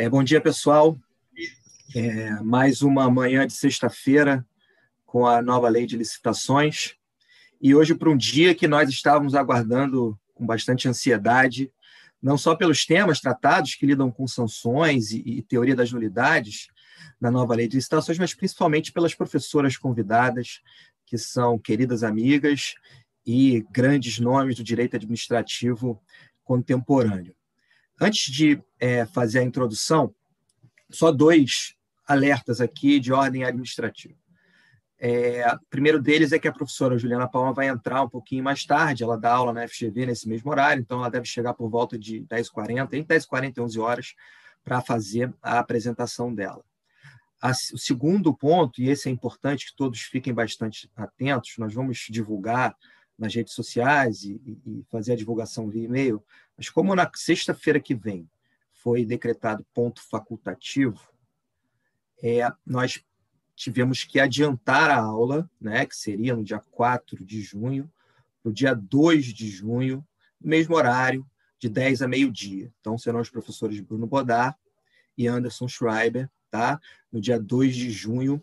É, bom dia, pessoal. É, mais uma manhã de sexta-feira com a nova lei de licitações. E hoje, para um dia que nós estávamos aguardando com bastante ansiedade, não só pelos temas tratados que lidam com sanções e, e teoria das nulidades na nova lei de licitações, mas principalmente pelas professoras convidadas, que são queridas amigas e grandes nomes do direito administrativo contemporâneo. Antes de é, fazer a introdução, só dois alertas aqui de ordem administrativa. É, o primeiro deles é que a professora Juliana Palma vai entrar um pouquinho mais tarde, ela dá aula na FGV nesse mesmo horário, então ela deve chegar por volta de 10h40, entre 10h40 e 11 horas, para fazer a apresentação dela. o segundo ponto, e esse é importante que todos fiquem bastante atentos, nós vamos divulgar nas redes sociais e, e fazer a divulgação via e-mail, mas como na sexta-feira que vem foi decretado ponto facultativo, é, nós tivemos que adiantar a aula, né, que seria no dia 4 de junho, para o dia 2 de junho, mesmo horário, de 10 a meio-dia. Então, serão os professores Bruno Bodar e Anderson Schreiber, tá? no dia 2 de junho,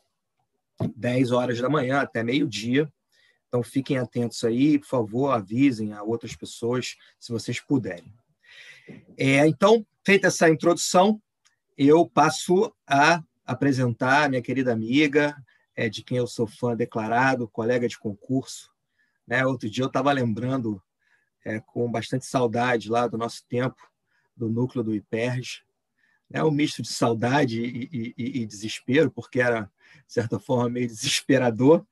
10 horas da manhã até meio-dia, então, fiquem atentos aí, por favor, avisem a outras pessoas, se vocês puderem. É, então, feita essa introdução, eu passo a apresentar minha querida amiga, é, de quem eu sou fã declarado, colega de concurso. Né? Outro dia eu estava lembrando, é, com bastante saudade lá do nosso tempo, do núcleo do IPERJ, né? um misto de saudade e, e, e desespero, porque era, de certa forma, meio desesperador,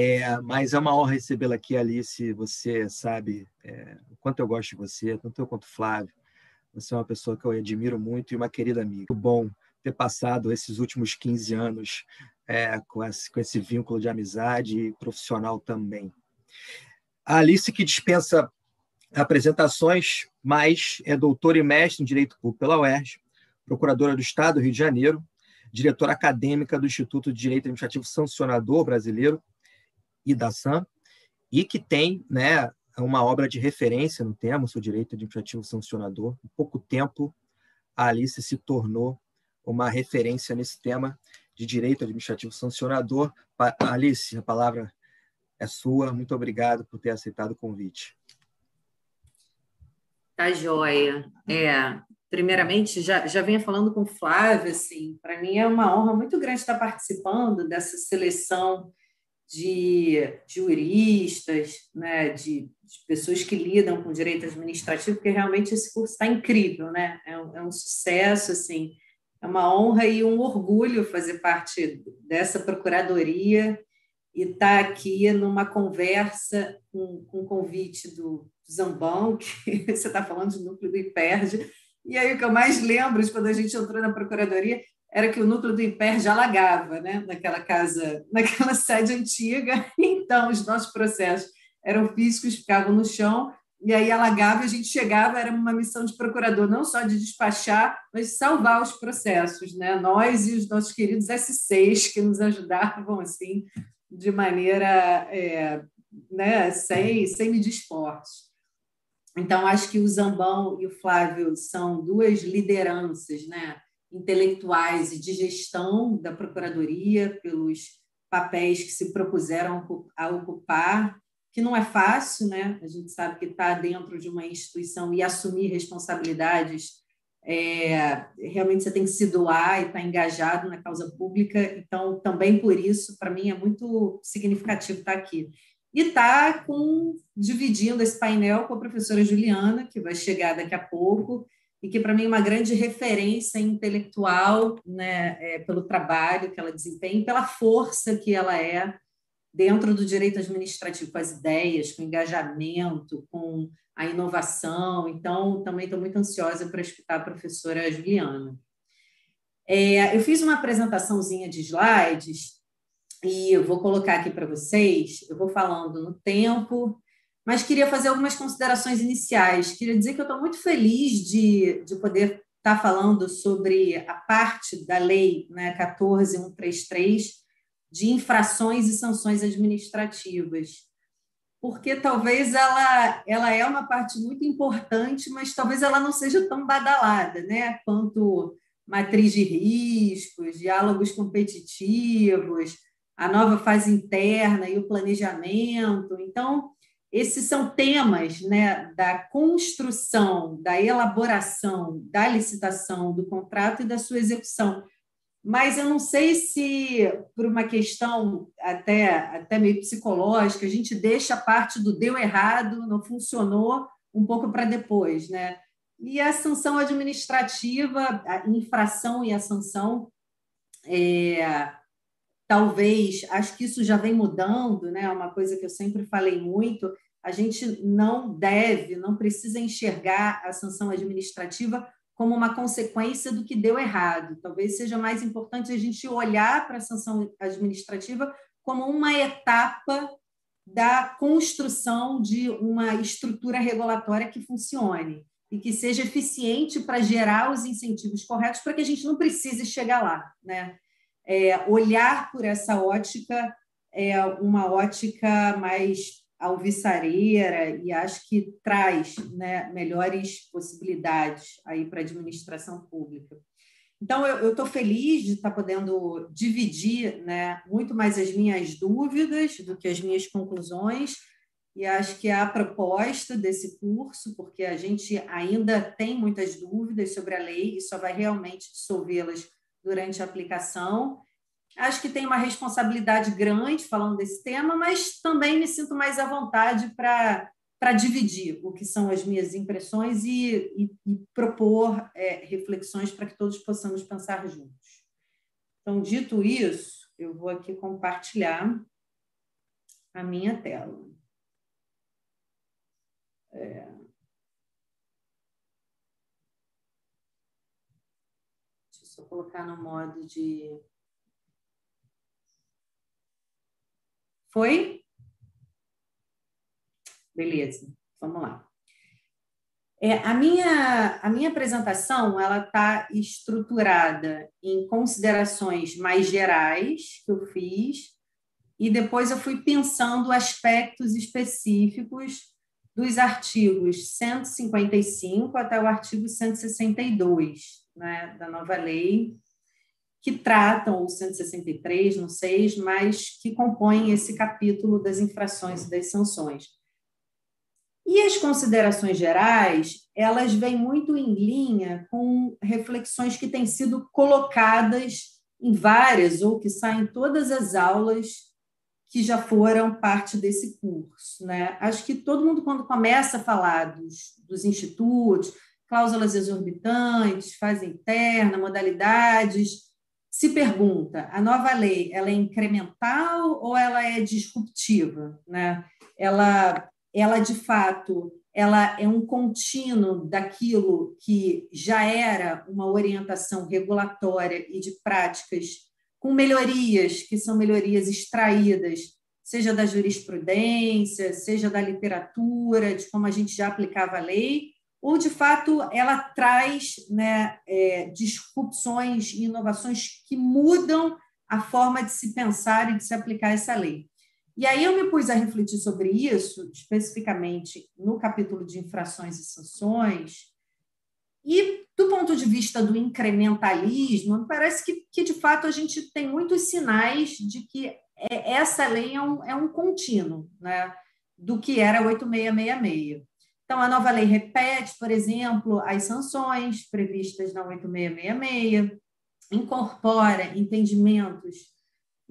é, mas é uma honra recebê-la aqui, Alice. Você sabe é, o quanto eu gosto de você, tanto eu quanto o Flávio. Você é uma pessoa que eu admiro muito e uma querida amiga. Muito bom ter passado esses últimos 15 anos é, com, esse, com esse vínculo de amizade e profissional também. A Alice, que dispensa apresentações, mas é doutora e mestre em Direito Público pela UERJ, procuradora do Estado do Rio de Janeiro, diretora acadêmica do Instituto de Direito Administrativo Sancionador Brasileiro da SAM, e que tem né, uma obra de referência no tema, o seu direito administrativo sancionador. Em pouco tempo, a Alice se tornou uma referência nesse tema de direito administrativo sancionador. Alice, a palavra é sua. Muito obrigado por ter aceitado o convite. Tá joia. É, primeiramente, já, já vinha falando com o Flávio, assim, para mim é uma honra muito grande estar participando dessa seleção de juristas, né, de, de, pessoas que lidam com direito administrativo, porque realmente esse curso está incrível, né? É um, é um, sucesso, assim, é uma honra e um orgulho fazer parte dessa procuradoria e estar tá aqui numa conversa com, com o convite do Zambão, que você está falando de núcleo do IPERD, e aí o que eu mais lembro de quando a gente entrou na procuradoria era que o núcleo do Imper já alagava, né? naquela casa, naquela sede antiga. Então, os nossos processos eram físicos, ficavam no chão, e aí alagava, a gente chegava, era uma missão de procurador, não só de despachar, mas salvar os processos. Né? Nós e os nossos queridos S6, que nos ajudavam assim de maneira é, né, sem, sem medir esforços. Então, acho que o Zambão e o Flávio são duas lideranças, né? Intelectuais e de gestão da Procuradoria, pelos papéis que se propuseram a ocupar, que não é fácil, né? A gente sabe que está dentro de uma instituição e assumir responsabilidades, é, realmente você tem que se doar e estar tá engajado na causa pública. Então, também por isso, para mim, é muito significativo estar tá aqui. E está dividindo esse painel com a professora Juliana, que vai chegar daqui a pouco, e que para mim é uma grande referência intelectual, né, é, pelo trabalho que ela desempenha, pela força que ela é dentro do direito administrativo, com as ideias, com o engajamento, com a inovação. Então, também estou muito ansiosa para escutar a professora Juliana. É, eu fiz uma apresentaçãozinha de slides e eu vou colocar aqui para vocês. Eu vou falando no tempo mas queria fazer algumas considerações iniciais. Queria dizer que eu estou muito feliz de, de poder estar tá falando sobre a parte da lei né, 14133 de infrações e sanções administrativas, porque talvez ela, ela é uma parte muito importante, mas talvez ela não seja tão badalada né, quanto matriz de riscos, diálogos competitivos, a nova fase interna e o planejamento. Então, esses são temas né, da construção, da elaboração, da licitação do contrato e da sua execução. Mas eu não sei se, por uma questão até, até meio psicológica, a gente deixa a parte do deu errado, não funcionou, um pouco para depois. Né? E a sanção administrativa, a infração e a sanção, é, talvez, acho que isso já vem mudando, né? É uma coisa que eu sempre falei muito, a gente não deve, não precisa enxergar a sanção administrativa como uma consequência do que deu errado. Talvez seja mais importante a gente olhar para a sanção administrativa como uma etapa da construção de uma estrutura regulatória que funcione e que seja eficiente para gerar os incentivos corretos para que a gente não precise chegar lá, né? É, olhar por essa ótica é uma ótica mais alvissareira e acho que traz né, melhores possibilidades aí para a administração pública. Então, eu estou feliz de estar tá podendo dividir né, muito mais as minhas dúvidas do que as minhas conclusões, e acho que a proposta desse curso, porque a gente ainda tem muitas dúvidas sobre a lei e só vai realmente dissolvê-las durante a aplicação. Acho que tenho uma responsabilidade grande falando desse tema, mas também me sinto mais à vontade para para dividir o que são as minhas impressões e, e, e propor é, reflexões para que todos possamos pensar juntos. Então, dito isso, eu vou aqui compartilhar a minha tela. É... Deixa eu só colocar no modo de. Foi? Beleza, vamos lá. É, a, minha, a minha apresentação ela está estruturada em considerações mais gerais que eu fiz e depois eu fui pensando aspectos específicos dos artigos 155 até o artigo 162 né, da nova lei que tratam, o 163, não sei, mas que compõem esse capítulo das infrações e das sanções. E as considerações gerais, elas vêm muito em linha com reflexões que têm sido colocadas em várias ou que saem todas as aulas que já foram parte desse curso. Né? Acho que todo mundo, quando começa a falar dos, dos institutos, cláusulas exorbitantes, fase interna, modalidades, se pergunta, a nova lei ela é incremental ou ela é disruptiva? Né? Ela, ela, de fato, ela é um contínuo daquilo que já era uma orientação regulatória e de práticas com melhorias, que são melhorias extraídas, seja da jurisprudência, seja da literatura, de como a gente já aplicava a lei, ou de fato ela traz né, é, disrupções e inovações que mudam a forma de se pensar e de se aplicar essa lei. E aí eu me pus a refletir sobre isso, especificamente no capítulo de infrações e sanções, e do ponto de vista do incrementalismo, parece que, que de fato a gente tem muitos sinais de que é, essa lei é um, é um contínuo né, do que era 8666. Então, a nova lei repete, por exemplo, as sanções previstas na 8666, incorpora entendimentos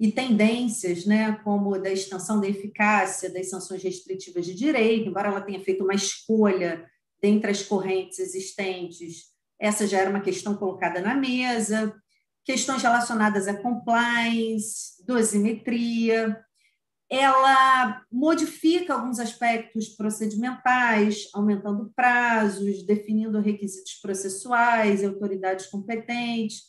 e tendências, né, como da extensão da eficácia das sanções restritivas de direito, embora ela tenha feito uma escolha dentre as correntes existentes, essa já era uma questão colocada na mesa, questões relacionadas a compliance, dosimetria, ela modifica alguns aspectos procedimentais, aumentando prazos, definindo requisitos processuais e autoridades competentes,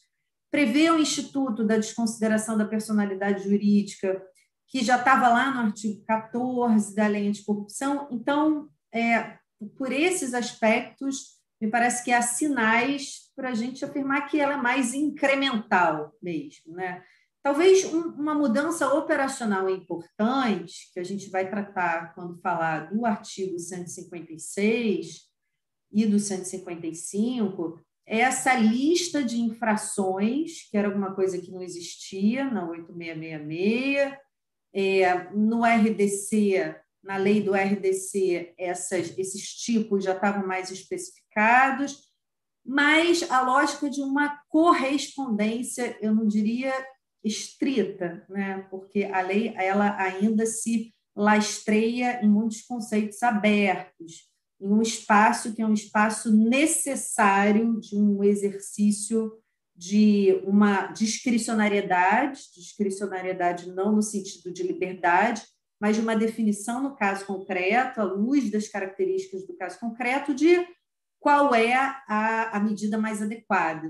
prevê o Instituto da Desconsideração da Personalidade Jurídica, que já estava lá no artigo 14 da Lei Anticorrupção. Então, é, por esses aspectos, me parece que há sinais para a gente afirmar que ela é mais incremental mesmo, né? Talvez uma mudança operacional importante, que a gente vai tratar quando falar do artigo 156 e do 155, essa lista de infrações, que era alguma coisa que não existia na 8666, é, no RDC, na lei do RDC, essas, esses tipos já estavam mais especificados, mas a lógica de uma correspondência, eu não diria estrita, né? porque a lei ela ainda se lastreia em muitos conceitos abertos, em um espaço que é um espaço necessário de um exercício de uma discricionariedade, discricionariedade não no sentido de liberdade, mas de uma definição no caso concreto, à luz das características do caso concreto, de qual é a, a medida mais adequada.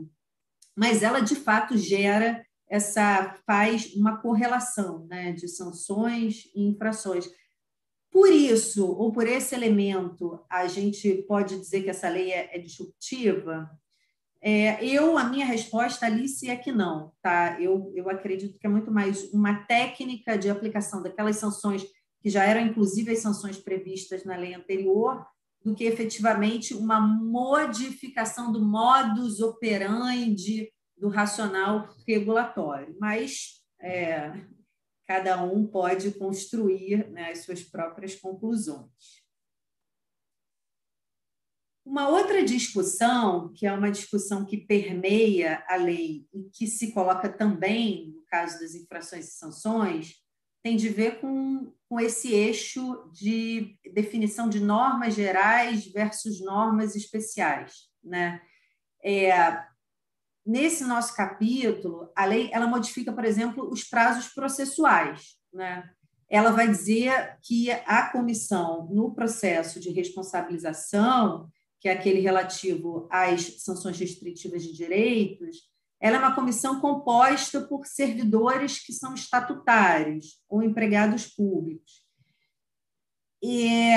Mas ela, de fato, gera essa faz uma correlação né, de sanções e infrações. Por isso, ou por esse elemento, a gente pode dizer que essa lei é, é disruptiva? É, eu, a minha resposta, Alice, é que não. Tá? Eu, eu acredito que é muito mais uma técnica de aplicação daquelas sanções que já eram, inclusive, as sanções previstas na lei anterior, do que efetivamente uma modificação do modus operandi do racional regulatório, mas é, cada um pode construir né, as suas próprias conclusões. Uma outra discussão, que é uma discussão que permeia a lei e que se coloca também no caso das infrações e sanções, tem de ver com, com esse eixo de definição de normas gerais versus normas especiais. Né? É, nesse nosso capítulo, a lei ela modifica, por exemplo, os prazos processuais. Né? Ela vai dizer que a comissão, no processo de responsabilização, que é aquele relativo às sanções restritivas de direitos, ela é uma comissão composta por servidores que são estatutários ou empregados públicos. E,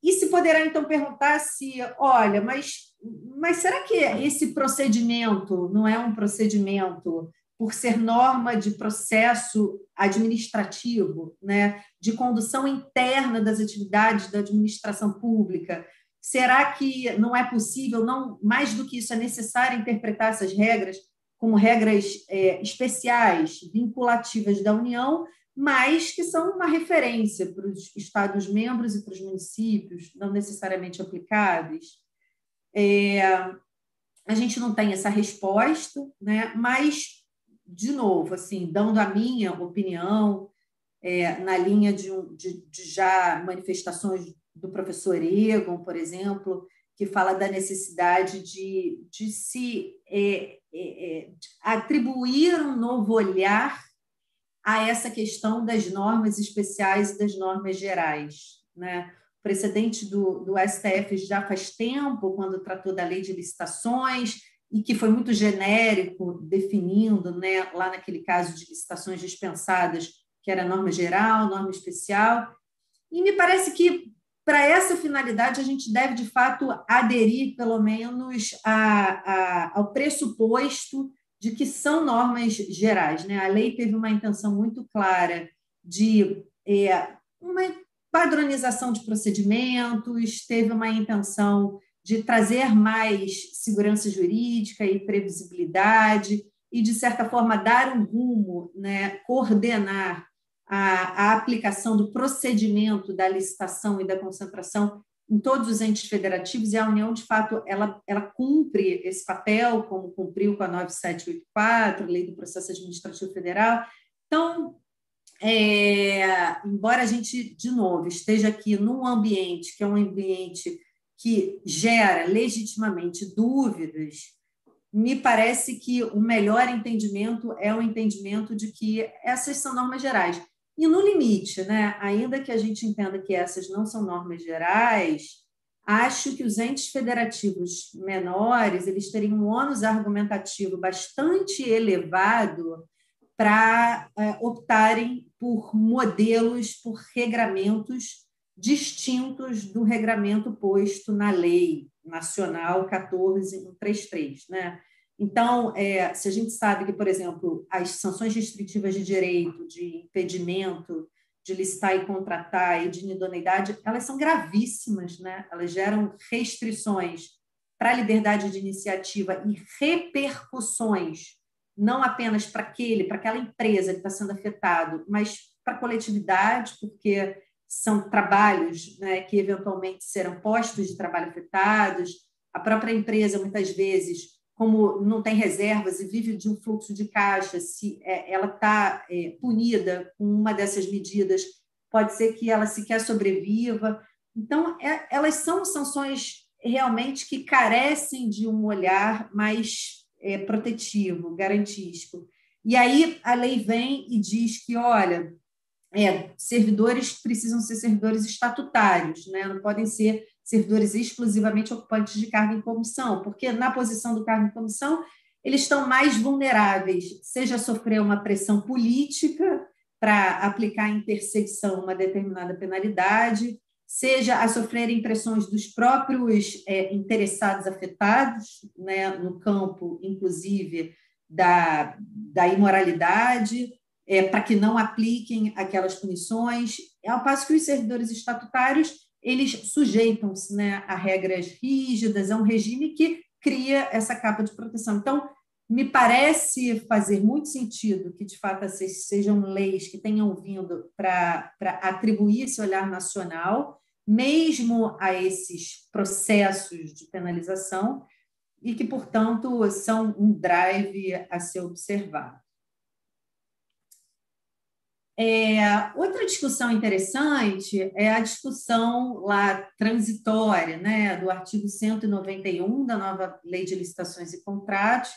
e se poderá, então, perguntar se, olha, mas mas será que esse procedimento não é um procedimento por ser norma de processo administrativo, né, de condução interna das atividades da administração pública? Será que não é possível, não mais do que isso, é necessário interpretar essas regras como regras é, especiais, vinculativas da União, mas que são uma referência para os Estados-membros e para os municípios, não necessariamente aplicáveis? É, a gente não tem essa resposta, né? mas, de novo, assim, dando a minha opinião, é, na linha de, de, de, já manifestações do professor Egon, por exemplo, que fala da necessidade de, de se é, é, é atribuir um novo olhar a essa questão das normas especiais e das normas gerais. Né? Precedente do, do STF já faz tempo, quando tratou da lei de licitações, e que foi muito genérico, definindo, né, lá naquele caso de licitações dispensadas, que era norma geral, norma especial. E me parece que, para essa finalidade, a gente deve, de fato, aderir, pelo menos, a, a, ao pressuposto de que são normas gerais. Né? A lei teve uma intenção muito clara de é, uma padronização de procedimentos, teve uma intenção de trazer mais segurança jurídica e previsibilidade e, de certa forma, dar um rumo, né, coordenar a, a aplicação do procedimento da licitação e da concentração em todos os entes federativos, e a União, de fato, ela, ela cumpre esse papel, como cumpriu com a 9784, a Lei do Processo Administrativo Federal. Então, é, embora a gente, de novo, esteja aqui num ambiente que é um ambiente que gera legitimamente dúvidas, me parece que o melhor entendimento é o entendimento de que essas são normas gerais. E no limite, né, ainda que a gente entenda que essas não são normas gerais, acho que os entes federativos menores eles teriam um ônus argumentativo bastante elevado para é, optarem por modelos, por regramentos distintos do regramento posto na lei nacional 14133, né? Então, é, se a gente sabe que, por exemplo, as sanções restritivas de direito, de impedimento, de licitar e contratar e de inidoneidade, elas são gravíssimas, né? Elas geram restrições para a liberdade de iniciativa e repercussões, não apenas para aquele, para aquela empresa que está sendo afetado, mas para a coletividade, porque são trabalhos né, que eventualmente serão postos de trabalho afetados. A própria empresa, muitas vezes, como não tem reservas e vive de um fluxo de caixa, se é, ela está é, punida com uma dessas medidas, pode ser que ela sequer sobreviva. Então, é, elas são sanções realmente que carecem de um olhar mais é, protetivo, garantístico. E aí a lei vem e diz que, olha, é, servidores precisam ser servidores estatutários, né? não podem ser servidores exclusivamente ocupantes de cargo em comissão, porque na posição do cargo em comissão eles estão mais vulneráveis, seja sofrer uma pressão política para aplicar em perseguição uma determinada penalidade, seja a sofrerem pressões dos próprios é, interessados afetados, né, no campo, inclusive, da, da imoralidade, é, para que não apliquem aquelas punições, ao passo que os servidores estatutários eles sujeitam-se né, a regras rígidas, a um regime que cria essa capa de proteção. Então, me parece fazer muito sentido que, de fato, sejam leis que tenham vindo para atribuir esse olhar nacional, mesmo a esses processos de penalização, e que, portanto, são um drive a ser observado. É, outra discussão interessante é a discussão lá transitória, né, do artigo 191 da nova Lei de Licitações e Contratos,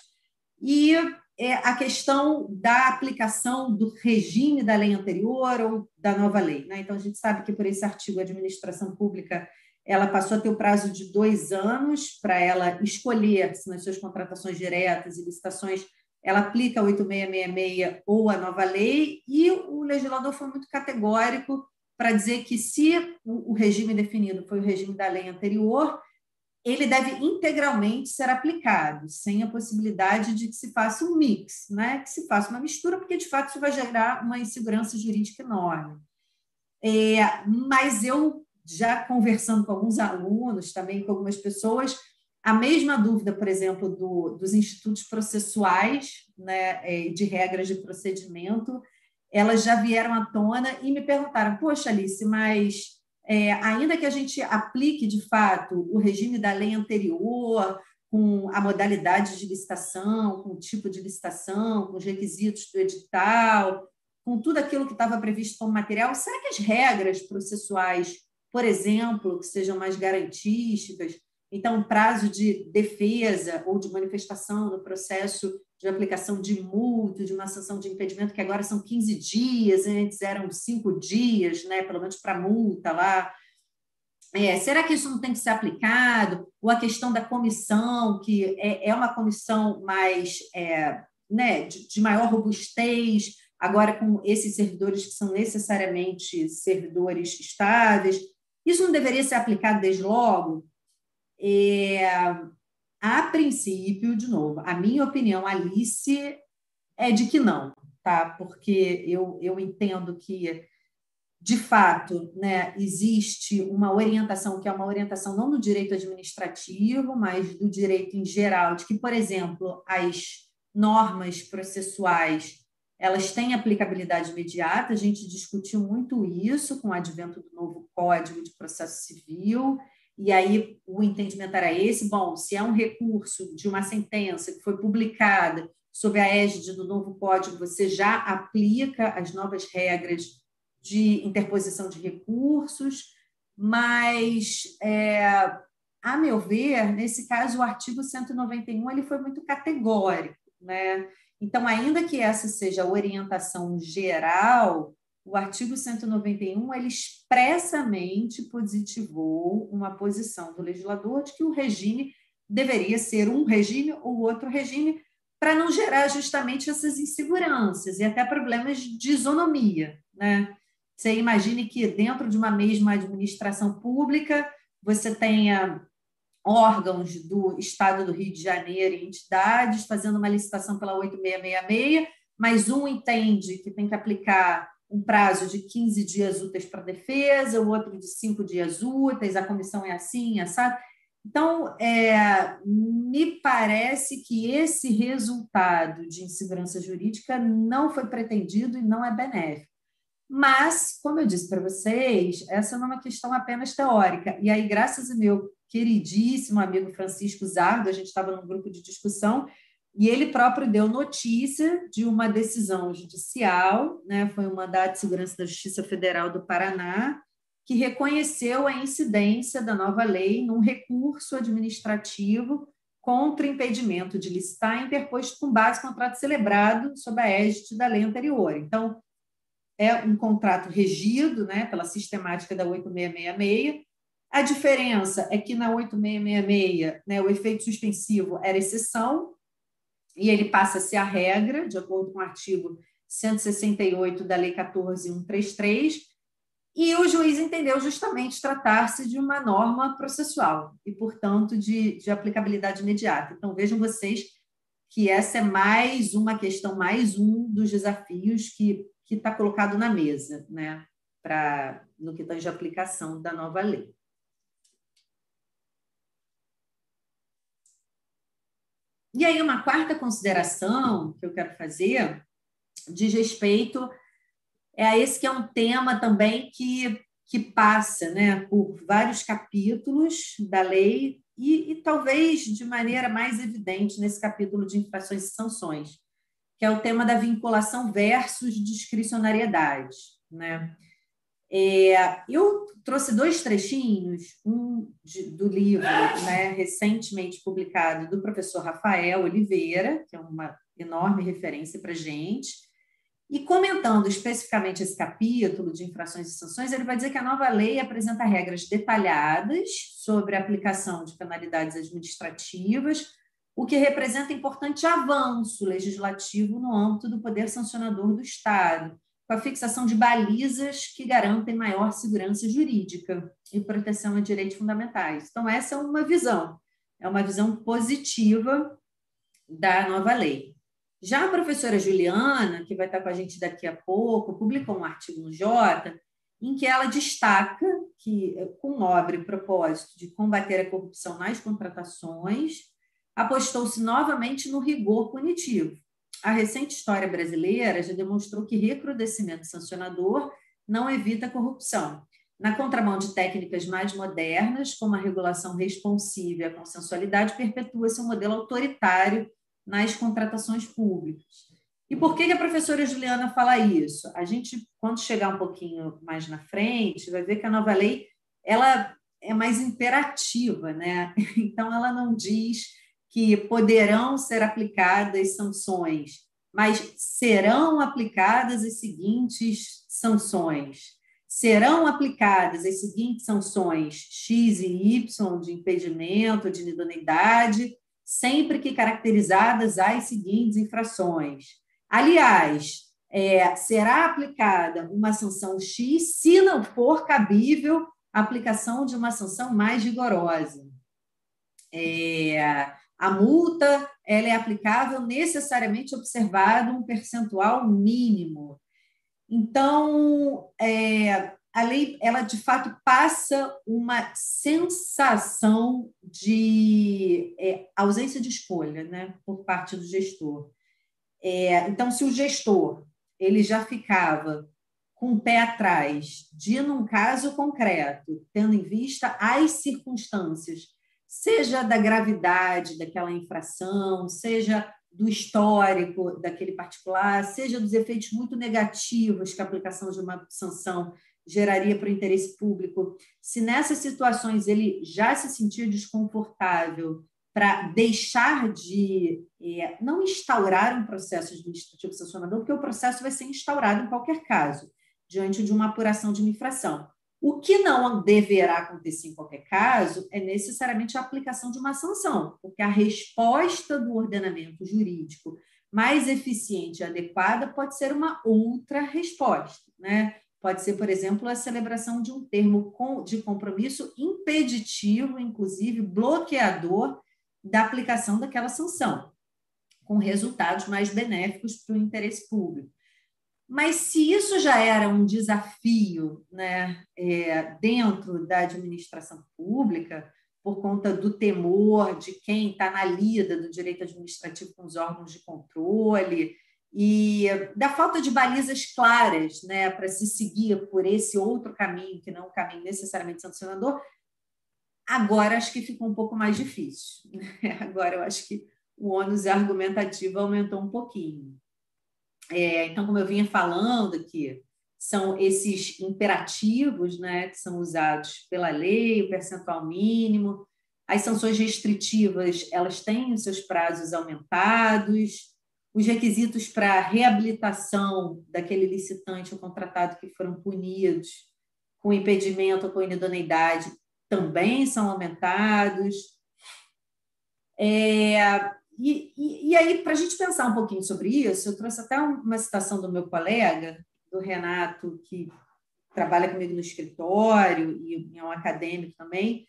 e é, a questão da aplicação do regime da lei anterior ou da nova lei. Né? Então, a gente sabe que por esse artigo a administração pública ela passou a ter o prazo de dois anos para ela escolher se nas suas contratações diretas e licitações ela aplica 8666 ou a nova lei, e o legislador foi muito categórico para dizer que se o regime definido foi o regime da lei anterior, ele deve integralmente ser aplicado, sem a possibilidade de que se faça um mix, né? que se faça uma mistura, porque de fato isso vai gerar uma insegurança jurídica enorme. É, mas eu, já conversando com alguns alunos, também com algumas pessoas, a mesma dúvida, por exemplo, do, dos institutos processuais, né, é, de regras de procedimento, elas já vieram à tona e me perguntaram: Poxa, Alice, mas é, ainda que a gente aplique de fato o regime da lei anterior, com a modalidade de licitação, com o tipo de licitação, com os requisitos do edital, com tudo aquilo que estava previsto como material, será que as regras processuais, por exemplo, que sejam mais garantísticas, então, prazo de defesa ou de manifestação no processo de aplicação de multa, de uma sanção de impedimento, que agora são 15 dias, antes eram cinco dias, né, pelo menos para multa lá. É, será que isso não tem que ser aplicado? Ou a questão da comissão, que é, é uma comissão mais é, né, de, de maior robustez, agora com esses servidores que são necessariamente servidores estáveis. Isso não deveria ser aplicado desde logo? É, a princípio, de novo, a minha opinião, Alice, é de que não, tá? Porque eu, eu entendo que, de fato, né, existe uma orientação que é uma orientação não do direito administrativo, mas do direito em geral, de que, por exemplo, as normas processuais elas têm aplicabilidade imediata. A gente discutiu muito isso com o advento do novo Código de Processo Civil e aí o entendimento era esse: bom, se é um recurso de uma sentença que foi publicada sob a égide do novo código, você já aplica as novas regras de interposição de recursos, mas, é, a meu ver, nesse caso, o artigo 191 ele foi muito categórico. Né? Então, ainda que essa seja a orientação geral, o artigo 191 ele expressamente positivou uma posição do legislador de que o regime deveria ser um regime ou outro regime para não gerar justamente essas inseguranças e até problemas de isonomia, né? Você imagine que dentro de uma mesma administração pública você tenha órgãos do Estado do Rio de Janeiro e entidades fazendo uma licitação pela 8666, mas um entende que tem que aplicar um prazo de 15 dias úteis para defesa, o outro de cinco dias úteis, a comissão é assim, sabe? Então, é, me parece que esse resultado de insegurança jurídica não foi pretendido e não é benéfico. Mas, como eu disse para vocês, essa não é uma questão apenas teórica. E aí, graças ao meu queridíssimo amigo Francisco Zardo, a gente estava num grupo de discussão, e ele próprio deu notícia de uma decisão judicial, né, foi um mandato de segurança da Justiça Federal do Paraná, que reconheceu a incidência da nova lei num recurso administrativo contra impedimento de licitar interposto com base em contrato celebrado sob a égide da lei anterior. Então, é um contrato regido né, pela sistemática da 8666. A diferença é que na 8666 né, o efeito suspensivo era exceção e ele passa a ser a regra, de acordo com o artigo 168 da Lei 14133, e o juiz entendeu justamente tratar-se de uma norma processual e, portanto, de, de aplicabilidade imediata. Então, vejam vocês que essa é mais uma questão, mais um dos desafios que está colocado na mesa, né, pra, no que tange a aplicação da nova lei. E aí, uma quarta consideração que eu quero fazer diz respeito é esse que é um tema também que, que passa né, por vários capítulos da lei e, e talvez de maneira mais evidente nesse capítulo de infrações e sanções, que é o tema da vinculação versus discricionariedade. Né? É, eu trouxe dois trechinhos, um de, do livro né, recentemente publicado do professor Rafael Oliveira, que é uma enorme referência para a gente, e comentando especificamente esse capítulo de infrações e sanções, ele vai dizer que a nova lei apresenta regras detalhadas sobre a aplicação de penalidades administrativas, o que representa importante avanço legislativo no âmbito do poder sancionador do Estado, com a fixação de balizas que garantem maior segurança jurídica e proteção a direitos fundamentais. Então, essa é uma visão, é uma visão positiva da nova lei. Já a professora Juliana, que vai estar com a gente daqui a pouco, publicou um artigo no Jota, em que ela destaca que, com nobre propósito de combater a corrupção nas contratações, apostou-se novamente no rigor punitivo, a recente história brasileira já demonstrou que recrudescimento sancionador não evita a corrupção. Na contramão de técnicas mais modernas, como a regulação responsiva e a consensualidade, perpetua-se um modelo autoritário nas contratações públicas. E por que a professora Juliana fala isso? A gente, quando chegar um pouquinho mais na frente, vai ver que a nova lei ela é mais imperativa, né? Então, ela não diz que poderão ser aplicadas sanções, mas serão aplicadas as seguintes sanções. Serão aplicadas as seguintes sanções X e Y de impedimento, de idoneidade, sempre que caracterizadas as seguintes infrações. Aliás, é, será aplicada uma sanção X se não for cabível a aplicação de uma sanção mais rigorosa. É, a multa ela é aplicável necessariamente observado um percentual mínimo. Então, é, a lei, ela de fato passa uma sensação de é, ausência de escolha, né, por parte do gestor. É, então, se o gestor ele já ficava com o pé atrás de, num caso concreto, tendo em vista as circunstâncias seja da gravidade daquela infração, seja do histórico daquele particular, seja dos efeitos muito negativos que a aplicação de uma sanção geraria para o interesse público, se nessas situações ele já se sentia desconfortável para deixar de é, não instaurar um processo administrativo sancionador, porque o processo vai ser instaurado em qualquer caso, diante de uma apuração de uma infração. O que não deverá acontecer em qualquer caso é necessariamente a aplicação de uma sanção, porque a resposta do ordenamento jurídico mais eficiente e adequada pode ser uma outra resposta, né? Pode ser, por exemplo, a celebração de um termo de compromisso impeditivo, inclusive bloqueador da aplicação daquela sanção, com resultados mais benéficos para o interesse público. Mas se isso já era um desafio né, é, dentro da administração pública, por conta do temor de quem está na lida do direito administrativo com os órgãos de controle e da falta de balizas claras né, para se seguir por esse outro caminho, que não o caminho necessariamente sancionador, agora acho que fica um pouco mais difícil. Né? Agora eu acho que o ônus argumentativo aumentou um pouquinho. É, então, como eu vinha falando aqui, são esses imperativos né, que são usados pela lei, o percentual mínimo, as sanções restritivas elas têm os seus prazos aumentados, os requisitos para reabilitação daquele licitante ou contratado que foram punidos com impedimento ou com inidoneidade também são aumentados. É, e, e, e, aí, para a gente pensar um pouquinho sobre isso, eu trouxe até uma citação do meu colega, do Renato, que trabalha comigo no escritório e é um acadêmico também.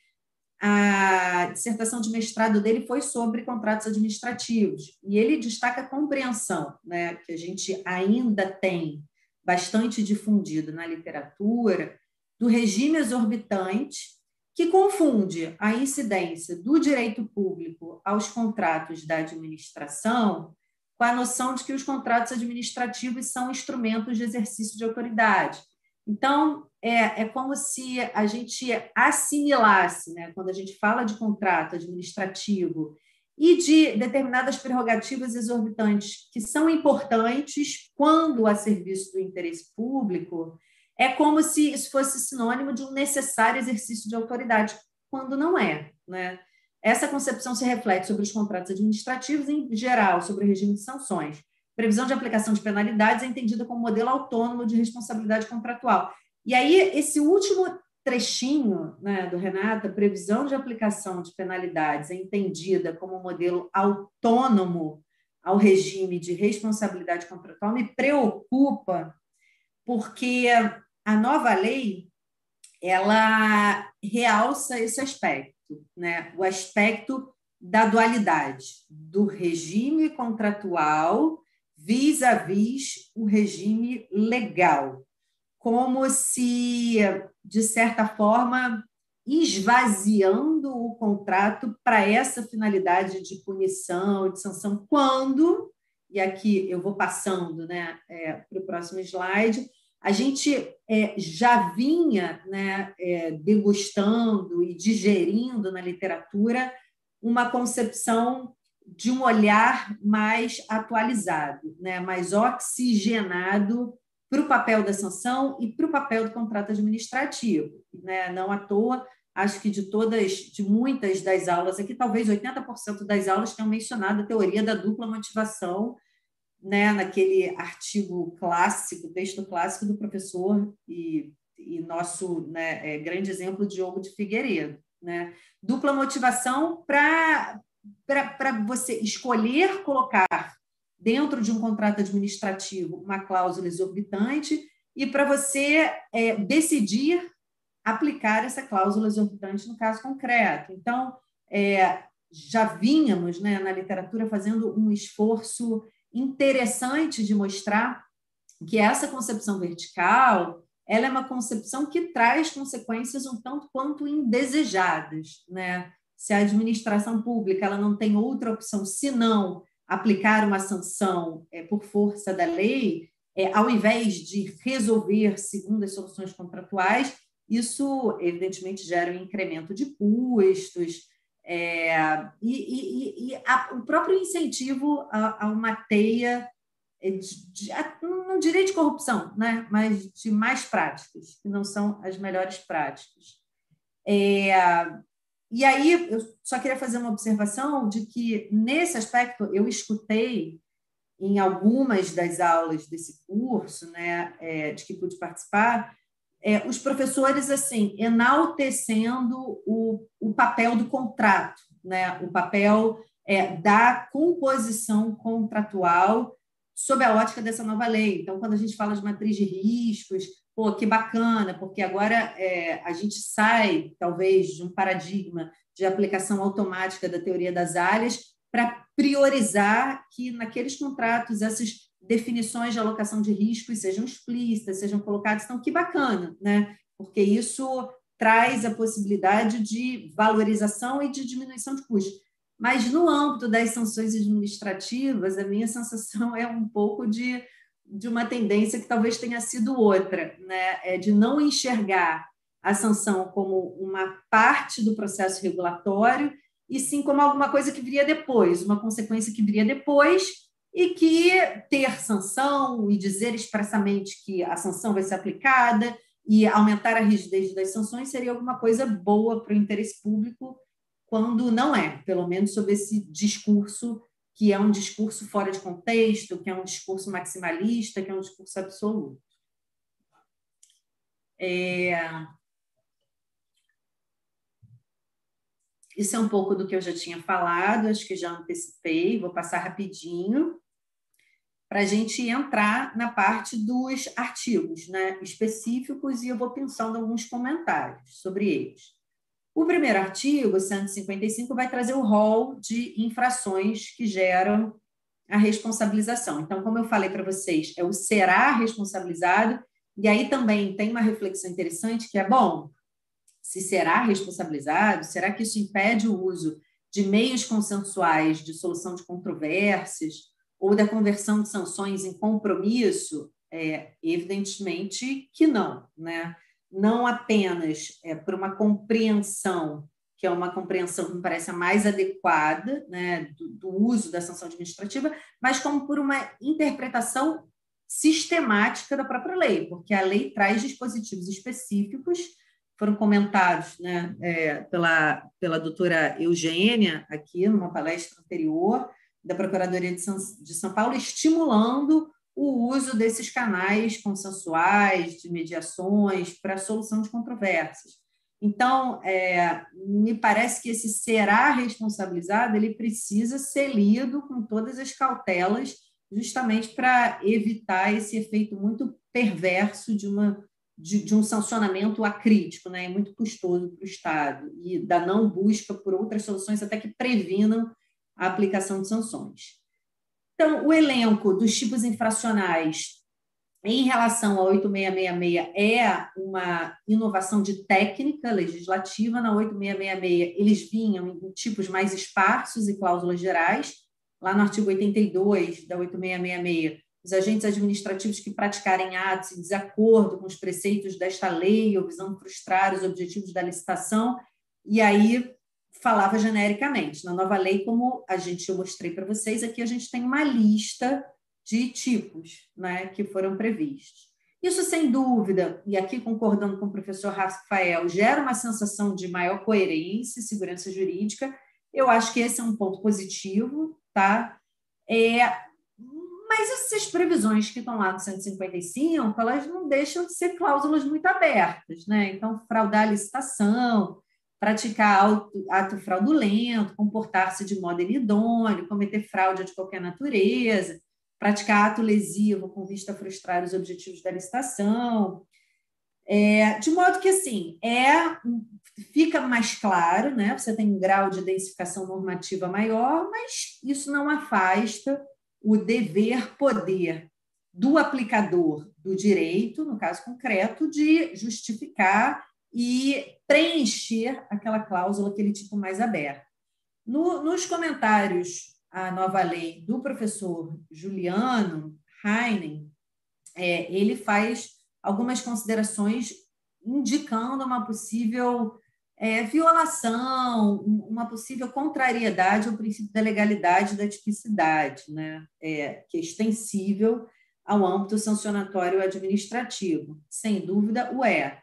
A dissertação de mestrado dele foi sobre contratos administrativos e ele destaca a compreensão, né, que a gente ainda tem bastante difundido na literatura do regime exorbitante que confunde a incidência do direito público aos contratos da administração com a noção de que os contratos administrativos são instrumentos de exercício de autoridade. Então, é, é como se a gente assimilasse, né, quando a gente fala de contrato administrativo e de determinadas prerrogativas exorbitantes que são importantes quando a serviço do interesse público, é como se isso fosse sinônimo de um necessário exercício de autoridade, quando não é. Né? Essa concepção se reflete sobre os contratos administrativos, em geral, sobre o regime de sanções. Previsão de aplicação de penalidades é entendida como modelo autônomo de responsabilidade contratual. E aí, esse último trechinho né, do Renata, previsão de aplicação de penalidades é entendida como modelo autônomo ao regime de responsabilidade contratual, me preocupa, porque a nova lei ela realça esse aspecto né, o aspecto da dualidade do regime contratual vis-à-vis o regime legal, como se, de certa forma, esvaziando o contrato para essa finalidade de punição, de sanção, quando, e aqui eu vou passando né, é, para o próximo slide, a gente é, já vinha né, é, degustando e digerindo na literatura uma concepção de um olhar mais atualizado, né, mais oxigenado para o papel da sanção e para o papel do contrato administrativo. Né? Não à toa, acho que de todas, de muitas das aulas aqui, talvez 80% das aulas tenham mencionado a teoria da dupla motivação, né, naquele artigo clássico, texto clássico do professor e, e nosso né, é, grande exemplo, Diogo de Figueiredo. Né? Dupla motivação para você escolher colocar dentro de um contrato administrativo uma cláusula exorbitante e para você é, decidir aplicar essa cláusula exorbitante no caso concreto. Então, é, já vínhamos né, na literatura fazendo um esforço interessante de mostrar que essa concepção vertical ela é uma concepção que traz consequências um tanto quanto indesejadas, né? Se a administração pública ela não tem outra opção senão aplicar uma sanção é, por força da lei, é, ao invés de resolver segundo as soluções contratuais, isso evidentemente gera um incremento de custos, é, e, e, e a, o próprio incentivo a, a uma teia de, de, não direi de corrupção, né? mas de mais práticas, que não são as melhores práticas. É, e aí, eu só queria fazer uma observação de que, nesse aspecto, eu escutei em algumas das aulas desse curso, né, é, de que pude participar, é, os professores assim enaltecendo o, o papel do contrato, né? o papel é, da composição contratual sob a ótica dessa nova lei. Então, quando a gente fala de matriz de riscos, pô, que bacana, porque agora é, a gente sai, talvez, de um paradigma de aplicação automática da teoria das áreas para priorizar que naqueles contratos essas definições de alocação de riscos sejam explícitas, sejam colocadas. Então, que bacana, né? porque isso traz a possibilidade de valorização e de diminuição de custos. Mas no âmbito das sanções administrativas, a minha sensação é um pouco de, de uma tendência que talvez tenha sido outra, né? é de não enxergar a sanção como uma parte do processo regulatório, e sim como alguma coisa que viria depois, uma consequência que viria depois, e que ter sanção e dizer expressamente que a sanção vai ser aplicada e aumentar a rigidez das sanções seria alguma coisa boa para o interesse público, quando não é, pelo menos sob esse discurso que é um discurso fora de contexto, que é um discurso maximalista, que é um discurso absoluto. É... Isso é um pouco do que eu já tinha falado, acho que já antecipei, vou passar rapidinho para a gente entrar na parte dos artigos né, específicos e eu vou pensando alguns comentários sobre eles. O primeiro artigo, 155, vai trazer o rol de infrações que geram a responsabilização. Então, como eu falei para vocês, é o será responsabilizado, e aí também tem uma reflexão interessante que é, bom, se será responsabilizado, será que isso impede o uso de meios consensuais de solução de controvérsias ou da conversão de sanções em compromisso? É, evidentemente que não, né? não apenas é, por uma compreensão, que é uma compreensão que me parece a mais adequada né, do, do uso da sanção administrativa, mas como por uma interpretação sistemática da própria lei, porque a lei traz dispositivos específicos, foram comentados né, é, pela, pela doutora Eugênia, aqui numa palestra anterior, da Procuradoria de São, de São Paulo, estimulando o uso desses canais consensuais, de mediações, para a solução de controvérsias. Então, é, me parece que esse será responsabilizado, ele precisa ser lido com todas as cautelas, justamente para evitar esse efeito muito perverso de, uma, de, de um sancionamento acrítico, né, muito custoso para o Estado, e da não busca por outras soluções até que previnam a aplicação de sanções. Então, o elenco dos tipos infracionais em relação ao 8666 é uma inovação de técnica legislativa. Na 8666, eles vinham em tipos mais esparsos e cláusulas gerais. Lá no artigo 82 da 8666, os agentes administrativos que praticarem atos em desacordo com os preceitos desta lei ou visando frustrar os objetivos da licitação, e aí falava genericamente. Na nova lei, como a gente eu mostrei para vocês, aqui a gente tem uma lista de tipos né, que foram previstos. Isso, sem dúvida, e aqui concordando com o professor Rafael, gera uma sensação de maior coerência e segurança jurídica. Eu acho que esse é um ponto positivo, tá? É, mas essas previsões que estão lá no 155, elas não deixam de ser cláusulas muito abertas, né? Então, fraudar a licitação, praticar ato fraudulento, comportar-se de modo inidôneo, cometer fraude de qualquer natureza, praticar ato lesivo com vista a frustrar os objetivos da licitação. É, de modo que, assim, é, fica mais claro, né? você tem um grau de densificação normativa maior, mas isso não afasta o dever-poder do aplicador do direito, no caso concreto, de justificar e preencher aquela cláusula, aquele tipo mais aberto. No, nos comentários à nova lei do professor Juliano Heinen, é, ele faz algumas considerações indicando uma possível é, violação, uma possível contrariedade ao princípio da legalidade da tipicidade, né? É, que é extensível ao âmbito sancionatório administrativo. Sem dúvida, o é.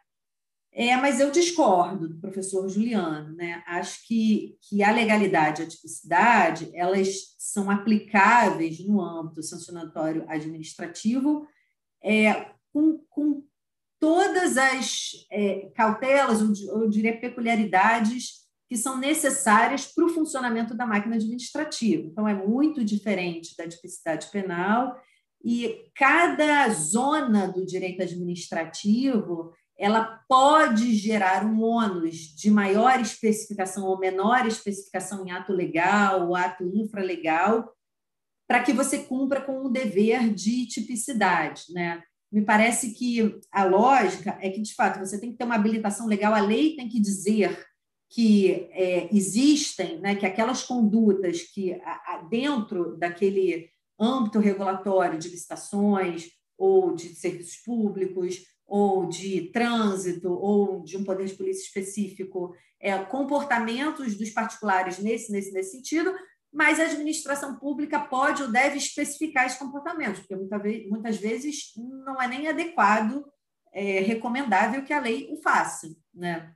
É, mas eu discordo do professor Juliano, né? Acho que, que a legalidade e a tipicidade elas são aplicáveis no âmbito sancionatório administrativo é, com, com todas as é, cautelas, ou eu diria peculiaridades que são necessárias para o funcionamento da máquina administrativa. Então, é muito diferente da tipicidade penal e cada zona do direito administrativo ela pode gerar um ônus de maior especificação ou menor especificação em ato legal ou ato infralegal, para que você cumpra com o dever de tipicidade. Né? me parece que a lógica é que, de fato, você tem que ter uma habilitação legal, a lei tem que dizer que é, existem, né, que aquelas condutas que a, a, dentro daquele âmbito regulatório de licitações ou de serviços públicos ou de trânsito ou de um poder de polícia específico, é, comportamentos dos particulares nesse, nesse, nesse sentido, mas a administração pública pode ou deve especificar esses comportamentos, porque muita vez, muitas vezes não é nem adequado, é, recomendável que a lei o faça. Né?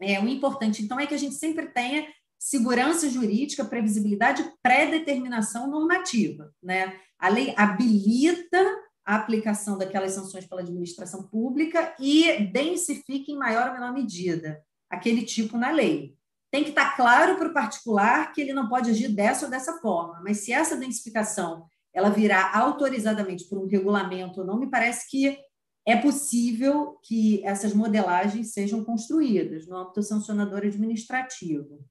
É, o importante, então, é que a gente sempre tenha segurança jurídica, previsibilidade, pré-determinação normativa. Né? A lei habilita a aplicação daquelas sanções pela administração pública e densifica em maior ou menor medida aquele tipo na lei tem que estar claro para o particular que ele não pode agir dessa ou dessa forma. Mas se essa densificação ela virar autorizadamente por um regulamento, não me parece que é possível que essas modelagens sejam construídas no âmbito sancionador administrativo.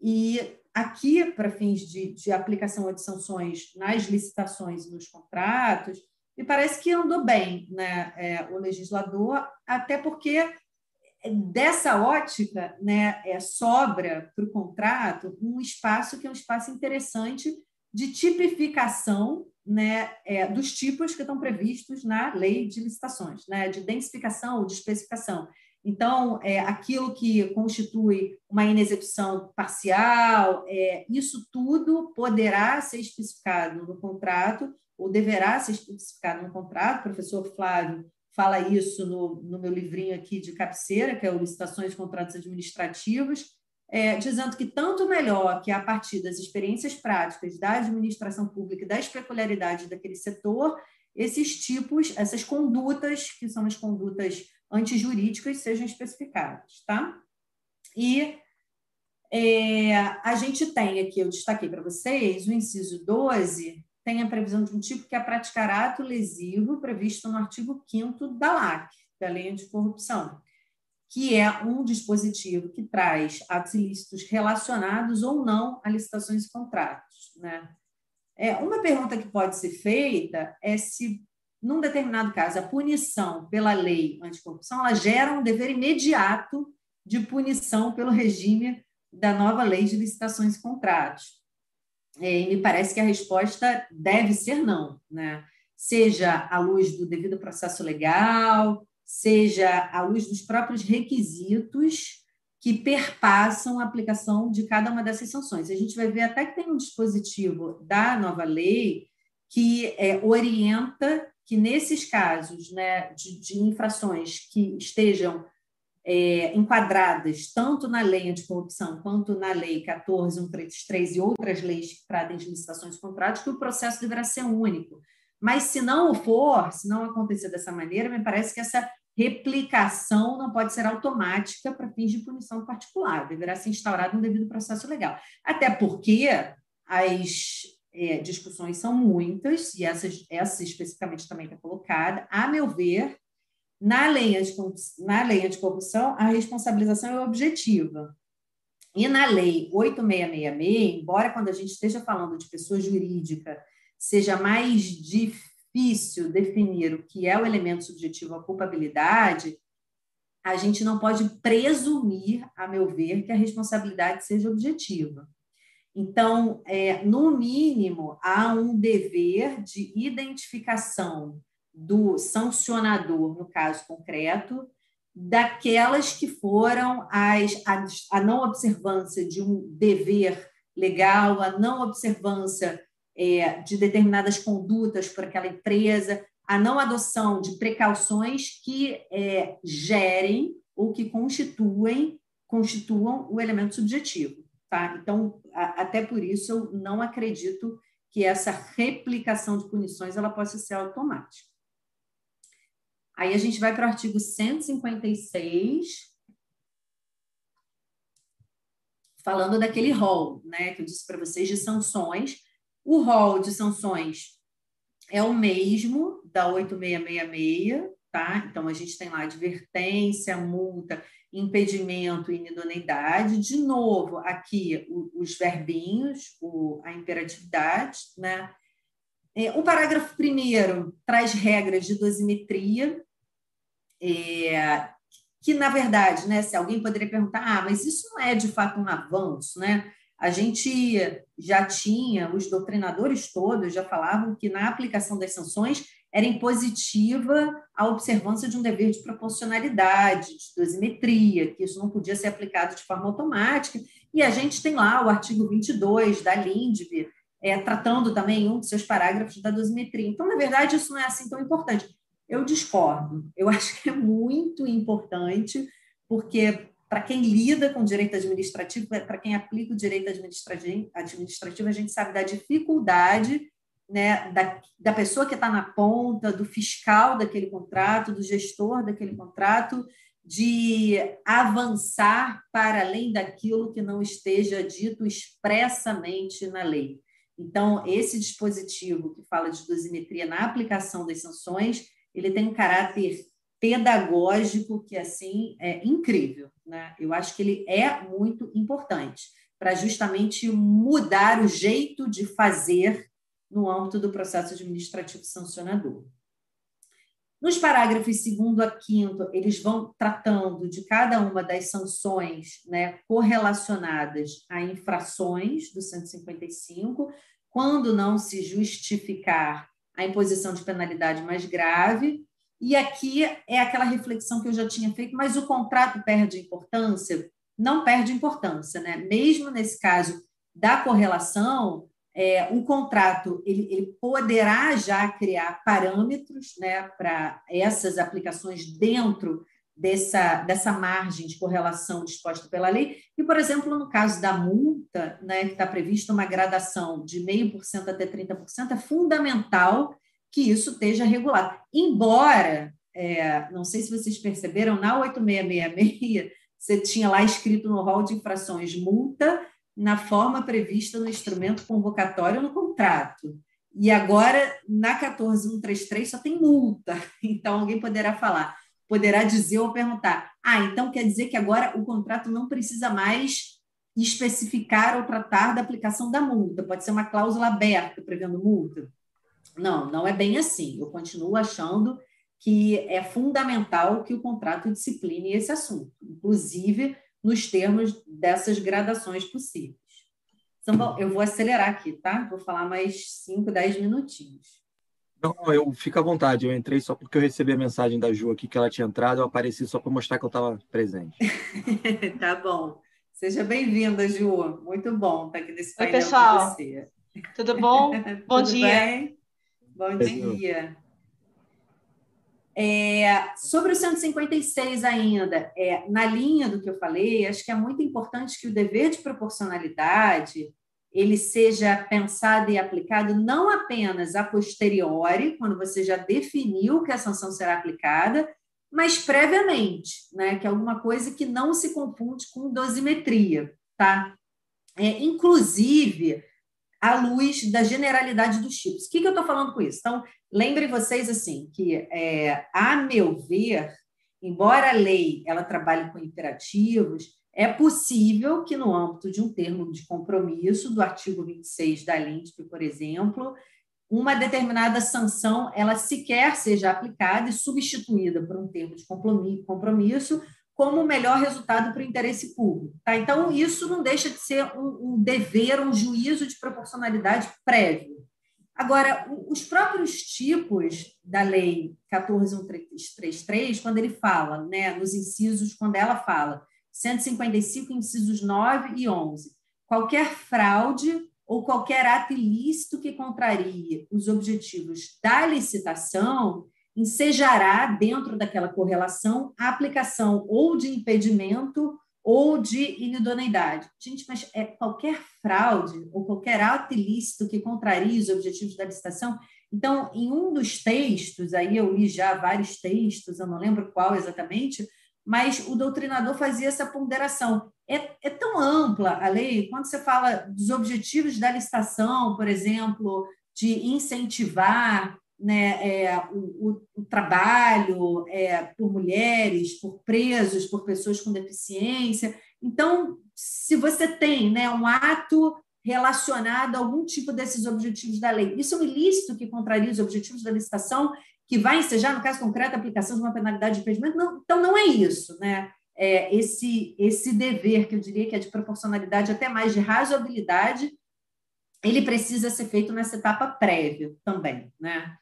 E aqui, para fins de, de aplicação de sanções nas licitações e nos contratos, me parece que andou bem né, é, o legislador, até porque dessa ótica, né, é, sobra para o contrato um espaço que é um espaço interessante de tipificação né, é, dos tipos que estão previstos na lei de licitações, né, de densificação ou de especificação. Então, é, aquilo que constitui uma inexecução parcial, é, isso tudo poderá ser especificado no contrato, ou deverá ser especificado no contrato. O professor Flávio fala isso no, no meu livrinho aqui de cabeceira, que é o Licitações e Contratos Administrativos, é, dizendo que tanto melhor que a partir das experiências práticas da administração pública e das peculiaridades daquele setor, esses tipos, essas condutas, que são as condutas antijurídicas, sejam especificadas, tá? E é, a gente tem aqui, eu destaquei para vocês, o inciso 12, tem a previsão de um tipo que é praticar ato lesivo previsto no artigo 5 da LAC, da Lei Anticorrupção, que é um dispositivo que traz atos ilícitos relacionados ou não a licitações e contratos. Né? É, uma pergunta que pode ser feita é se, num determinado caso, a punição pela lei anticorrupção ela gera um dever imediato de punição pelo regime da nova lei de licitações e contratos. É, e me parece que a resposta deve ser não, né? seja à luz do devido processo legal, seja à luz dos próprios requisitos que perpassam a aplicação de cada uma dessas sanções. A gente vai ver até que tem um dispositivo da nova lei que é, orienta que nesses casos né, de, de infrações que estejam é, enquadradas tanto na lei anticorrupção quanto na lei 14133 e outras leis que tratem de licitações e contratos, que o processo deverá ser único. Mas se não for, se não acontecer dessa maneira, me parece que essa replicação não pode ser automática para fins de punição particular, deverá ser instaurado um devido processo legal. Até porque as é, discussões são muitas, e essa, essa especificamente também está colocada, a meu ver, na lei, na lei anticorrupção, a responsabilização é objetiva. E na lei 8666, embora quando a gente esteja falando de pessoa jurídica, seja mais difícil definir o que é o elemento subjetivo à culpabilidade, a gente não pode presumir, a meu ver, que a responsabilidade seja objetiva. Então, é, no mínimo, há um dever de identificação do sancionador, no caso concreto, daquelas que foram as, a, a não observância de um dever legal, a não observância é, de determinadas condutas por aquela empresa, a não adoção de precauções que é, gerem ou que constituem, constituam o elemento subjetivo. Tá? Então, a, até por isso, eu não acredito que essa replicação de punições ela possa ser automática. Aí a gente vai para o artigo 156, falando daquele rol, né, que eu disse para vocês de sanções. O rol de sanções é o mesmo da 8666, tá? Então a gente tem lá advertência, multa, impedimento e inidoneidade. De novo, aqui os verbinhos, a imperatividade, né? É, o parágrafo primeiro traz regras de dosimetria, é, que, na verdade, né, se alguém poderia perguntar, ah, mas isso não é de fato um avanço, né? A gente já tinha, os doutrinadores todos já falavam que na aplicação das sanções era impositiva a observância de um dever de proporcionalidade, de dosimetria, que isso não podia ser aplicado de forma automática. E a gente tem lá o artigo 22 da LINDB, é, tratando também um dos seus parágrafos da dosimetria. Então, na verdade, isso não é assim tão importante. Eu discordo. Eu acho que é muito importante, porque para quem lida com direito administrativo, para quem aplica o direito administrativo, a gente sabe da dificuldade né, da, da pessoa que está na ponta, do fiscal daquele contrato, do gestor daquele contrato, de avançar para além daquilo que não esteja dito expressamente na lei. Então, esse dispositivo que fala de dosimetria na aplicação das sanções, ele tem um caráter pedagógico que assim é incrível, né? Eu acho que ele é muito importante para justamente mudar o jeito de fazer no âmbito do processo administrativo sancionador. Nos parágrafos 2 a 5, eles vão tratando de cada uma das sanções né, correlacionadas a infrações do 155, quando não se justificar a imposição de penalidade mais grave. E aqui é aquela reflexão que eu já tinha feito, mas o contrato perde importância? Não perde importância, né? Mesmo nesse caso da correlação, é, um contrato ele, ele, poderá já criar parâmetros né, para essas aplicações dentro dessa, dessa margem de correlação disposta pela lei. E, por exemplo, no caso da multa, né, que está prevista uma gradação de 0,5% até 30%, é fundamental que isso esteja regulado. Embora, é, não sei se vocês perceberam, na 8666, você tinha lá escrito no rol de infrações multa na forma prevista no instrumento convocatório no contrato. E agora, na 14133, só tem multa. Então, alguém poderá falar, poderá dizer ou perguntar: ah, então quer dizer que agora o contrato não precisa mais especificar ou tratar da aplicação da multa, pode ser uma cláusula aberta prevendo multa? Não, não é bem assim. Eu continuo achando que é fundamental que o contrato discipline esse assunto, inclusive nos termos dessas gradações possíveis. Então, eu vou acelerar aqui, tá? Vou falar mais 5, 10 minutinhos. Não, eu fico à vontade. Eu entrei só porque eu recebi a mensagem da Ju aqui que ela tinha entrado. Eu apareci só para mostrar que eu estava presente. tá bom. Seja bem-vinda, Ju. Muito bom estar aqui nesse painel Oi, pessoal. com você. Tudo bom? bom Tudo dia. Bem? Bom dia. É, sobre o 156 ainda, é, na linha do que eu falei, acho que é muito importante que o dever de proporcionalidade ele seja pensado e aplicado não apenas a posteriori, quando você já definiu que a sanção será aplicada, mas previamente, né, que é alguma coisa que não se confunde com dosimetria, tá? É, inclusive, à luz da generalidade dos tipos. O que, que eu estou falando com isso? Então, lembrem vocês assim que, é, a meu ver, embora a lei ela trabalhe com imperativos, é possível que no âmbito de um termo de compromisso do artigo 26 da LINTP, por exemplo, uma determinada sanção ela sequer seja aplicada e substituída por um termo de compromisso como o melhor resultado para o interesse público. Tá? Então, isso não deixa de ser um, um dever, um juízo de proporcionalidade prévio. Agora, os próprios tipos da lei 14133, quando ele fala, né, nos incisos, quando ela fala, 155, incisos 9 e 11, qualquer fraude ou qualquer ato ilícito que contrarie os objetivos da licitação, ensejará, dentro daquela correlação, a aplicação ou de impedimento ou de inidoneidade. Gente, mas é qualquer fraude ou qualquer ato ilícito que contraria os objetivos da licitação. Então, em um dos textos, aí eu li já vários textos, eu não lembro qual exatamente, mas o doutrinador fazia essa ponderação. É, é tão ampla a lei, quando você fala dos objetivos da licitação, por exemplo, de incentivar né, é, o, o, trabalho é, por mulheres, por presos, por pessoas com deficiência. Então, se você tem né, um ato relacionado a algum tipo desses objetivos da lei. Isso é um ilícito que contraria os objetivos da licitação, que vai ensejar, no caso concreto, a aplicação de uma penalidade de impedimento? Não, então, não é isso. Né? É esse, esse dever, que eu diria que é de proporcionalidade, até mais de razoabilidade, ele precisa ser feito nessa etapa prévia também. Né?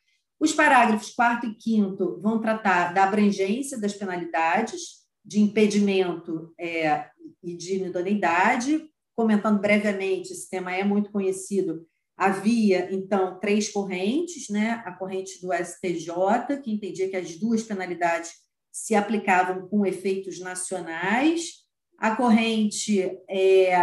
Os parágrafos 4 e 5 vão tratar da abrangência das penalidades, de impedimento é, e de inidoneidade. Comentando brevemente, esse tema é muito conhecido. Havia, então, três correntes, né? a corrente do STJ, que entendia que as duas penalidades se aplicavam com efeitos nacionais, a corrente, é,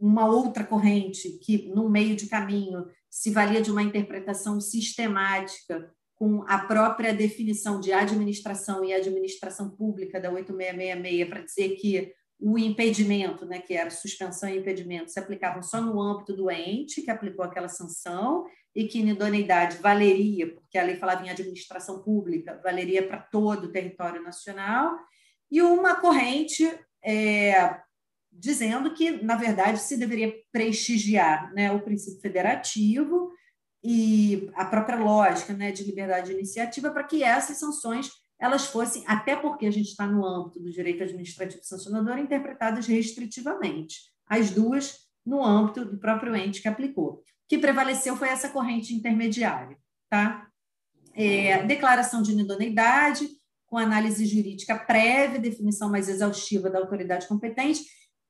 uma outra corrente que, no meio de caminho, se valia de uma interpretação sistemática com a própria definição de administração e administração pública da 8666 para dizer que o impedimento, né, que era suspensão e impedimento, se aplicavam só no âmbito do ente que aplicou aquela sanção e que inidoneidade valeria, porque a lei falava em administração pública, valeria para todo o território nacional, e uma corrente é, dizendo que, na verdade, se deveria prestigiar né, o princípio federativo e a própria lógica né, de liberdade de iniciativa para que essas sanções elas fossem, até porque a gente está no âmbito do direito administrativo sancionador, interpretadas restritivamente. As duas no âmbito do próprio ente que aplicou. O que prevaleceu foi essa corrente intermediária. Tá? É, declaração de inidoneidade, com análise jurídica prévia, definição mais exaustiva da autoridade competente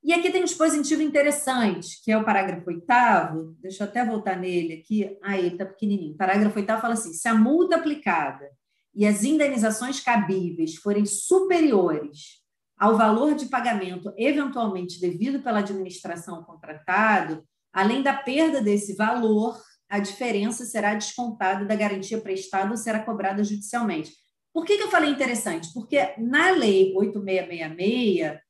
e aqui tem um dispositivo interessante, que é o parágrafo oitavo. Deixa eu até voltar nele aqui. Ah, ele está pequenininho. Parágrafo oitavo fala assim: se a multa aplicada e as indenizações cabíveis forem superiores ao valor de pagamento eventualmente devido pela administração contratado, além da perda desse valor, a diferença será descontada da garantia prestada ou será cobrada judicialmente. Por que, que eu falei interessante? Porque na Lei 8666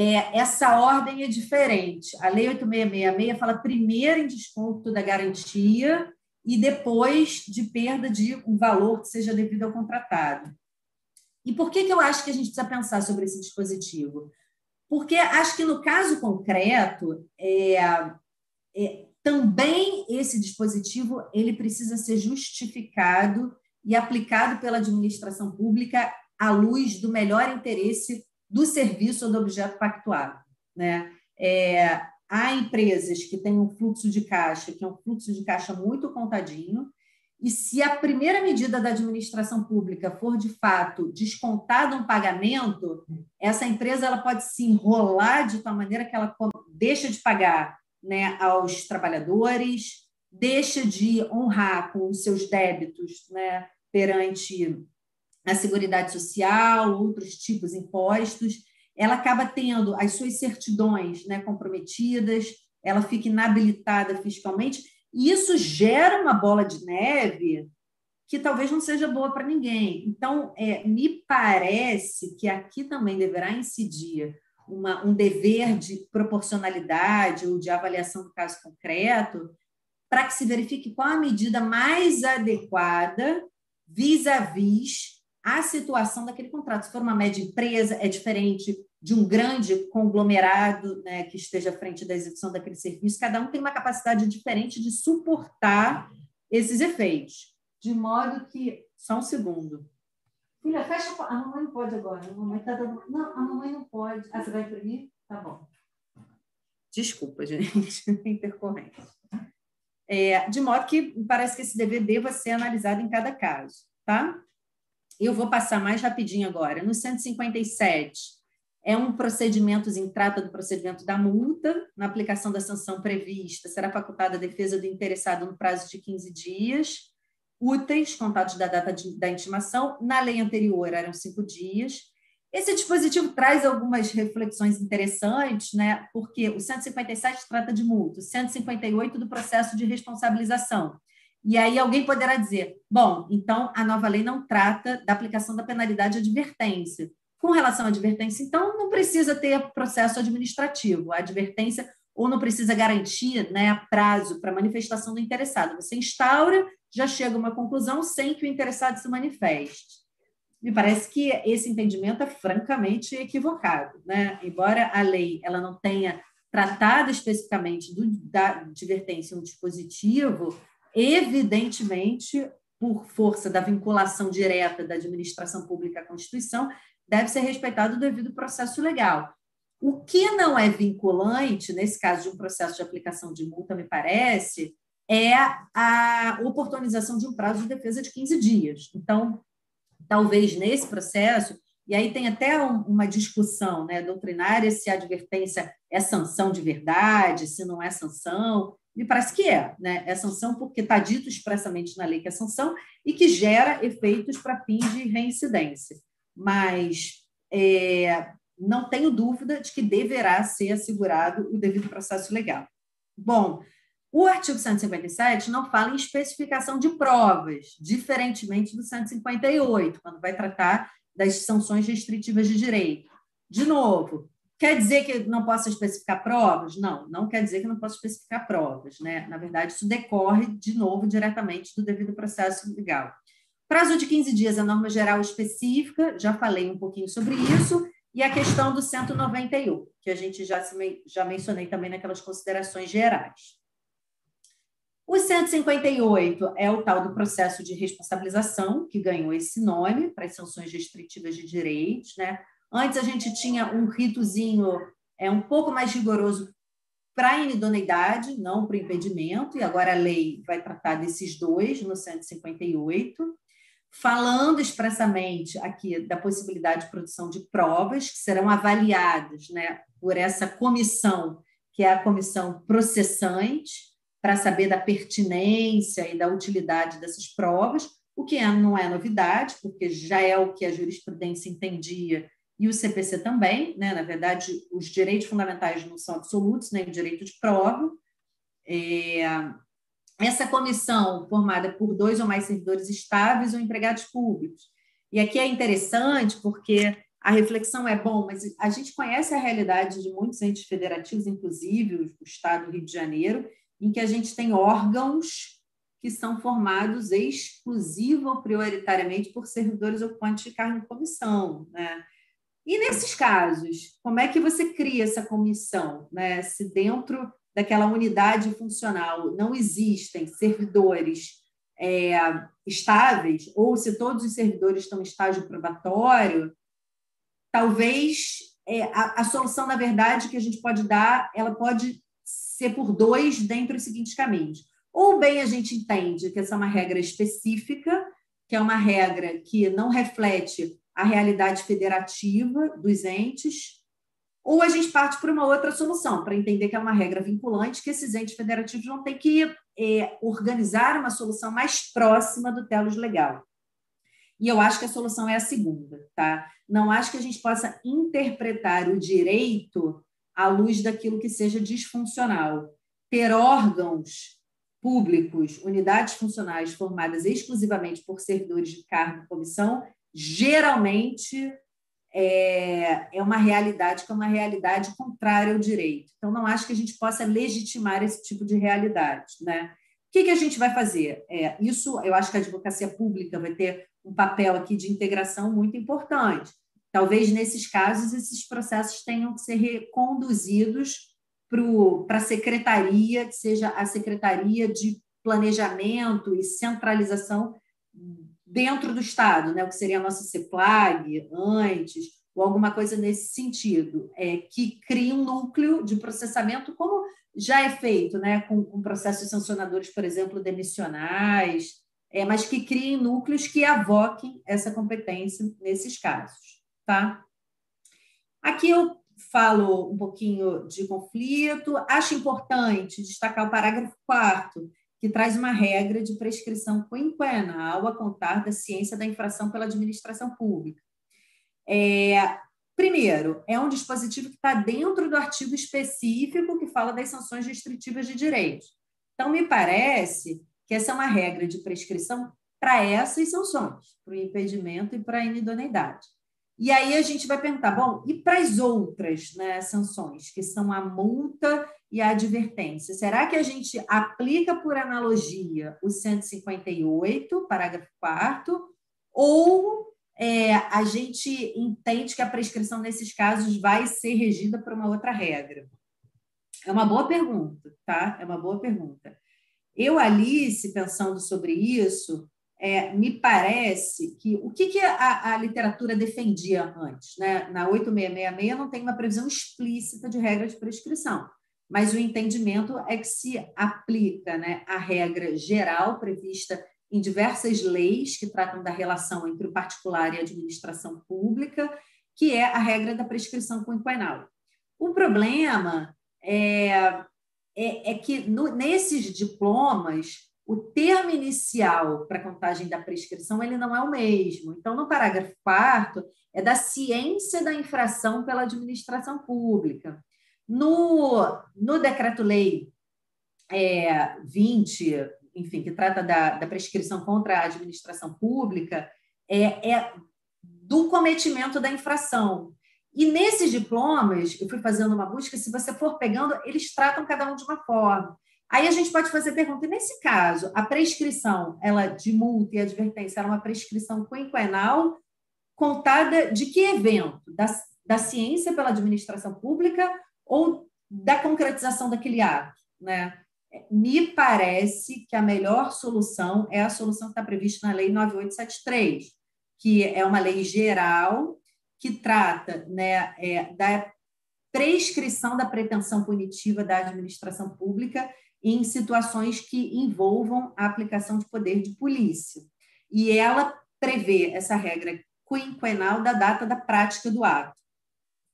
é, essa ordem é diferente. A Lei 8666 fala primeiro em desconto da garantia e depois de perda de um valor que seja devido ao contratado. E por que, que eu acho que a gente precisa pensar sobre esse dispositivo? Porque acho que no caso concreto, é, é, também esse dispositivo ele precisa ser justificado e aplicado pela administração pública à luz do melhor interesse do serviço ou do objeto pactuado. Né? É, há empresas que têm um fluxo de caixa, que é um fluxo de caixa muito contadinho, e se a primeira medida da administração pública for, de fato, descontado um pagamento, essa empresa ela pode se enrolar de tal maneira que ela deixa de pagar né, aos trabalhadores, deixa de honrar com os seus débitos né, perante a Seguridade Social, outros tipos de impostos, ela acaba tendo as suas certidões né, comprometidas, ela fica inabilitada fiscalmente, e isso gera uma bola de neve que talvez não seja boa para ninguém. Então, é, me parece que aqui também deverá incidir uma, um dever de proporcionalidade ou de avaliação do caso concreto, para que se verifique qual a medida mais adequada vis-à-vis a situação daquele contrato. Se for uma média empresa, é diferente de um grande conglomerado né, que esteja à frente da execução daquele serviço. Cada um tem uma capacidade diferente de suportar esses efeitos. De modo que. Só um segundo. Filha, fecha. A mamãe não pode agora. A mamãe tá dando... Não, a mamãe não pode. Ah, você vai imprimir? Tá bom. Desculpa, gente, intercorrente. É, de modo que parece que esse dever deva ser analisado em cada caso, tá? Eu vou passar mais rapidinho agora. No 157, é um procedimento, trata do procedimento da multa, na aplicação da sanção prevista, será facultada a defesa do interessado no prazo de 15 dias, úteis, contados da data de, da intimação, na lei anterior eram cinco dias. Esse dispositivo traz algumas reflexões interessantes, né? porque o 157 trata de multa, o 158 do processo de responsabilização. E aí alguém poderá dizer: bom, então a nova lei não trata da aplicação da penalidade de advertência. Com relação à advertência, então, não precisa ter processo administrativo. A advertência ou não precisa garantir né, prazo para manifestação do interessado. Você instaura, já chega a uma conclusão sem que o interessado se manifeste. Me parece que esse entendimento é francamente equivocado. Né? Embora a lei ela não tenha tratado especificamente do, da advertência um dispositivo, evidentemente, por força da vinculação direta da administração pública à Constituição, deve ser respeitado o devido processo legal. O que não é vinculante, nesse caso de um processo de aplicação de multa, me parece, é a oportunização de um prazo de defesa de 15 dias. Então, talvez nesse processo, e aí tem até uma discussão né, doutrinária se a advertência é sanção de verdade, se não é sanção. Me parece que é, né? É sanção porque está dito expressamente na lei que é sanção e que gera efeitos para fins de reincidência. Mas é, não tenho dúvida de que deverá ser assegurado o devido processo legal. Bom, o artigo 157 não fala em especificação de provas, diferentemente do 158, quando vai tratar das sanções restritivas de direito. De novo, quer dizer que não possa especificar provas? Não, não quer dizer que não possa especificar provas. Né? Na verdade, isso decorre, de novo, diretamente do devido processo legal. Prazo de 15 dias, a norma geral específica, já falei um pouquinho sobre isso, e a questão do 191, que a gente já, já mencionei também naquelas considerações gerais. O 158 é o tal do processo de responsabilização, que ganhou esse nome para as sanções restritivas de direitos. Né? Antes a gente tinha um ritozinho é, um pouco mais rigoroso para a inidoneidade, não para o impedimento, e agora a lei vai tratar desses dois no 158, falando expressamente aqui da possibilidade de produção de provas que serão avaliadas né, por essa comissão, que é a comissão processante, para saber da pertinência e da utilidade dessas provas, o que é, não é novidade, porque já é o que a jurisprudência entendia e o CPC também, né? na verdade, os direitos fundamentais não são absolutos, nem o direito de prova. É... Essa comissão, formada por dois ou mais servidores estáveis ou empregados públicos. E aqui é interessante porque a reflexão é bom, mas a gente conhece a realidade de muitos entes federativos, inclusive o Estado do Rio de Janeiro, em que a gente tem órgãos que são formados exclusivo ou prioritariamente por servidores ocupantes de cargo em comissão. Né? E nesses casos, como é que você cria essa comissão? Né? Se dentro daquela unidade funcional não existem servidores é, estáveis, ou se todos os servidores estão em estágio probatório, talvez é, a, a solução, na verdade, que a gente pode dar, ela pode ser por dois dentre os seguintes caminhos. Ou bem a gente entende que essa é uma regra específica, que é uma regra que não reflete a realidade federativa dos entes, ou a gente parte para uma outra solução, para entender que é uma regra vinculante, que esses entes federativos vão ter que é, organizar uma solução mais próxima do telos legal. E eu acho que a solução é a segunda, tá? Não acho que a gente possa interpretar o direito à luz daquilo que seja disfuncional. Ter órgãos públicos, unidades funcionais formadas exclusivamente por servidores de cargo e comissão, geralmente é, é uma realidade que é uma realidade contrária ao direito. Então, não acho que a gente possa legitimar esse tipo de realidade. Né? O que, que a gente vai fazer? É, isso, eu acho que a advocacia pública vai ter um papel aqui de integração muito importante. Talvez nesses casos esses processos tenham que ser reconduzidos para a secretaria, que seja a secretaria de planejamento e centralização dentro do Estado, né? o que seria a nossa CEPLAG antes, ou alguma coisa nesse sentido, é, que crie um núcleo de processamento, como já é feito né? com, com processos sancionadores, por exemplo, demissionais, é, mas que criem núcleos que avoquem essa competência nesses casos tá? Aqui eu falo um pouquinho de conflito. Acho importante destacar o parágrafo 4 que traz uma regra de prescrição quinquenal a contar da ciência da infração pela administração pública. É, primeiro, é um dispositivo que está dentro do artigo específico que fala das sanções restritivas de direitos. Então, me parece que essa é uma regra de prescrição para essas sanções, para o impedimento e para a inidoneidade. E aí a gente vai perguntar, bom, e para as outras né, sanções, que são a multa e a advertência, será que a gente aplica por analogia o 158, parágrafo 4 ou é, a gente entende que a prescrição nesses casos vai ser regida por uma outra regra? É uma boa pergunta, tá? É uma boa pergunta. Eu, Alice, pensando sobre isso, é, me parece que o que, que a, a, literatura defendia antes? Né? Na 8666 não tem uma previsão explícita de regra de prescrição, mas o entendimento é que se aplica né, a regra geral prevista em diversas leis que tratam da relação entre o particular e a administração pública, que é a regra da prescrição quinquenal. O problema é, é, é que no, nesses diplomas o termo inicial para contagem da prescrição ele não é o mesmo. Então, no parágrafo 4 é da ciência da infração pela administração pública. No, no decreto-lei é, 20, enfim, que trata da, da prescrição contra a administração pública, é, é do cometimento da infração. E nesses diplomas, eu fui fazendo uma busca, se você for pegando, eles tratam cada um de uma forma. Aí a gente pode fazer pergunta, e nesse caso, a prescrição ela de multa e advertência era uma prescrição quinquenal contada de que evento? Da, da ciência pela administração pública ou da concretização daquele ato? Né? Me parece que a melhor solução é a solução que está prevista na Lei 9873, que é uma lei geral que trata né, é, da prescrição da pretensão punitiva da administração pública em situações que envolvam a aplicação de poder de polícia. E ela prevê essa regra quinquenal da data da prática do ato.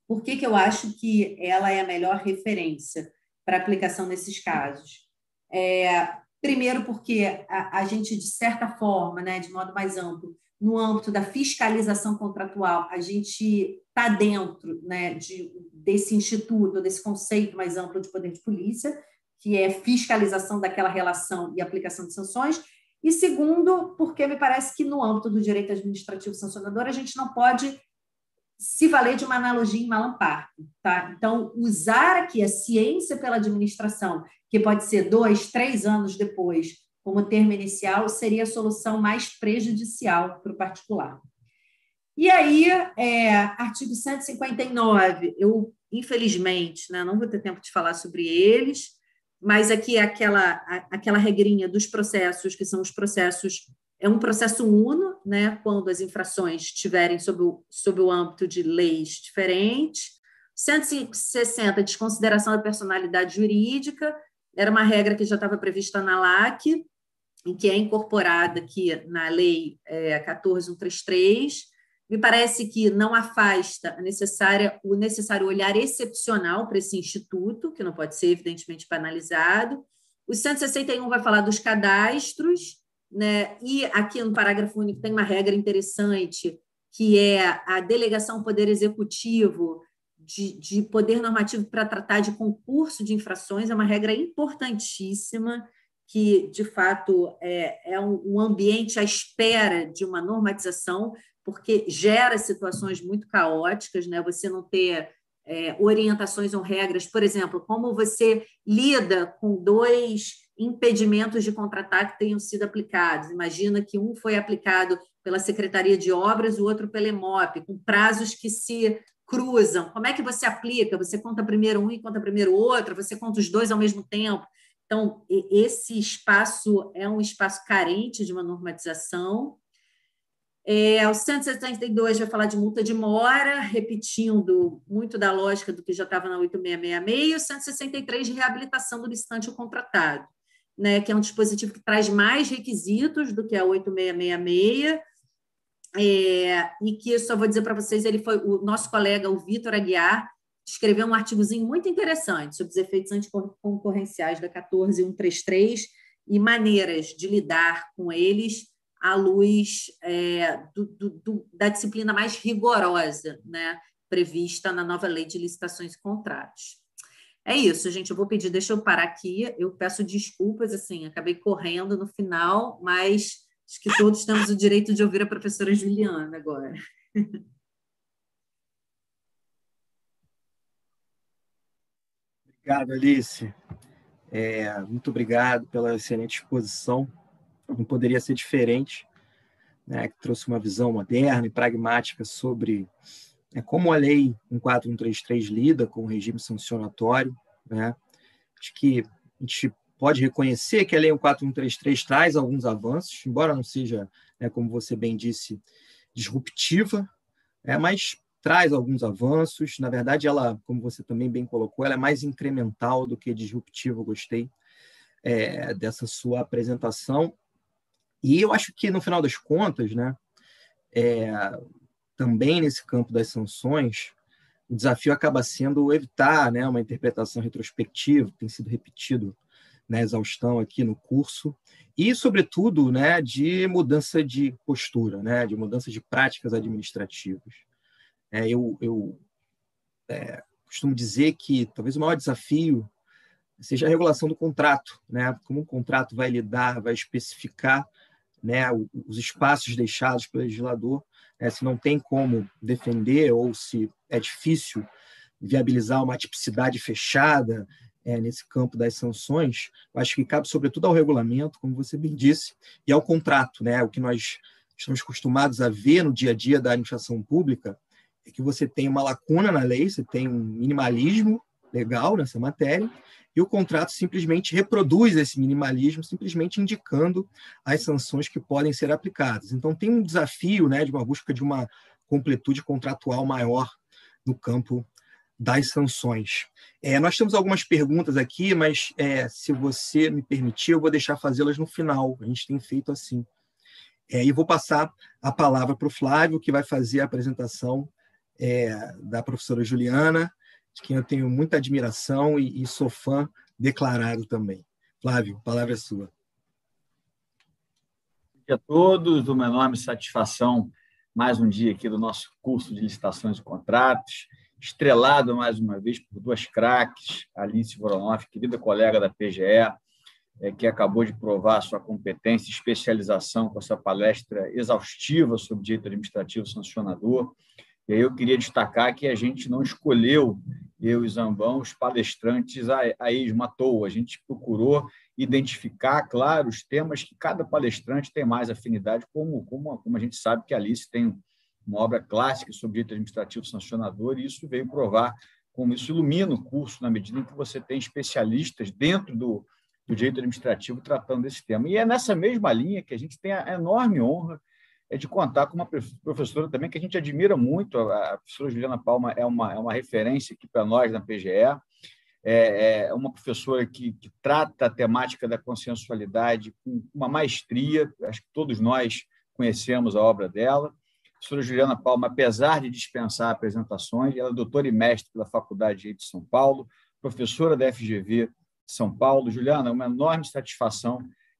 Por que, que eu acho que ela é a melhor referência para aplicação nesses casos? É, primeiro, porque a, a, gente, de certa forma, né, de modo mais amplo, no âmbito da fiscalização contratual, a gente está dentro né, de, desse instituto, desse conceito mais amplo de poder de polícia, que é fiscalização daquela relação e aplicação de sanções, e segundo, porque me parece que no âmbito do direito administrativo sancionador a gente não pode se valer de uma analogia em Malamparte. Tá? Então, usar aqui a ciência pela administração, que pode ser dois, três anos depois, como termo inicial, seria a solução mais prejudicial para o particular. E aí, é, artigo 159, eu, infelizmente, né, não vou ter tempo de falar sobre eles, mas aqui é aquela, aquela regrinha dos processos, que são os processos, é um processo uno, né, quando as infrações estiverem sob o, sob o âmbito de leis diferentes. 160, desconsideração da personalidade jurídica, era uma regra que já estava prevista na LAC, e que é incorporada aqui na Lei é, 14133, me parece que não afasta a necessária, o necessário olhar excepcional para esse instituto, que não pode ser, evidentemente, banalizado. O 161 vai falar dos cadastros, né? e aqui no parágrafo único tem uma regra interessante, que é a delegação ao Poder Executivo de, de poder normativo para tratar de concurso de infrações, é uma regra importantíssima, que, de fato, é, é um ambiente à espera de uma normatização, porque gera situações muito caóticas, né? Você não ter é, orientações ou regras, por exemplo, como você lida com dois impedimentos de contratar que tenham sido aplicados. Imagina que um foi aplicado pela Secretaria de Obras, o outro pela EMOP, com prazos que se cruzam. Como é que você aplica? Você conta primeiro um e conta primeiro outro? Você conta os dois ao mesmo tempo? Então, esse espaço é um espaço carente de uma normatização. É, o 172 vai falar de multa de mora, repetindo muito da lógica do que já estava na 8666, e o 163 de reabilitação do licitante ou contratado, né, que é um dispositivo que traz mais requisitos do que a 8666, é, e que, só vou dizer para vocês, ele foi o nosso colega, o Vitor Aguiar, escreveu um artigozinho muito interessante sobre os efeitos anticoncorrenciais da 14133 e maneiras de lidar com eles à luz é, do, do, do, da disciplina mais rigorosa né, prevista na nova lei de licitações e contratos. É isso, gente. Eu vou pedir, deixa eu parar aqui. Eu peço desculpas, assim, acabei correndo no final, mas acho que todos temos o direito de ouvir a professora Juliana agora. Obrigado, Alice. É, muito obrigado pela excelente exposição não poderia ser diferente, né, que trouxe uma visão moderna e pragmática sobre né, como a lei 14133 lida com o regime sancionatório, né, Acho que a gente pode reconhecer que a Lei 1433 traz alguns avanços, embora não seja, né, como você bem disse, disruptiva, é, mas traz alguns avanços. Na verdade, ela, como você também bem colocou, ela é mais incremental do que disruptiva. Eu gostei é, dessa sua apresentação. E eu acho que, no final das contas, né, é, também nesse campo das sanções, o desafio acaba sendo evitar né, uma interpretação retrospectiva, que tem sido repetido na exaustão aqui no curso, e, sobretudo, né, de mudança de postura, né, de mudança de práticas administrativas. É, eu eu é, costumo dizer que talvez o maior desafio seja a regulação do contrato, né, como um contrato vai lidar, vai especificar né, os espaços deixados pelo legislador, né, se não tem como defender ou se é difícil viabilizar uma tipicidade fechada é, nesse campo das sanções, eu acho que cabe sobretudo ao regulamento, como você bem disse, e ao contrato, né? O que nós estamos acostumados a ver no dia a dia da administração pública é que você tem uma lacuna na lei, você tem um minimalismo legal nessa matéria, e o contrato simplesmente reproduz esse minimalismo, simplesmente indicando as sanções que podem ser aplicadas. Então, tem um desafio né, de uma busca de uma completude contratual maior no campo das sanções. É, nós temos algumas perguntas aqui, mas é, se você me permitir, eu vou deixar fazê-las no final. A gente tem feito assim. É, e vou passar a palavra para o Flávio, que vai fazer a apresentação é, da professora Juliana, de quem eu tenho muita admiração e, e sou fã declarado também. Flávio, a palavra é sua. Bom dia a todos, uma enorme satisfação mais um dia aqui do nosso curso de licitações e contratos estrelado mais uma vez por duas craques, Alice Voronoff, querida colega da PGE, é, que acabou de provar sua competência e especialização com essa palestra exaustiva sobre direito administrativo sancionador. E aí eu queria destacar que a gente não escolheu, eu e Zambão, os palestrantes a, a esmo à toa. A gente procurou identificar, claro, os temas que cada palestrante tem mais afinidade, como, como, como a gente sabe que a Alice tem uma obra clássica sobre direito administrativo sancionador, e isso veio provar como isso ilumina o curso, na medida em que você tem especialistas dentro do, do direito administrativo tratando desse tema. E é nessa mesma linha que a gente tem a enorme honra é de contar com uma professora também que a gente admira muito, a professora Juliana Palma é uma, é uma referência aqui para nós na PGE, é, é uma professora que, que, trata a temática da consensualidade com uma maestria, acho que todos nós conhecemos a obra dela, professora Juliana Palma, apesar de dispensar apresentações, ela é doutora e mestre pela Faculdade de Direito de São Paulo, professora da FGV de São Paulo. Juliana, é uma enorme satisfação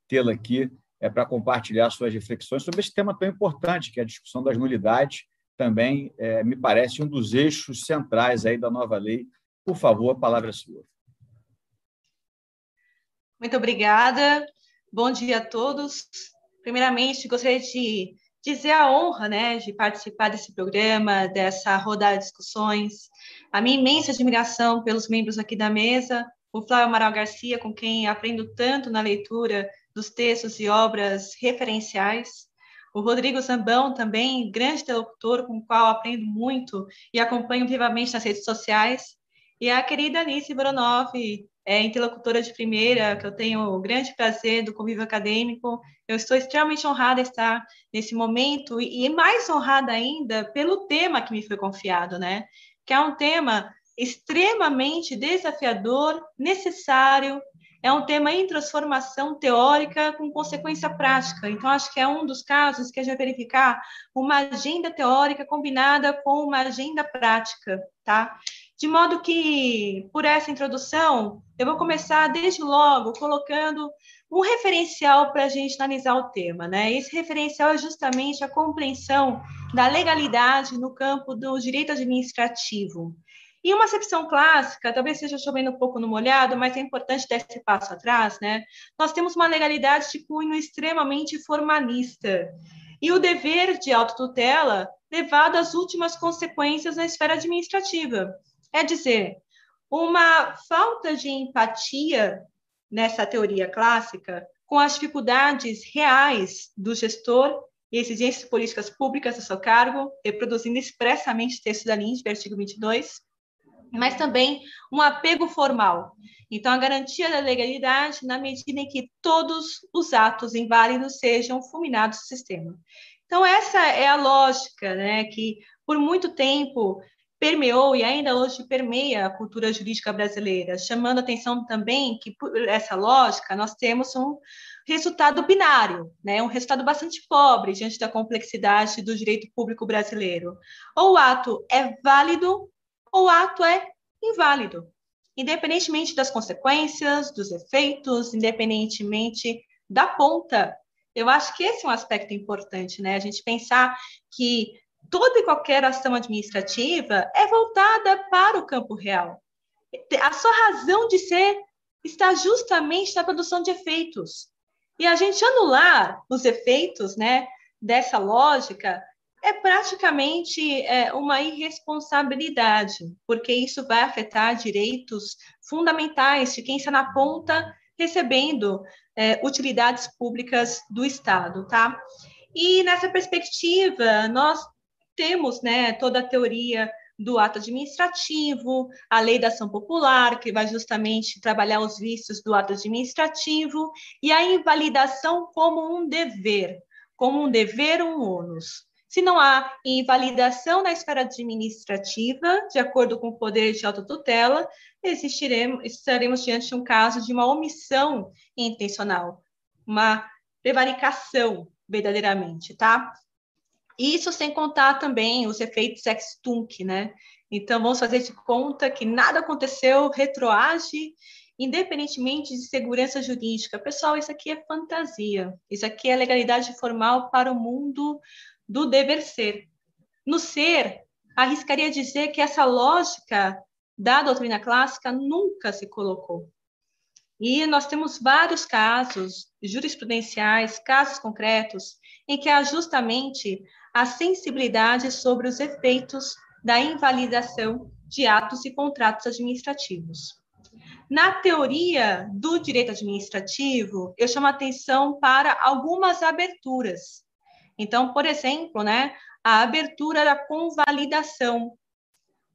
tê-la aqui é, para compartilhar suas reflexões sobre esse tema tão importante, que é a discussão das nulidades, também é, me parece um dos eixos centrais aí da nova lei. Por favor, a palavra é sua. Muito obrigada. Bom dia a todos. Primeiramente, gostaria de dizer a honra né, de participar desse programa, dessa rodada de discussões, a minha imensa admiração pelos membros aqui da mesa, o Flávio Amaral Garcia, com quem aprendo tanto na leitura dos textos e obras referenciais, o Rodrigo Zambão, também grande interlocutor com o qual aprendo muito e acompanho vivamente nas redes sociais, e a querida Alice Bronov, é, interlocutora de primeira, que eu tenho o grande prazer do convívio acadêmico. Eu estou extremamente honrada de estar nesse momento e, e mais honrada ainda pelo tema que me foi confiado, né? Que é um tema extremamente desafiador, necessário, é um tema em transformação teórica com consequência prática. Então, acho que é um dos casos que a gente vai verificar uma agenda teórica combinada com uma agenda prática, tá? De modo que, por essa introdução, eu vou começar desde logo colocando um referencial para a gente analisar o tema. Né? Esse referencial é justamente a compreensão da legalidade no campo do direito administrativo. E uma acepção clássica, talvez seja chovendo um pouco no molhado, mas é importante dar esse passo atrás, né? Nós temos uma legalidade de cunho extremamente formalista. E o dever de autotutela levado às últimas consequências na esfera administrativa. É dizer, uma falta de empatia nessa teoria clássica com as dificuldades reais do gestor e exigências políticas públicas a seu cargo, reproduzindo expressamente o texto da LINDB, artigo 22, mas também um apego formal. Então, a garantia da legalidade na medida em que todos os atos inválidos sejam fulminados do sistema. Então, essa é a lógica né, que, por muito tempo, permeou e ainda hoje permeia a cultura jurídica brasileira, chamando atenção também que, por essa lógica, nós temos um resultado binário, né? um resultado bastante pobre diante da complexidade do direito público brasileiro. Ou o ato é válido ou ato é inválido, independentemente das consequências, dos efeitos, independentemente da ponta. Eu acho que esse é um aspecto importante, né? A gente pensar que toda e qualquer ação administrativa é voltada para o campo real. A sua razão de ser está justamente na produção de efeitos. E a gente anular os efeitos né, dessa lógica é praticamente é, uma irresponsabilidade, porque isso vai afetar direitos fundamentais de quem está na ponta recebendo é, utilidades públicas do Estado, tá? E nessa perspectiva, nós temos né, toda a teoria do ato administrativo, a lei da ação popular, que vai justamente trabalhar os vícios do ato administrativo, e a invalidação como um dever, como um dever, um ônus. Se não há invalidação na esfera administrativa, de acordo com o poder de autotutela, existiremos, estaremos diante de um caso de uma omissão intencional, uma prevaricação, verdadeiramente, tá? Isso sem contar também os efeitos ex-tunc, né? Então, vamos fazer de conta que nada aconteceu, retroage, independentemente de segurança jurídica. Pessoal, isso aqui é fantasia. Isso aqui é legalidade formal para o mundo do dever ser. No ser, arriscaria dizer que essa lógica da doutrina clássica nunca se colocou. E nós temos vários casos jurisprudenciais, casos concretos, em que há justamente a sensibilidade sobre os efeitos da invalidação de atos e contratos administrativos. Na teoria do direito administrativo, eu chamo atenção para algumas aberturas. Então, por exemplo, né, a abertura da convalidação.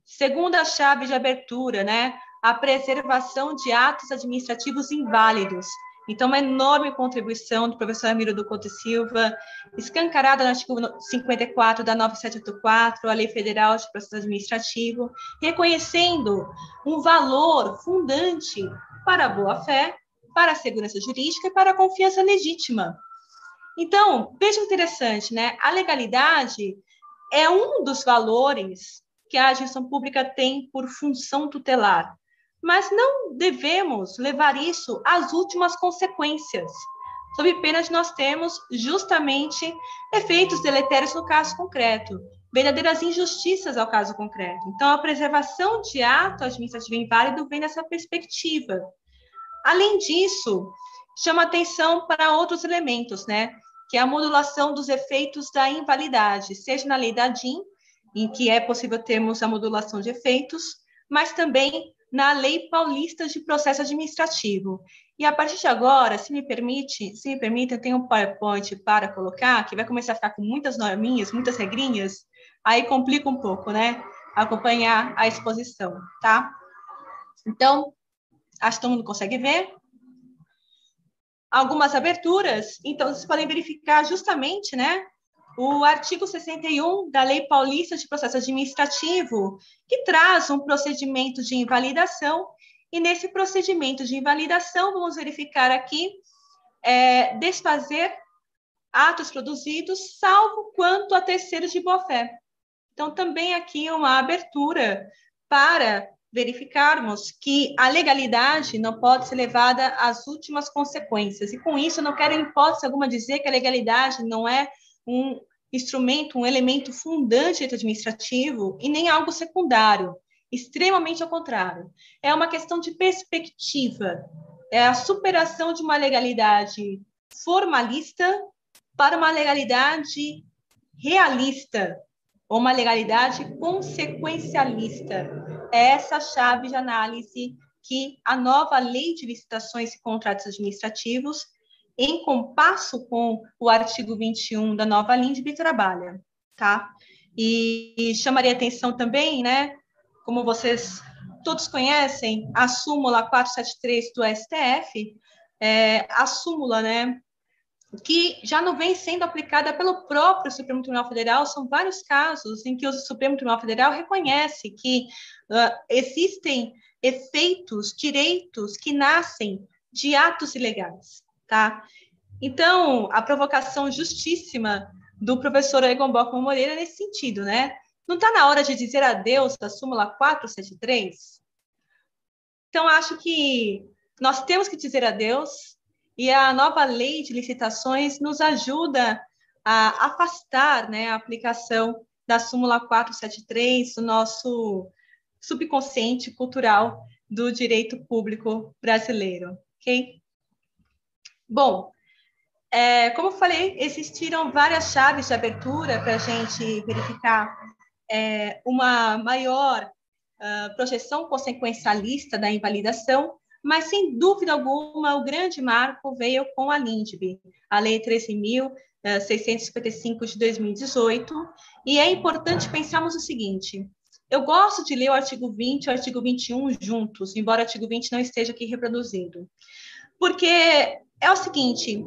Segunda chave de abertura, né, a preservação de atos administrativos inválidos, então, uma enorme contribuição do professor Amiro do Couto Silva, escancarada no artigo 54 da 9784, a Lei Federal de Processo Administrativo, reconhecendo um valor fundante para a boa-fé, para a segurança jurídica e para a confiança legítima. Então, veja interessante, né? A legalidade é um dos valores que a gestão pública tem por função tutelar mas não devemos levar isso às últimas consequências, sob pena de nós termos justamente efeitos deletérios no caso concreto, verdadeiras injustiças ao caso concreto. Então, a preservação de ato administrativo inválido vem nessa perspectiva. Além disso, chama atenção para outros elementos, né? Que é a modulação dos efeitos da invalidade, seja na lei da DIN, em que é possível termos a modulação de efeitos, mas também na Lei Paulista de Processo Administrativo. E a partir de agora, se me permite, se me permite, eu tenho um PowerPoint para colocar, que vai começar a ficar com muitas norminhas, muitas regrinhas, aí complica um pouco, né? Acompanhar a exposição, tá? Então, acho que todo mundo consegue ver. Algumas aberturas, então vocês podem verificar justamente, né? o artigo 61 da Lei Paulista de Processo Administrativo, que traz um procedimento de invalidação, e nesse procedimento de invalidação, vamos verificar aqui, é, desfazer atos produzidos, salvo quanto a terceiros de boa-fé. Então, também aqui uma abertura para verificarmos que a legalidade não pode ser levada às últimas consequências. E com isso, não quero, em hipótese alguma, dizer que a legalidade não é um instrumento, um elemento fundante administrativo e nem algo secundário, extremamente ao contrário. É uma questão de perspectiva, é a superação de uma legalidade formalista para uma legalidade realista, ou uma legalidade consequencialista. Essa chave de análise que a nova lei de licitações e contratos administrativos em compasso com o artigo 21 da nova LINDB trabalha, tá? E, e chamaria atenção também, né, como vocês todos conhecem a súmula 473 do STF, é, a súmula, né, que já não vem sendo aplicada pelo próprio Supremo Tribunal Federal. São vários casos em que o Supremo Tribunal Federal reconhece que uh, existem efeitos, direitos que nascem de atos ilegais, tá? Então, a provocação justíssima do professor Egon Bockman Moreira nesse sentido, né? Não está na hora de dizer adeus da súmula 473? Então, acho que nós temos que dizer adeus e a nova lei de licitações nos ajuda a afastar né, a aplicação da súmula 473 do nosso subconsciente cultural do direito público brasileiro, ok? Bom, é, como eu falei, existiram várias chaves de abertura para a gente verificar é, uma maior uh, projeção consequencialista da invalidação, mas sem dúvida alguma o grande marco veio com a LINDB, a Lei 13.655 de 2018, e é importante pensarmos o seguinte: eu gosto de ler o artigo 20 e o artigo 21 juntos, embora o artigo 20 não esteja aqui reproduzido, porque é o seguinte: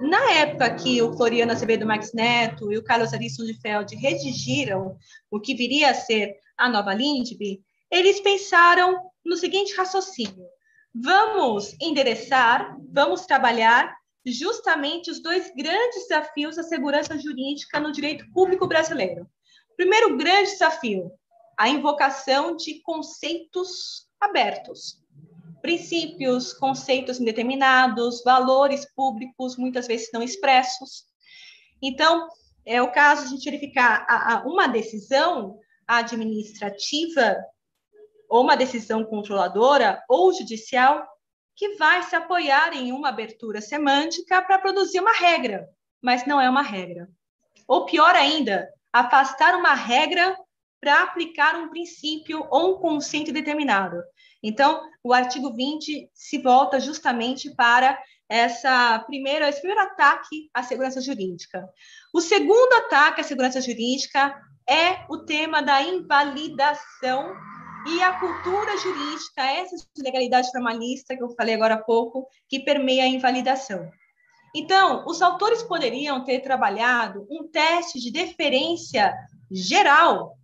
na época que o Floriano Azevedo Max Neto e o Carlos Arisson de Feld redigiram o que viria a ser a nova Lindbe, eles pensaram no seguinte raciocínio: vamos endereçar, vamos trabalhar justamente os dois grandes desafios da segurança jurídica no direito público brasileiro. Primeiro grande desafio, a invocação de conceitos abertos, princípios, conceitos indeterminados, valores públicos muitas vezes não expressos. Então, é o caso de a gente verificar a, a uma decisão administrativa ou uma decisão controladora ou judicial que vai se apoiar em uma abertura semântica para produzir uma regra, mas não é uma regra. Ou pior ainda, afastar uma regra para aplicar um princípio ou um conceito determinado. Então, o artigo 20 se volta justamente para essa primeira, esse primeiro ataque à segurança jurídica. O segundo ataque à segurança jurídica é o tema da invalidação e a cultura jurídica, essa legalidade formalista que eu falei agora há pouco, que permeia a invalidação. Então, os autores poderiam ter trabalhado um teste de deferência geral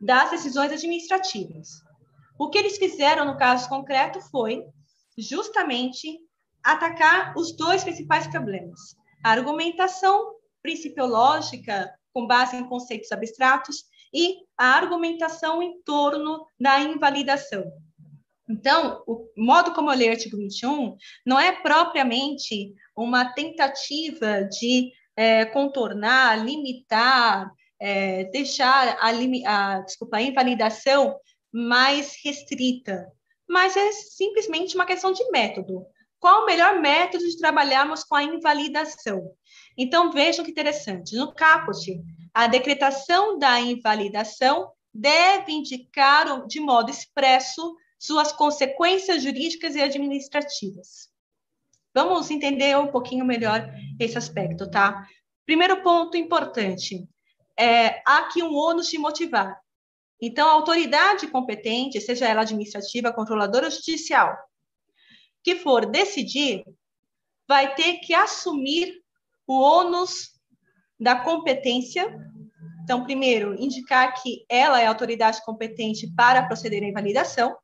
das decisões administrativas. O que eles fizeram no caso concreto foi justamente atacar os dois principais problemas: a argumentação principiológica com base em conceitos abstratos e a argumentação em torno da invalidação. Então, o modo como eu leio o artigo 21 não é propriamente uma tentativa de é, contornar, limitar, é, deixar a, a, desculpa, a invalidação mais restrita, mas é simplesmente uma questão de método. Qual o melhor método de trabalharmos com a invalidação? Então, vejam que interessante. No caput, a decretação da invalidação deve indicar de modo expresso suas consequências jurídicas e administrativas. Vamos entender um pouquinho melhor esse aspecto, tá? Primeiro ponto importante, é, há aqui um ônus de motivar. Então, a autoridade competente, seja ela administrativa, controladora ou judicial, que for decidir, vai ter que assumir o ônus da competência. Então, primeiro, indicar que ela é a autoridade competente para proceder à invalidação.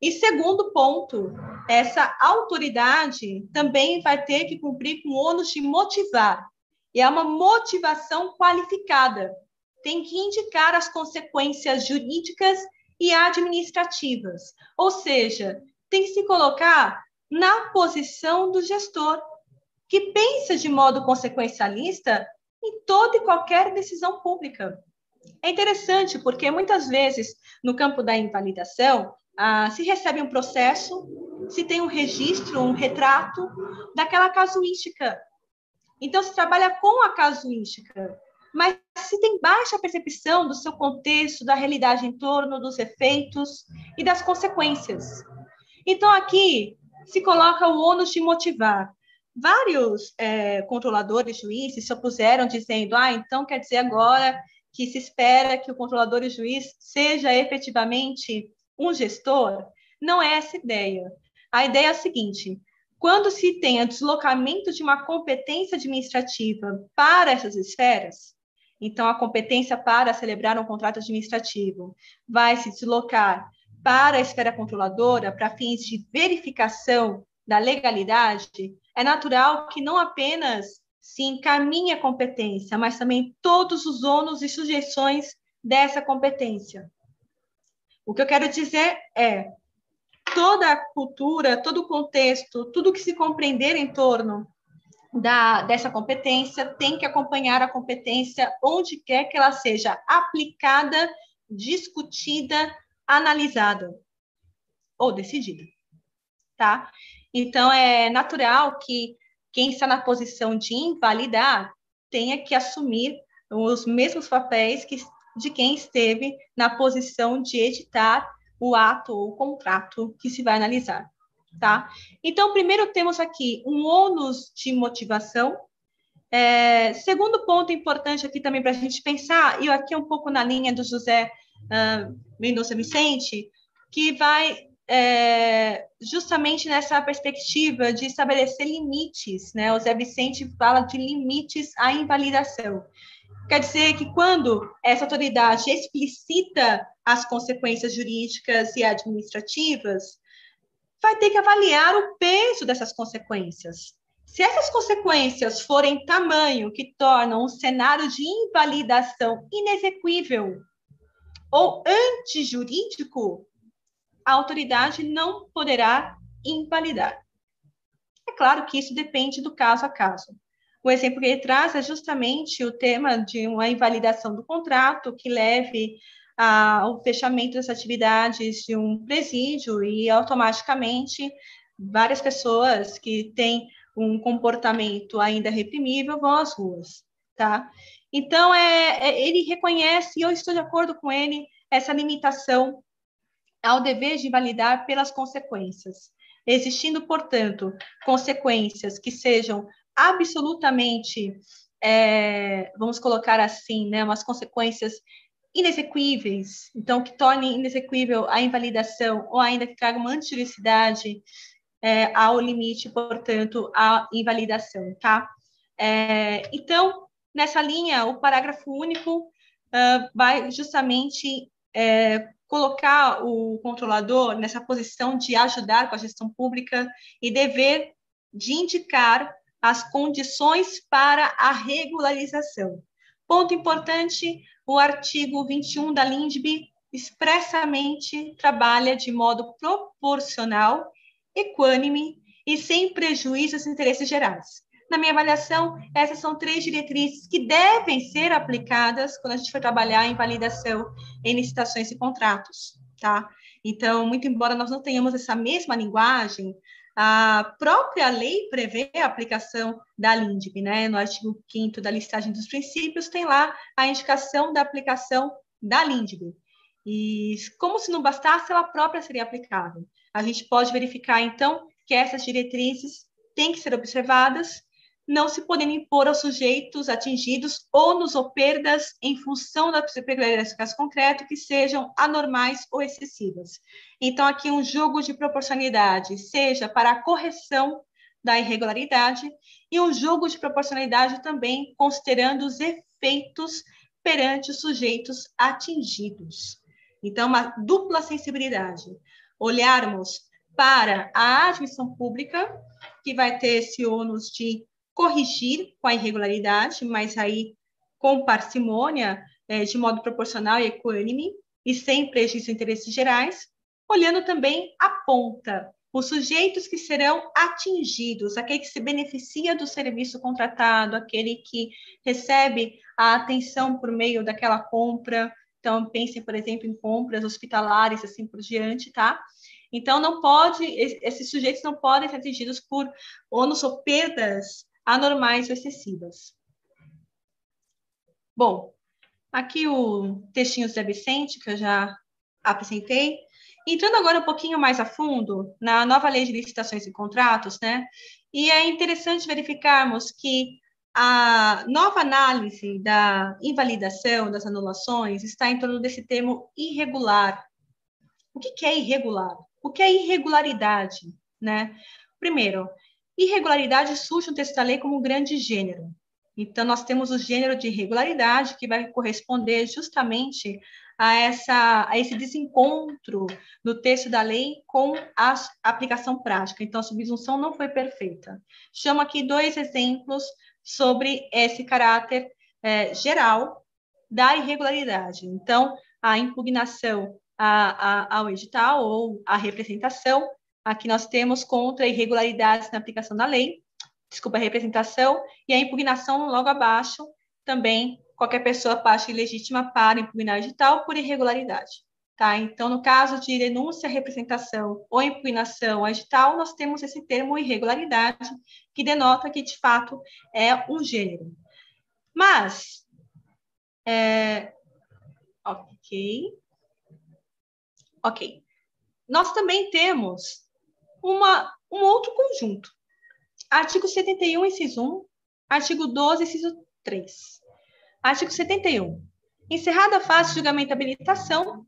E segundo ponto, essa autoridade também vai ter que cumprir com o ônus de motivar. E é uma motivação qualificada tem que indicar as consequências jurídicas e administrativas, ou seja, tem que se colocar na posição do gestor, que pensa de modo consequencialista em toda e qualquer decisão pública. É interessante porque muitas vezes no campo da invalidação ah, se recebe um processo, se tem um registro, um retrato daquela casuística. Então se trabalha com a casuística mas se tem baixa percepção do seu contexto, da realidade em torno, dos efeitos e das consequências. Então, aqui se coloca o ônus de motivar. Vários é, controladores, juízes se opuseram, dizendo: ah, então quer dizer agora que se espera que o controlador e juiz seja efetivamente um gestor, não é essa ideia. A ideia é a seguinte: quando se tem o deslocamento de uma competência administrativa para essas esferas, então a competência para celebrar um contrato administrativo vai se deslocar para a esfera controladora para fins de verificação da legalidade, é natural que não apenas se encaminhe a competência, mas também todos os ônus e sujeições dessa competência. O que eu quero dizer é toda a cultura, todo o contexto, tudo que se compreender em torno da, dessa competência tem que acompanhar a competência onde quer que ela seja aplicada, discutida, analisada ou decidida, tá? Então é natural que quem está na posição de invalidar tenha que assumir os mesmos papéis que de quem esteve na posição de editar o ato ou o contrato que se vai analisar, tá? Então, primeiro temos aqui um ônus de motivação. É, segundo ponto importante aqui também para a gente pensar, e aqui um pouco na linha do José uh, Mendonça Vicente, que vai é, justamente nessa perspectiva de estabelecer limites, né? O Zé Vicente fala de limites à invalidação. Quer dizer que quando essa autoridade explicita as consequências jurídicas e administrativas, vai ter que avaliar o peso dessas consequências. Se essas consequências forem tamanho que tornam um cenário de invalidação inexequível ou antijurídico, a autoridade não poderá invalidar. É claro que isso depende do caso a caso. O exemplo que ele traz é justamente o tema de uma invalidação do contrato que leve ao fechamento das atividades de um presídio e automaticamente várias pessoas que têm um comportamento ainda reprimível vão às ruas, tá? Então, é, é, ele reconhece, e eu estou de acordo com ele, essa limitação ao dever de validar pelas consequências. Existindo, portanto, consequências que sejam absolutamente, é, vamos colocar assim, né, umas consequências inexequíveis, então que tornem inexequível a invalidação ou ainda que traga uma antijuridicidade é, ao limite, portanto, a invalidação, tá? É, então, nessa linha, o parágrafo único uh, vai justamente é, colocar o controlador nessa posição de ajudar com a gestão pública e dever de indicar as condições para a regularização. Ponto importante, o artigo 21 da LINDB expressamente trabalha de modo proporcional, equânime e sem prejuízo aos interesses gerais. Na minha avaliação, essas são três diretrizes que devem ser aplicadas quando a gente for trabalhar em validação em licitações e contratos, tá? Então, muito embora nós não tenhamos essa mesma linguagem, a própria lei prevê a aplicação da LINDB, né? No artigo 5 da listagem dos princípios, tem lá a indicação da aplicação da LINDB. E como se não bastasse, ela própria seria aplicável. A gente pode verificar, então, que essas diretrizes têm que ser observadas não se podendo impor aos sujeitos atingidos ônus ou perdas em função das peculiaridades do caso concreto que sejam anormais ou excessivas. Então, aqui um jogo de proporcionalidade, seja para a correção da irregularidade e um jogo de proporcionalidade também considerando os efeitos perante os sujeitos atingidos. Então, uma dupla sensibilidade. Olharmos para a admissão pública, que vai ter esse ônus de corrigir com a irregularidade, mas aí com parcimônia, é, de modo proporcional e equânime, e sem prejuízo de interesses gerais, olhando também a ponta, os sujeitos que serão atingidos, aquele que se beneficia do serviço contratado, aquele que recebe a atenção por meio daquela compra. Então, pensem, por exemplo, em compras hospitalares, assim por diante, tá? Então, não pode, esses sujeitos não podem ser atingidos por ônus ou perdas anormais ou excessivas. Bom, aqui o textinho Zé Vicente, que eu já apresentei. Entrando agora um pouquinho mais a fundo na nova lei de licitações e contratos, né? E é interessante verificarmos que a nova análise da invalidação, das anulações, está em torno desse termo irregular. O que é irregular? O que é irregularidade? Né? Primeiro, irregularidade surge no texto da lei como um grande gênero. Então, nós temos o gênero de irregularidade, que vai corresponder justamente a, essa, a esse desencontro do texto da lei com a aplicação prática. Então, a subsunção não foi perfeita. Chamo aqui dois exemplos sobre esse caráter é, geral da irregularidade. Então, a impugnação a, a, ao edital ou a representação, aqui nós temos contra irregularidades na aplicação da lei, desculpa, a representação, e a impugnação logo abaixo, também qualquer pessoa parte ilegítima para impugnar edital por irregularidade. Tá? Então, no caso de denúncia, representação ou impugnação edital, nós temos esse termo irregularidade, que denota que, de fato, é um gênero. Mas, é, ok, ok, nós também temos uma, um outro conjunto. Artigo 71, inciso 1, artigo 12, inciso 3. Artigo 71. Encerrada a fase de julgamento de habilitação,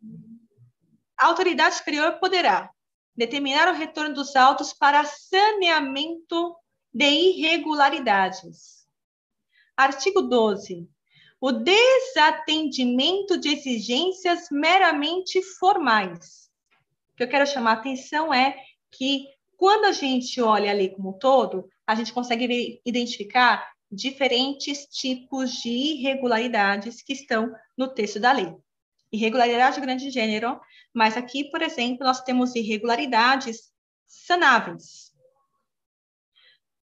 a autoridade superior poderá determinar o retorno dos autos para saneamento de irregularidades. Artigo 12. O desatendimento de exigências meramente formais. O que eu quero chamar a atenção é que, quando a gente olha a lei como um todo, a gente consegue identificar diferentes tipos de irregularidades que estão no texto da lei. Irregularidade de grande gênero mas aqui, por exemplo, nós temos irregularidades sanáveis.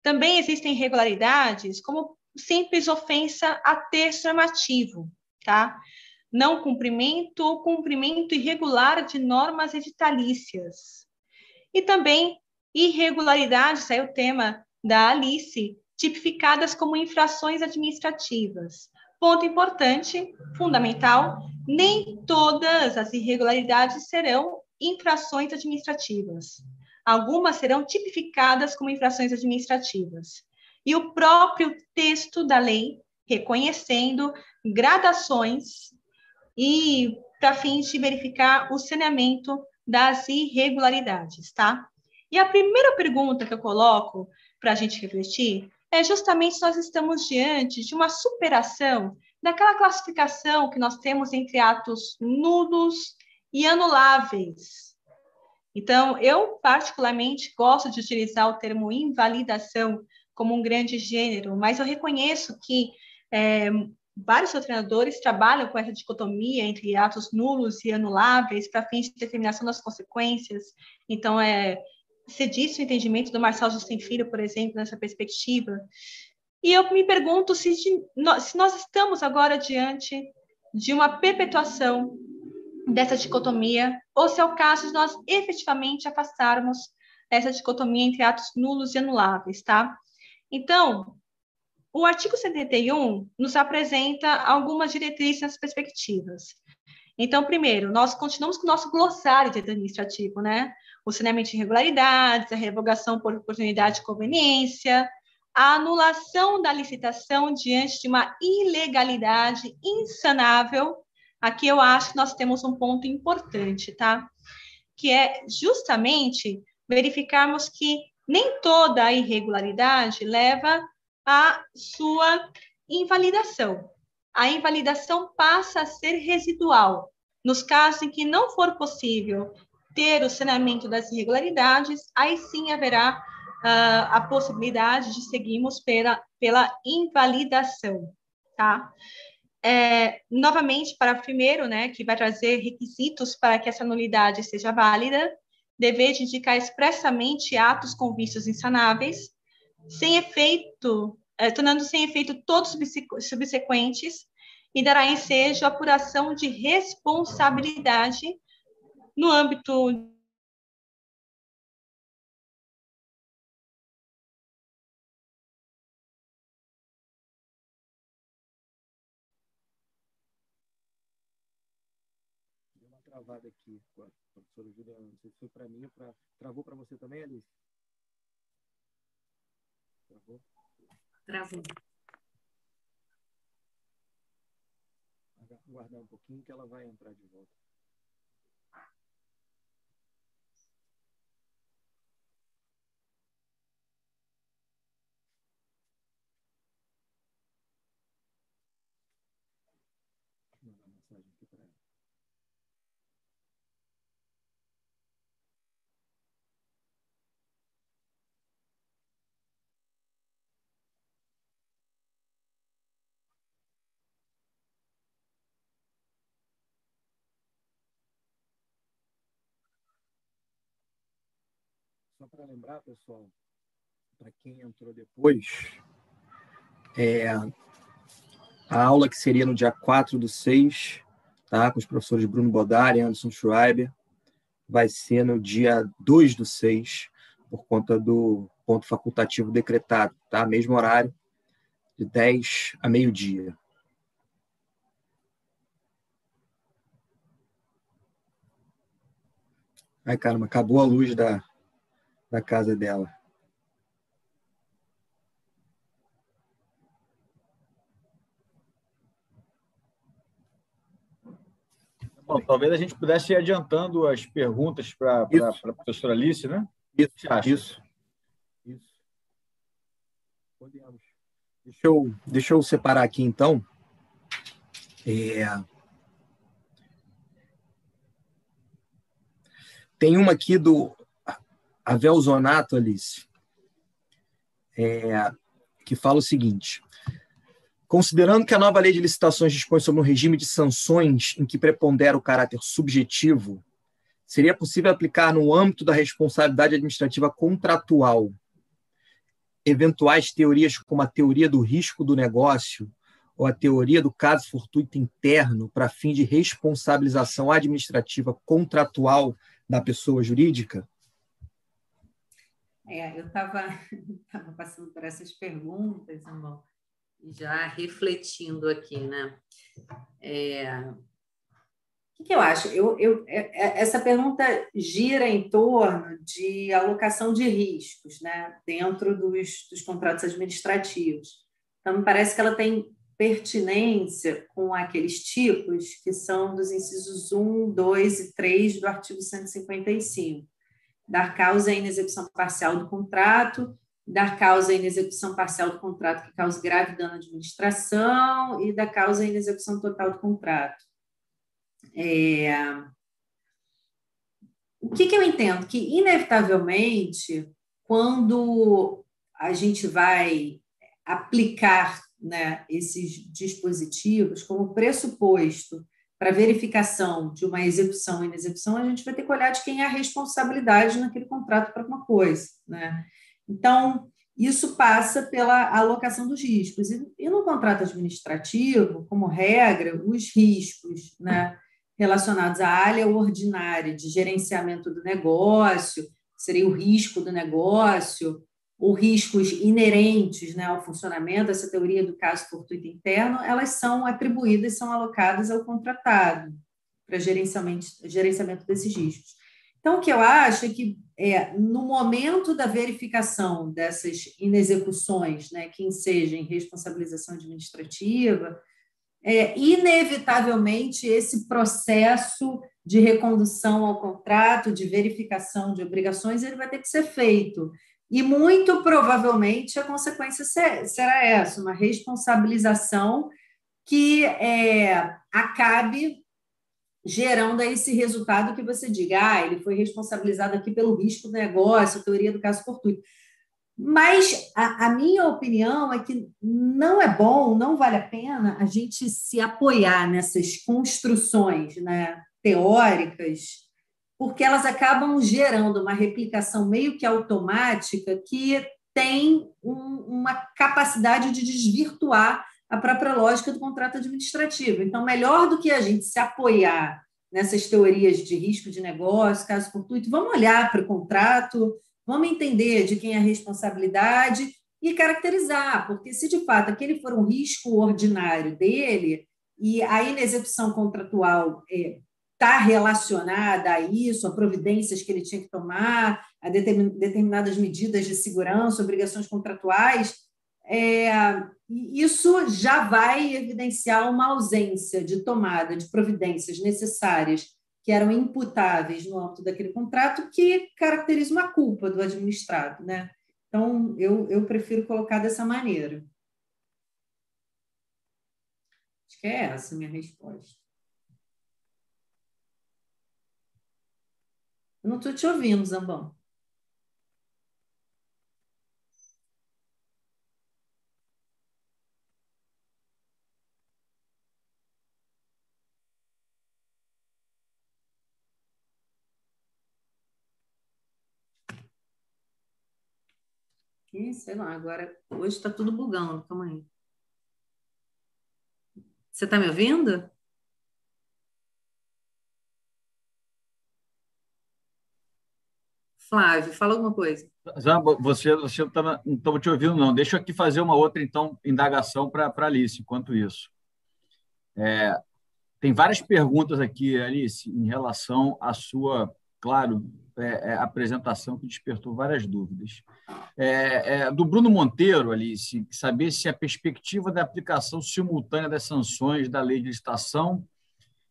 Também existem irregularidades como simples ofensa a texto normativo, tá? Não cumprimento ou cumprimento irregular de normas editalícias. E também irregularidades, é o tema da Alice, tipificadas como infrações administrativas. Ponto importante, fundamental, nem todas as irregularidades serão infrações administrativas. Algumas serão tipificadas como infrações administrativas. E o próprio texto da lei reconhecendo gradações e para fins de verificar o saneamento das irregularidades, tá? E a primeira pergunta que eu coloco para a gente refletir é justamente se nós estamos diante de uma superação daquela classificação que nós temos entre atos nulos e anuláveis. Então, eu particularmente gosto de utilizar o termo invalidação como um grande gênero, mas eu reconheço que é, vários treinadores trabalham com essa dicotomia entre atos nulos e anuláveis para fins de determinação das consequências. Então, é, você disse o entendimento do Marcelo Justin Filho, por exemplo, nessa perspectiva. E eu me pergunto se, de, se nós estamos agora diante de uma perpetuação dessa dicotomia, ou se é o caso de nós efetivamente afastarmos essa dicotomia entre atos nulos e anuláveis, tá? Então, o artigo 71 nos apresenta algumas diretrizes nas perspectivas. Então, primeiro, nós continuamos com o nosso glossário de administrativo, né? O saneamento de irregularidades, a revogação por oportunidade de conveniência, a anulação da licitação diante de uma ilegalidade insanável. Aqui eu acho que nós temos um ponto importante, tá? Que é justamente verificarmos que nem toda irregularidade leva à sua invalidação a invalidação passa a ser residual. Nos casos em que não for possível ter o saneamento das irregularidades, aí sim haverá uh, a possibilidade de seguirmos pela, pela invalidação, tá? É, novamente, para primeiro, né, que vai trazer requisitos para que essa nulidade seja válida, dever de indicar expressamente atos com vícios insanáveis, sem efeito é, tornando sem efeito todos subsequentes, e dará ensejo a apuração de responsabilidade no âmbito travada aqui a professora Juliana. Não sei se foi para mim ou para. Travou para você também, Alice? Travou. Travou. Guardar um pouquinho que ela vai entrar de volta. Só para lembrar, pessoal, para quem entrou depois, é, a aula que seria no dia 4 do 6, tá, com os professores Bruno Bodari e Anderson Schreiber, vai ser no dia 2 do 6, por conta do ponto facultativo decretado, tá? Mesmo horário, de 10 a meio-dia. Ai, caramba, acabou a luz da, da casa dela. Bom, talvez a gente pudesse ir adiantando as perguntas para a professora Alice, né? Isso, isso. Isso. Podemos. Deixa eu, deixa eu separar aqui, então. É... Tem uma aqui do a Velzonato, Alice, é, que fala o seguinte: considerando que a nova lei de licitações dispõe sobre um regime de sanções em que prepondera o caráter subjetivo, seria possível aplicar no âmbito da responsabilidade administrativa contratual eventuais teorias como a teoria do risco do negócio ou a teoria do caso fortuito interno para fim de responsabilização administrativa contratual da pessoa jurídica? É, eu estava passando por essas perguntas, já refletindo aqui, né? É, o que, eu acho? Eu, eu, é, é, essa pergunta gira em torno de alocação de riscos né, dentro dos, dos contratos administrativos. Então, me parece que ela tem pertinência com aqueles tipos que são dos incisos 1, 2 e 3 do artigo 155 dar causa à inexecução parcial do contrato, dar causa à inexecução parcial do contrato que cause grave dano à administração e dar causa à inexecução total do contrato. É... O que, que eu entendo? Que, inevitavelmente, quando a gente vai aplicar né, esses dispositivos como pressuposto para verificação de uma execução ou inexecução, a gente vai ter que olhar de quem é a responsabilidade naquele contrato para alguma coisa. Né? Então, isso passa pela alocação dos riscos. E, e no contrato administrativo, como regra, os riscos né, relacionados à área ordinária de gerenciamento do negócio, seria o risco do negócio, ou riscos inerentes né, ao funcionamento, essa teoria do caso fortuito interno, elas são atribuídas, são alocadas ao contratado para gerenciamento, gerenciamento desses riscos. Então, o que eu acho é que é, no momento da verificação dessas inexecuções, né, que ensejam responsabilização administrativa, é, inevitavelmente esse processo de recondução ao contrato, de verificação de obrigações, ele vai ter que ser feito. E muito provavelmente a consequência será essa, uma responsabilização que é, acabe gerando esse resultado que você diga, ah, ele foi responsabilizado aqui pelo risco do negócio, teoria do caso fortuito. Mas a, a, minha opinião é que não é bom, não vale a pena a gente se apoiar nessas construções né, teóricas porque elas acabam gerando uma replicação meio que automática que tem um, uma capacidade de desvirtuar a própria lógica do contrato administrativo. Então, melhor do que a gente se apoiar nessas teorias de risco de negócio, caso fortuito, vamos olhar para o contrato, vamos entender de quem é a responsabilidade e caracterizar, porque se de fato aquele for um risco ordinário dele e a inexecução contratual é, está relacionada a isso, a providências que ele tinha que tomar, a determinadas medidas de segurança, obrigações contratuais, é, isso já vai evidenciar uma ausência de tomada de providências necessárias que eram imputáveis no âmbito daquele contrato, que caracteriza uma culpa do administrado. Né? Então, eu, eu prefiro colocar dessa maneira. Acho que é essa a minha resposta. Não estou te ouvindo, Zambão. Ih, sei lá, agora hoje está tudo bugando, calma aí. Você está me ouvindo? Flávio, fala alguma coisa. Zamba, você, você tá, não estava te ouvindo, não. Deixa eu aqui fazer uma outra, então, indagação para a Alice, enquanto isso. É, tem várias perguntas aqui, Alice, em relação à sua, claro, é, é, apresentação que despertou várias dúvidas. É, é, do Bruno Monteiro, Alice, saber se a perspectiva da aplicação simultânea das sanções da lei de licitação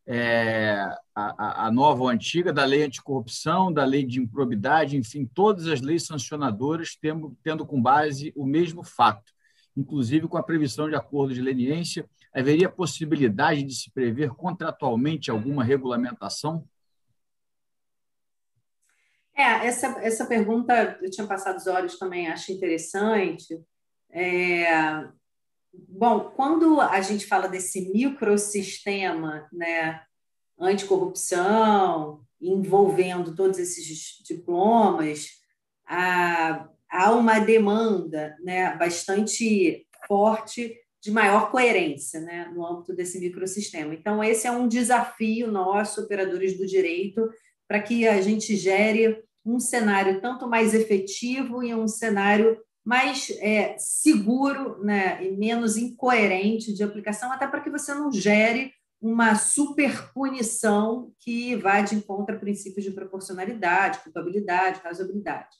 é, a, a, nova ou antiga, da lei anticorrupção, da lei de improbidade, enfim, todas as leis sancionadoras tendo, tendo com base o mesmo fato, inclusive com a previsão de acordo de leniência, haveria possibilidade de se prever contratualmente alguma regulamentação? É, essa, essa pergunta eu tinha passado os olhos também, acho interessante. É, Bom, quando a gente fala desse microsistema né, anticorrupção, envolvendo todos esses diplomas, há, há uma demanda né, bastante forte de maior coerência né, no âmbito desse microsistema. Então, esse é um desafio nosso, operadores do direito, para que a gente gere um cenário tanto mais efetivo e um cenário mais é, seguro né, e menos incoerente de aplicação, até para que você não gere uma superpunição que vai de encontro a princípios de proporcionalidade, culpabilidade, razoabilidade.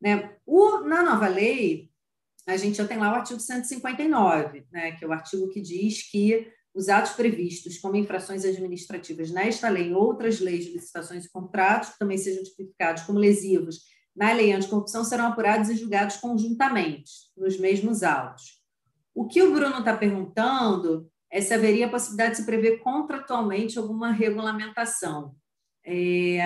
Né? O, na nova lei, a gente já tem lá o artigo 159, né, que é o artigo que diz que os atos previstos como infrações administrativas nesta lei e outras leis de licitações e contratos, que também sejam tipificados como lesivos na lei anticorrupção serão apurados e julgados conjuntamente, nos mesmos autos. O que o Bruno está perguntando é se haveria a possibilidade de se prever contratualmente alguma regulamentação. É,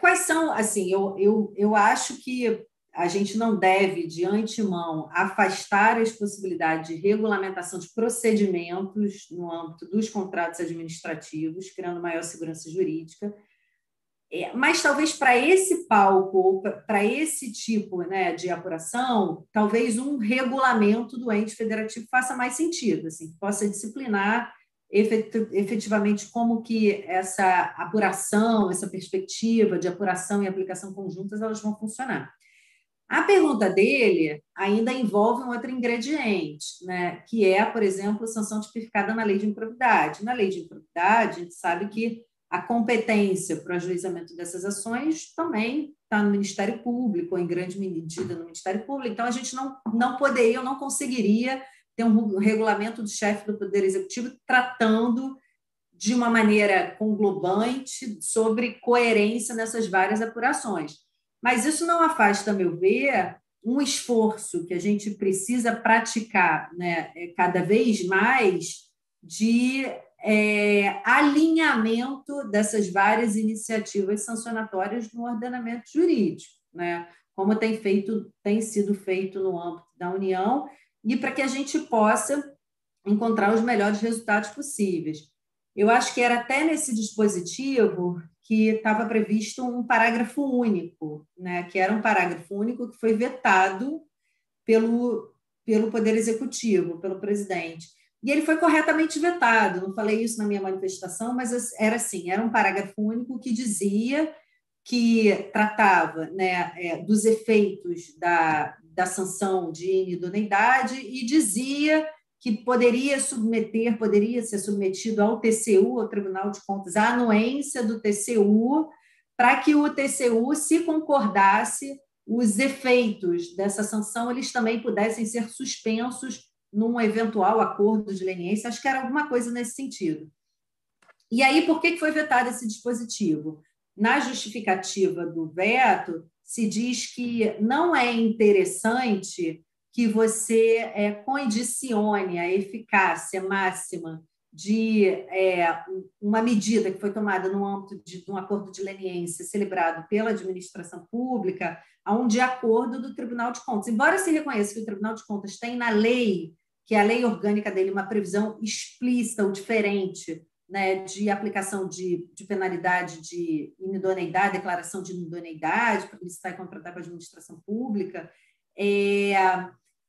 quais, são, assim, eu, eu, eu acho que a gente não deve, de antemão, afastar as possibilidades de regulamentação de procedimentos no âmbito dos contratos administrativos, criando maior segurança jurídica, mas talvez para esse palco, para esse tipo né, de apuração, talvez um regulamento do ente federativo faça mais sentido, assim, possa disciplinar efetivamente como que essa apuração, essa perspectiva de apuração e aplicação conjuntas, elas vão funcionar. A pergunta dele ainda envolve um outro ingrediente, né, que é, por exemplo, sanção tipificada na lei de improbidade. Na lei de improbidade, a gente sabe que a competência para o ajuizamento dessas ações também está no Ministério Público, ou em grande medida no Ministério Público. Então, a gente não, não poderia, eu não conseguiria ter um regulamento do chefe do Poder Executivo tratando de uma maneira conglobante sobre coerência nessas várias apurações. Mas isso não afasta, a meu ver, um esforço que a gente precisa praticar né, cada vez mais de é, alinhamento dessas várias iniciativas sancionatórias no ordenamento jurídico, né? como tem, feito, tem sido feito no âmbito da União, e para que a gente possa encontrar os melhores resultados possíveis. Eu acho que era até nesse dispositivo que estava previsto um parágrafo único, né? que era um parágrafo único que foi vetado pelo, pelo Poder Executivo, pelo presidente. E ele foi corretamente vetado. Não falei isso na minha manifestação, mas era assim: era um parágrafo único que dizia que tratava né, é, dos efeitos da, da sanção de inidoneidade e dizia que poderia submeter, poderia ser submetido ao TCU, ao Tribunal de Contas, a anuência do TCU, para que o TCU, se concordasse, os efeitos dessa sanção eles também pudessem ser suspensos num eventual acordo de leniência. Acho que era alguma coisa nesse sentido. E aí, por que foi vetado esse dispositivo? Na justificativa do veto, se diz que não é interessante que você é, condicione a eficácia máxima de é, uma medida que foi tomada no âmbito de, de um acordo de leniência celebrado pela administração pública a um de acordo do Tribunal de Contas. Embora se reconheça que o Tribunal de Contas tem na lei, que é a lei orgânica dele, uma previsão explícita ou diferente né, de aplicação de, de penalidade de inidoneidade, declaração de inidoneidade para licitar e contratar com a administração pública, é,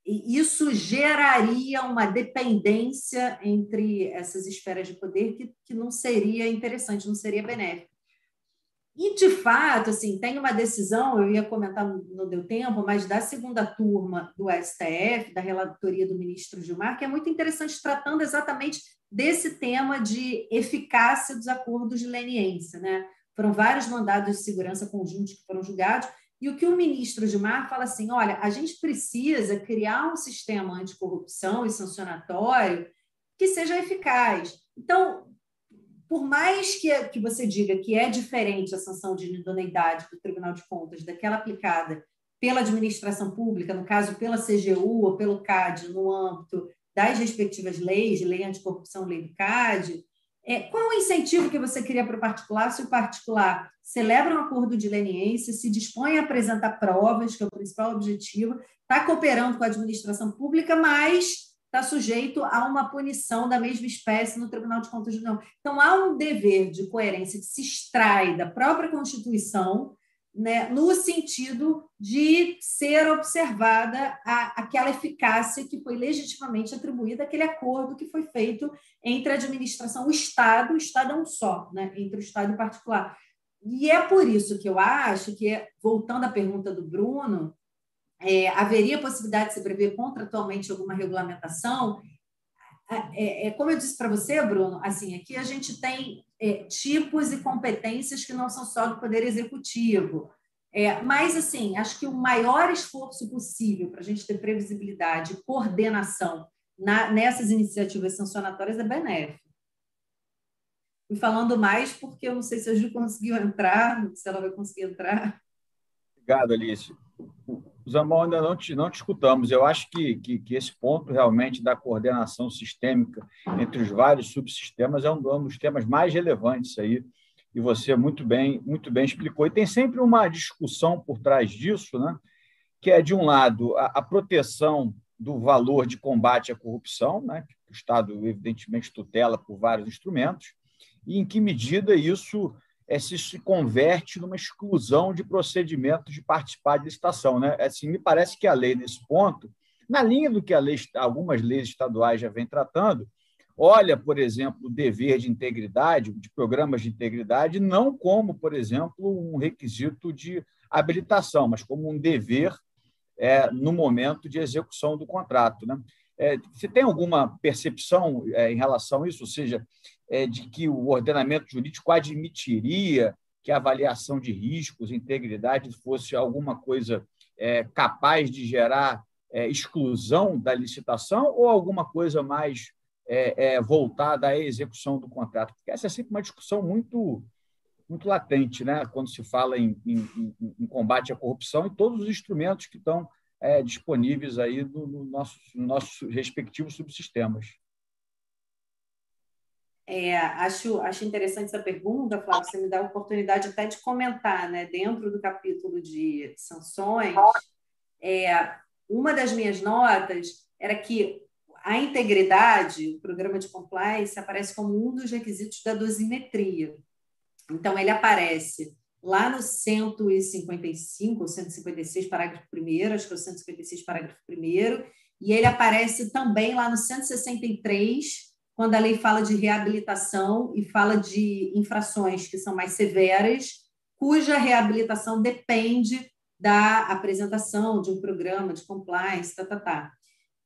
isso geraria uma dependência entre essas esferas de poder que, que não seria interessante, não seria benéfico. E, de fato, assim, tem uma decisão, eu ia comentar, não deu tempo, mas da segunda turma do STF, da relatoria do ministro Gilmar, que é muito interessante, tratando exatamente desse tema de eficácia dos acordos de leniência. Né? Foram vários mandados de segurança conjuntos que foram julgados, e o que o ministro Gilmar fala assim: olha, a gente precisa criar um sistema anticorrupção e sancionatório que seja eficaz. Então, por mais que, que você diga que é diferente a sanção de idoneidade do Tribunal de Contas daquela aplicada pela administração pública, no caso pela CGU ou pelo CAD, no âmbito das respectivas leis, lei anticorrupção, lei do CAD, é, qual o incentivo que você queria para o particular? Se o particular celebra um acordo de leniência, se dispõe a apresentar provas, que é o principal objetivo, está cooperando com a administração pública, mas está sujeito a uma punição da mesma espécie no Tribunal de Contas de União. Então, há um dever de coerência que se extrai da própria Constituição né, no sentido de ser observada a, aquela eficácia que foi legitimamente atribuída àquele acordo que foi feito entre a administração, o Estado, o Estado é um só, né, entre o Estado e o particular. E é por isso que eu acho que, voltando à pergunta do Bruno, é, haveria possibilidade de se prever contratualmente alguma regulamentação é, é, como eu disse para você, Bruno, assim, aqui a gente tem é, tipos e competências que não são só do Poder Executivo. É, mas, assim, acho que o maior esforço possível para a gente ter previsibilidade e coordenação na, nessas iniciativas sancionatórias é benéfico. E falando mais porque eu não sei se a Ju conseguiu entrar, se ela vai conseguir entrar. Obrigado, Alice. Zamão, ainda não te, não te escutamos. Eu acho que, que, que, esse ponto realmente da coordenação sistêmica entre os vários subsistemas é um, um dos temas mais relevantes aí, e você muito bem, muito bem explicou. E tem sempre uma discussão por trás disso, né? que é, de um lado, a, a proteção do valor de combate à corrupção, né? que o Estado, evidentemente, tutela por vários instrumentos, e em que medida isso é, se, se converte numa exclusão de procedimentos de participar de licitação. Né? Assim, me parece que a lei, nesse ponto, na linha do que lei, algumas leis estaduais já vêm tratando, olha, por exemplo, o dever de integridade, de programas de integridade, não como, por exemplo, um requisito de habilitação, mas como um dever é, no momento de execução do contrato. Né? É, você tem alguma percepção é, em relação a isso? Ou seja, é, de que o ordenamento jurídico admitiria que a avaliação de riscos, integridade, fosse alguma coisa é, capaz de gerar é, exclusão da licitação ou alguma coisa mais é, é, voltada à execução do contrato? Porque essa é sempre uma discussão muito muito latente, né? quando se fala em, em, em combate à corrupção e todos os instrumentos que estão é, disponíveis aí no, no nosso, nos nossos respectivos subsistemas. É, acho, acho interessante essa pergunta, Flávio, você me dá a oportunidade até de comentar, né? Dentro do capítulo de sanções, é, uma das minhas notas era que a integridade, o programa de compliance, aparece como um dos requisitos da dosimetria. Então, ele aparece lá no 155 ou 156, parágrafo 1, acho que é o 156, parágrafo 1, e ele aparece também lá no 163, quando a lei fala de reabilitação e fala de infrações que são mais severas, cuja reabilitação depende da apresentação de um programa de compliance, tá, tá, tá.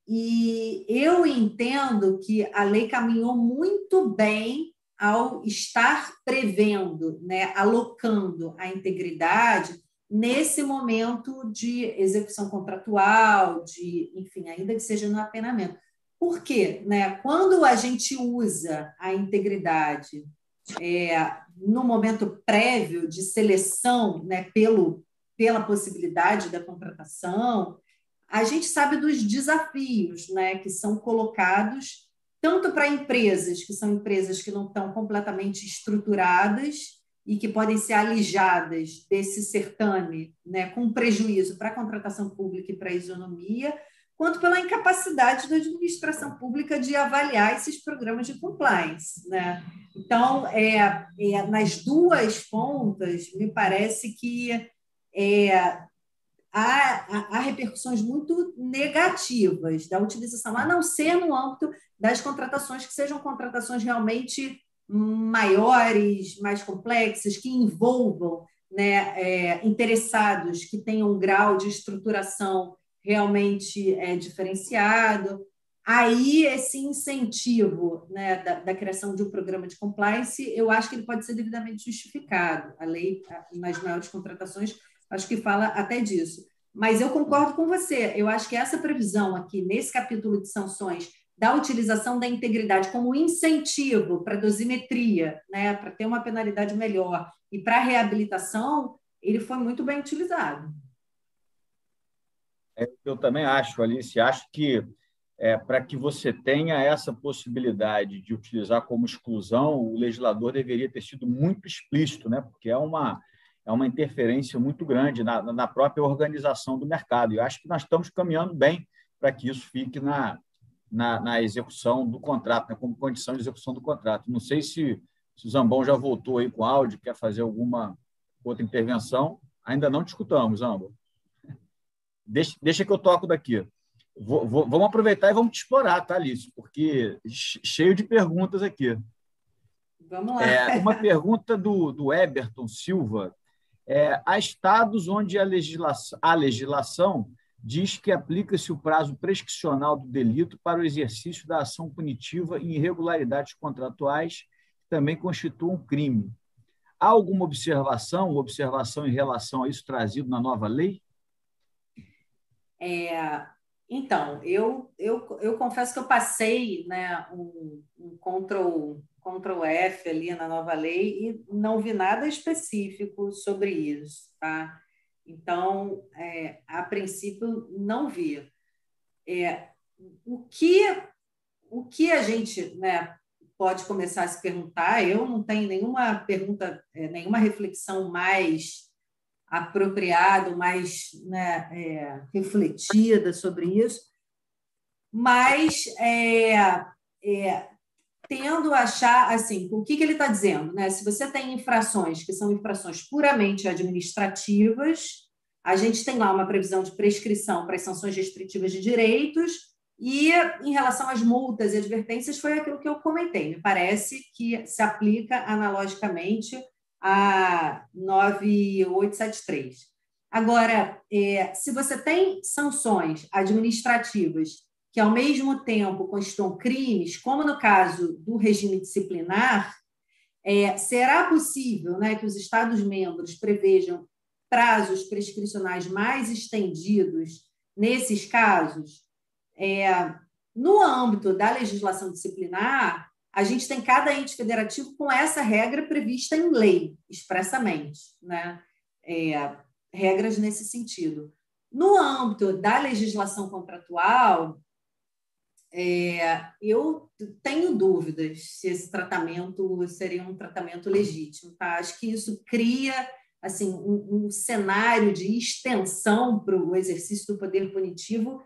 E eu entendo que a lei caminhou muito bem ao estar prevendo, né, alocando a integridade nesse momento de execução contratual, de, enfim, ainda que seja no apenamento. Por quê? Né? Quando a gente usa a integridade é, no momento prévio de seleção, né, pelo, pela possibilidade da contratação, a gente sabe dos desafios né, que são colocados tanto para empresas, que são empresas que não estão completamente estruturadas e que podem ser alijadas desse certame né, com prejuízo para a contratação pública e para a isonomia, quanto pela incapacidade da administração pública de avaliar esses programas de compliance. Né? Então, é, é, nas duas pontas, me parece que é, há, há, repercussões muito negativas da utilização, a não ser no âmbito das contratações que sejam contratações realmente maiores, mais complexas, que envolvam né, é, interessados que tenham um grau de estruturação realmente é, diferenciado. Aí, esse incentivo né, da, da, criação de um programa de compliance, eu acho que ele pode ser devidamente justificado. A lei, nas maiores contratações, acho que fala até disso. Mas eu concordo com você. Eu acho que essa previsão aqui, nesse capítulo de sanções, da utilização da integridade como incentivo para dosimetria, né, para ter uma penalidade melhor e para reabilitação, ele foi muito bem utilizado. É, eu também acho, Alice, acho que é, para que você tenha essa possibilidade de utilizar como exclusão, o legislador deveria ter sido muito explícito, né? porque é uma, é uma interferência muito grande na, na própria organização do mercado. E acho que nós estamos caminhando bem para que isso fique na, na, na, execução do contrato, né? como condição de execução do contrato. Não sei se, se o Zambão já voltou aí com áudio, quer fazer alguma outra intervenção. Ainda não discutamos, Zambão. Deixa, deixa que eu toco daqui. Vou, vou, vamos aproveitar e vamos te explorar, tá, Alice? Porque cheio de perguntas aqui. Vamos lá. É, uma pergunta do, do Eberton Silva. É, há estados onde a legislação, a legislação diz que aplica-se o prazo prescricional do delito para o exercício da ação punitiva em irregularidades contratuais que também constituam crime. Há alguma observação, observação em relação a isso trazido na nova lei? É, então, eu, eu, eu confesso que eu passei né, um, um control, control F ali na nova lei e não vi nada específico sobre isso. Tá? Então, é, a princípio, não vi. É, o, que, o que a gente né, pode começar a se perguntar, eu não tenho nenhuma pergunta, é, nenhuma reflexão mais apropriada, mais né, é, refletida sobre isso, mas é, é, tendo a achar assim, o que, que ele está dizendo? Né? Se você tem infrações que são infrações puramente administrativas, a gente tem lá uma previsão de prescrição para as sanções restritivas de direitos, e em relação às multas e advertências, foi aquilo que eu comentei. Me parece que se aplica analogicamente a 9873. Agora, é, se você tem sanções administrativas que ao mesmo tempo constituam crimes, como no caso do regime disciplinar, é, será possível né, que os Estados-membros prevejam prazos prescricionais mais estendidos nesses casos? É, no âmbito da legislação disciplinar, a gente tem cada ente federativo com essa regra prevista em lei, expressamente, né? É, regras nesse sentido. No âmbito da legislação contratual, é, eu tenho dúvidas se esse tratamento seria um tratamento legítimo. Tá? Acho que isso cria assim um, um cenário de extensão para o exercício do poder punitivo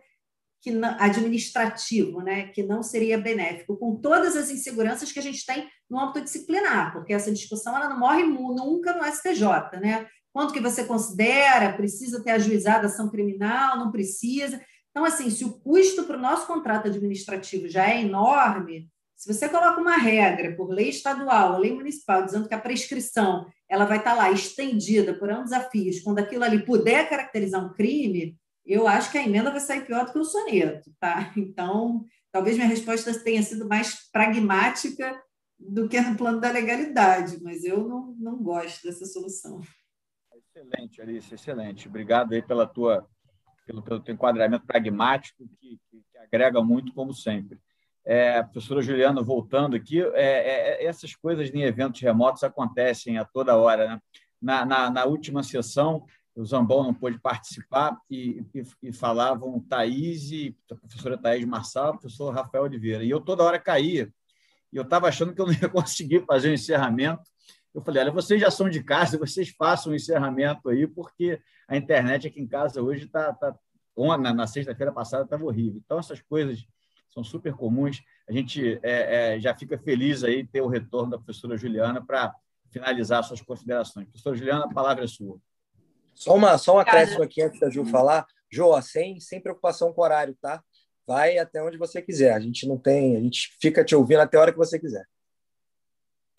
que não, administrativo, né, que não seria benéfico, com todas as inseguranças que a gente tem no âmbito disciplinar, porque essa discussão ela não morre nunca no STJ, né? Quanto que você considera, precisa ter ajuizado ação criminal, não precisa. Então, assim, se o custo para o nosso contrato administrativo já é enorme, se você coloca uma regra por lei estadual lei municipal dizendo que a prescrição ela vai estar lá estendida por anos a fios, quando aquilo ali puder caracterizar um crime, eu acho que a emenda vai sair pior do que o soneto, tá? Então, talvez minha resposta tenha sido mais pragmática do que no plano da legalidade, mas eu não, não gosto dessa solução. Excelente, Alice, excelente. Obrigado aí pela tua, pelo, pelo teu enquadramento pragmático, que, que, que agrega muito, como sempre. É, professora Juliana, voltando aqui, é, é, essas coisas em eventos remotos acontecem a toda hora. Né? Na, na, na última sessão, o Zambon não pôde participar e, e, e falavam Thaís, a professora Thaís Marçal, o professor Rafael Oliveira. E eu toda hora caía. E eu estava achando que eu não ia conseguir fazer o encerramento. Eu falei, olha, vocês já são de casa, vocês façam o encerramento aí, porque a internet aqui em casa hoje está... Tá, na, na sexta-feira passada estava horrível. Então, essas coisas são super comuns. A gente é, é, já fica feliz aí ter o retorno da professora Juliana para finalizar suas considerações. Professora Juliana, a palavra é sua. Só, uma, só um acréscimo aqui antes da Ju falar. Jô, sem, sem preocupação com o horário, tá? Vai até onde você quiser. A gente não tem, a gente fica te ouvindo até a hora que você quiser.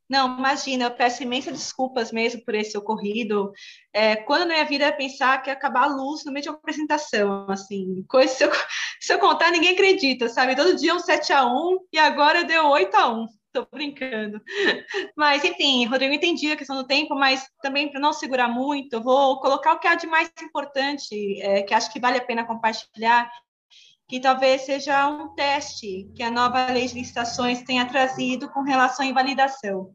Não, imagina, eu peço imensas desculpas mesmo por esse ocorrido. É, quando na minha vida é pensar que ia acabar a luz no meio de uma apresentação, assim, coisa se eu, se eu contar, ninguém acredita, sabe? Todo dia um 7 a 1 e agora deu 8 a 1 Estou brincando. Mas, enfim, Rodrigo, entendi a questão do tempo, mas também para não segurar muito, eu vou colocar o que há de mais importante, é, que acho que vale a pena compartilhar, que talvez seja um teste que a nova lei de licitações tenha trazido com relação à invalidação.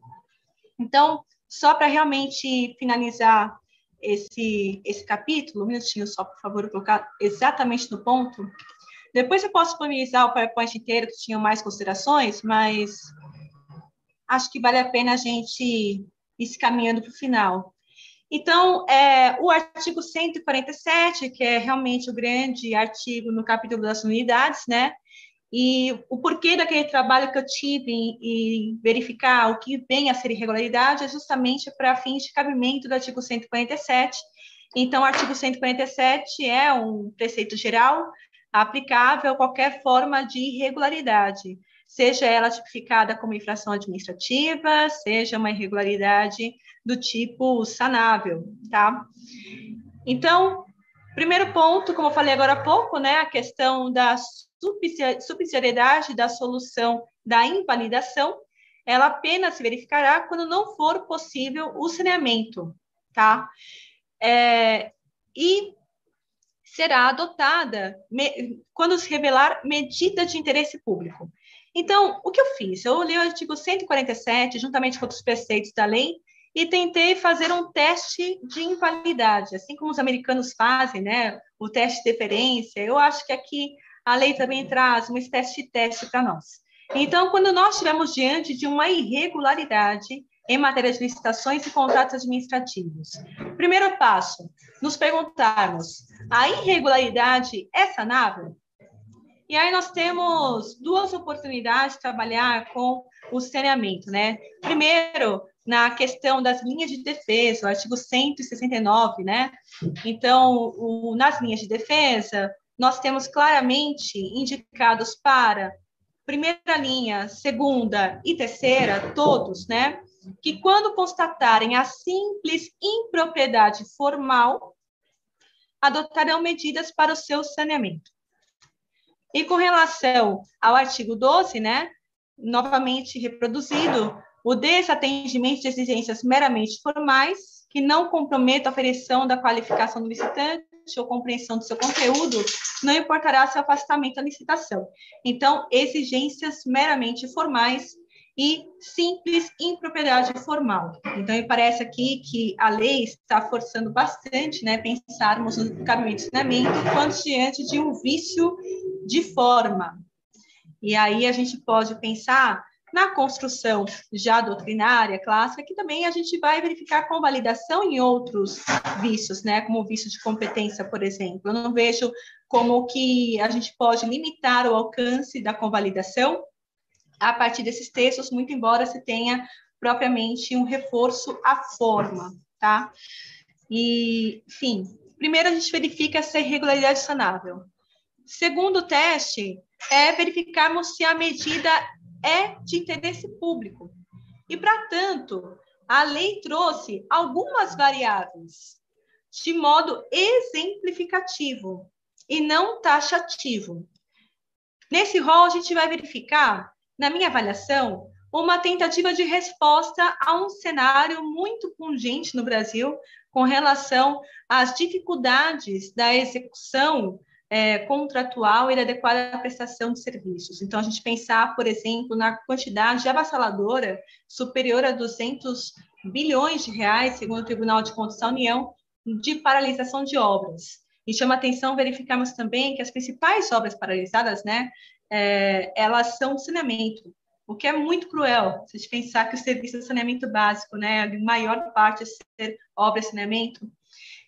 Então, só para realmente finalizar esse, esse capítulo, um minutinho só, por favor, colocar exatamente no ponto. Depois eu posso disponibilizar o PowerPoint inteiro, que tinha mais considerações, mas acho que vale a pena a gente ir se caminhando para o final. Então, é, o artigo 147, que é realmente o grande artigo no capítulo das unidades, né? E o porquê daquele trabalho que eu tive em, em verificar o que vem a ser irregularidade é justamente para fins de cabimento do artigo 147. Então, o artigo 147 é um preceito geral aplicável a qualquer forma de irregularidade seja ela tipificada como infração administrativa, seja uma irregularidade do tipo sanável, tá? Então, primeiro ponto, como eu falei agora há pouco, né, a questão da subsidiariedade da solução da invalidação, ela apenas se verificará quando não for possível o saneamento, tá? É, e será adotada me, quando se revelar medida de interesse público. Então, o que eu fiz? Eu li o artigo 147, juntamente com outros preceitos da lei, e tentei fazer um teste de invalidade, assim como os americanos fazem, né? O teste de deferência. Eu acho que aqui a lei também traz uma espécie de teste para nós. Então, quando nós estivermos diante de uma irregularidade em matéria de licitações e contratos administrativos, primeiro passo, nos perguntarmos: a irregularidade é sanável? E aí nós temos duas oportunidades de trabalhar com o saneamento, né? Primeiro, na questão das linhas de defesa, o artigo 169, né? Então, o, nas linhas de defesa, nós temos claramente indicados para primeira linha, segunda e terceira, todos, né? Que quando constatarem a simples impropriedade formal, adotarão medidas para o seu saneamento. E com relação ao artigo 12, né, novamente reproduzido, o desatendimento de exigências meramente formais, que não comprometam a aferição da qualificação do licitante ou compreensão do seu conteúdo, não importará seu afastamento da licitação. Então, exigências meramente formais e simples impropriedade formal. Então, me parece aqui que a lei está forçando bastante, né, pensarmos no cabimento de ensinamento quando diante de um vício de forma. E aí a gente pode pensar na construção já doutrinária clássica, que também a gente vai verificar com validação em outros vícios, né, como o vício de competência, por exemplo. Eu não vejo como que a gente pode limitar o alcance da convalidação a partir desses textos, muito embora se tenha propriamente um reforço à forma, tá? E, enfim, primeiro a gente verifica se a irregularidade é sanável. Segundo teste é verificarmos se a medida é de interesse público. E, para tanto, a lei trouxe algumas variáveis de modo exemplificativo e não taxativo. Nesse rol, a gente vai verificar na minha avaliação, uma tentativa de resposta a um cenário muito pungente no Brasil, com relação às dificuldades da execução é, contratual e da adequada prestação de serviços. Então, a gente pensar, por exemplo, na quantidade avassaladora superior a 200 bilhões de reais, segundo o Tribunal de Contas da União, de paralisação de obras. E chama atenção verificarmos também que as principais obras paralisadas, né, é, elas são saneamento, o que é muito cruel, se a gente pensar que o serviço de saneamento básico, né, a maior parte é ser obra de saneamento.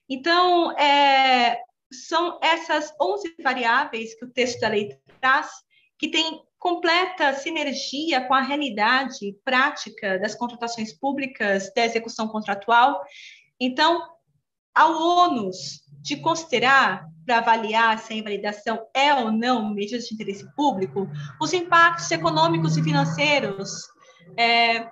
Então, é, são essas 11 variáveis que o texto da lei traz, que tem completa sinergia com a realidade prática das contratações públicas, da execução contratual. Então, ao ônus de considerar para avaliar se a invalidação é ou não medida de interesse público, os impactos econômicos e financeiros é,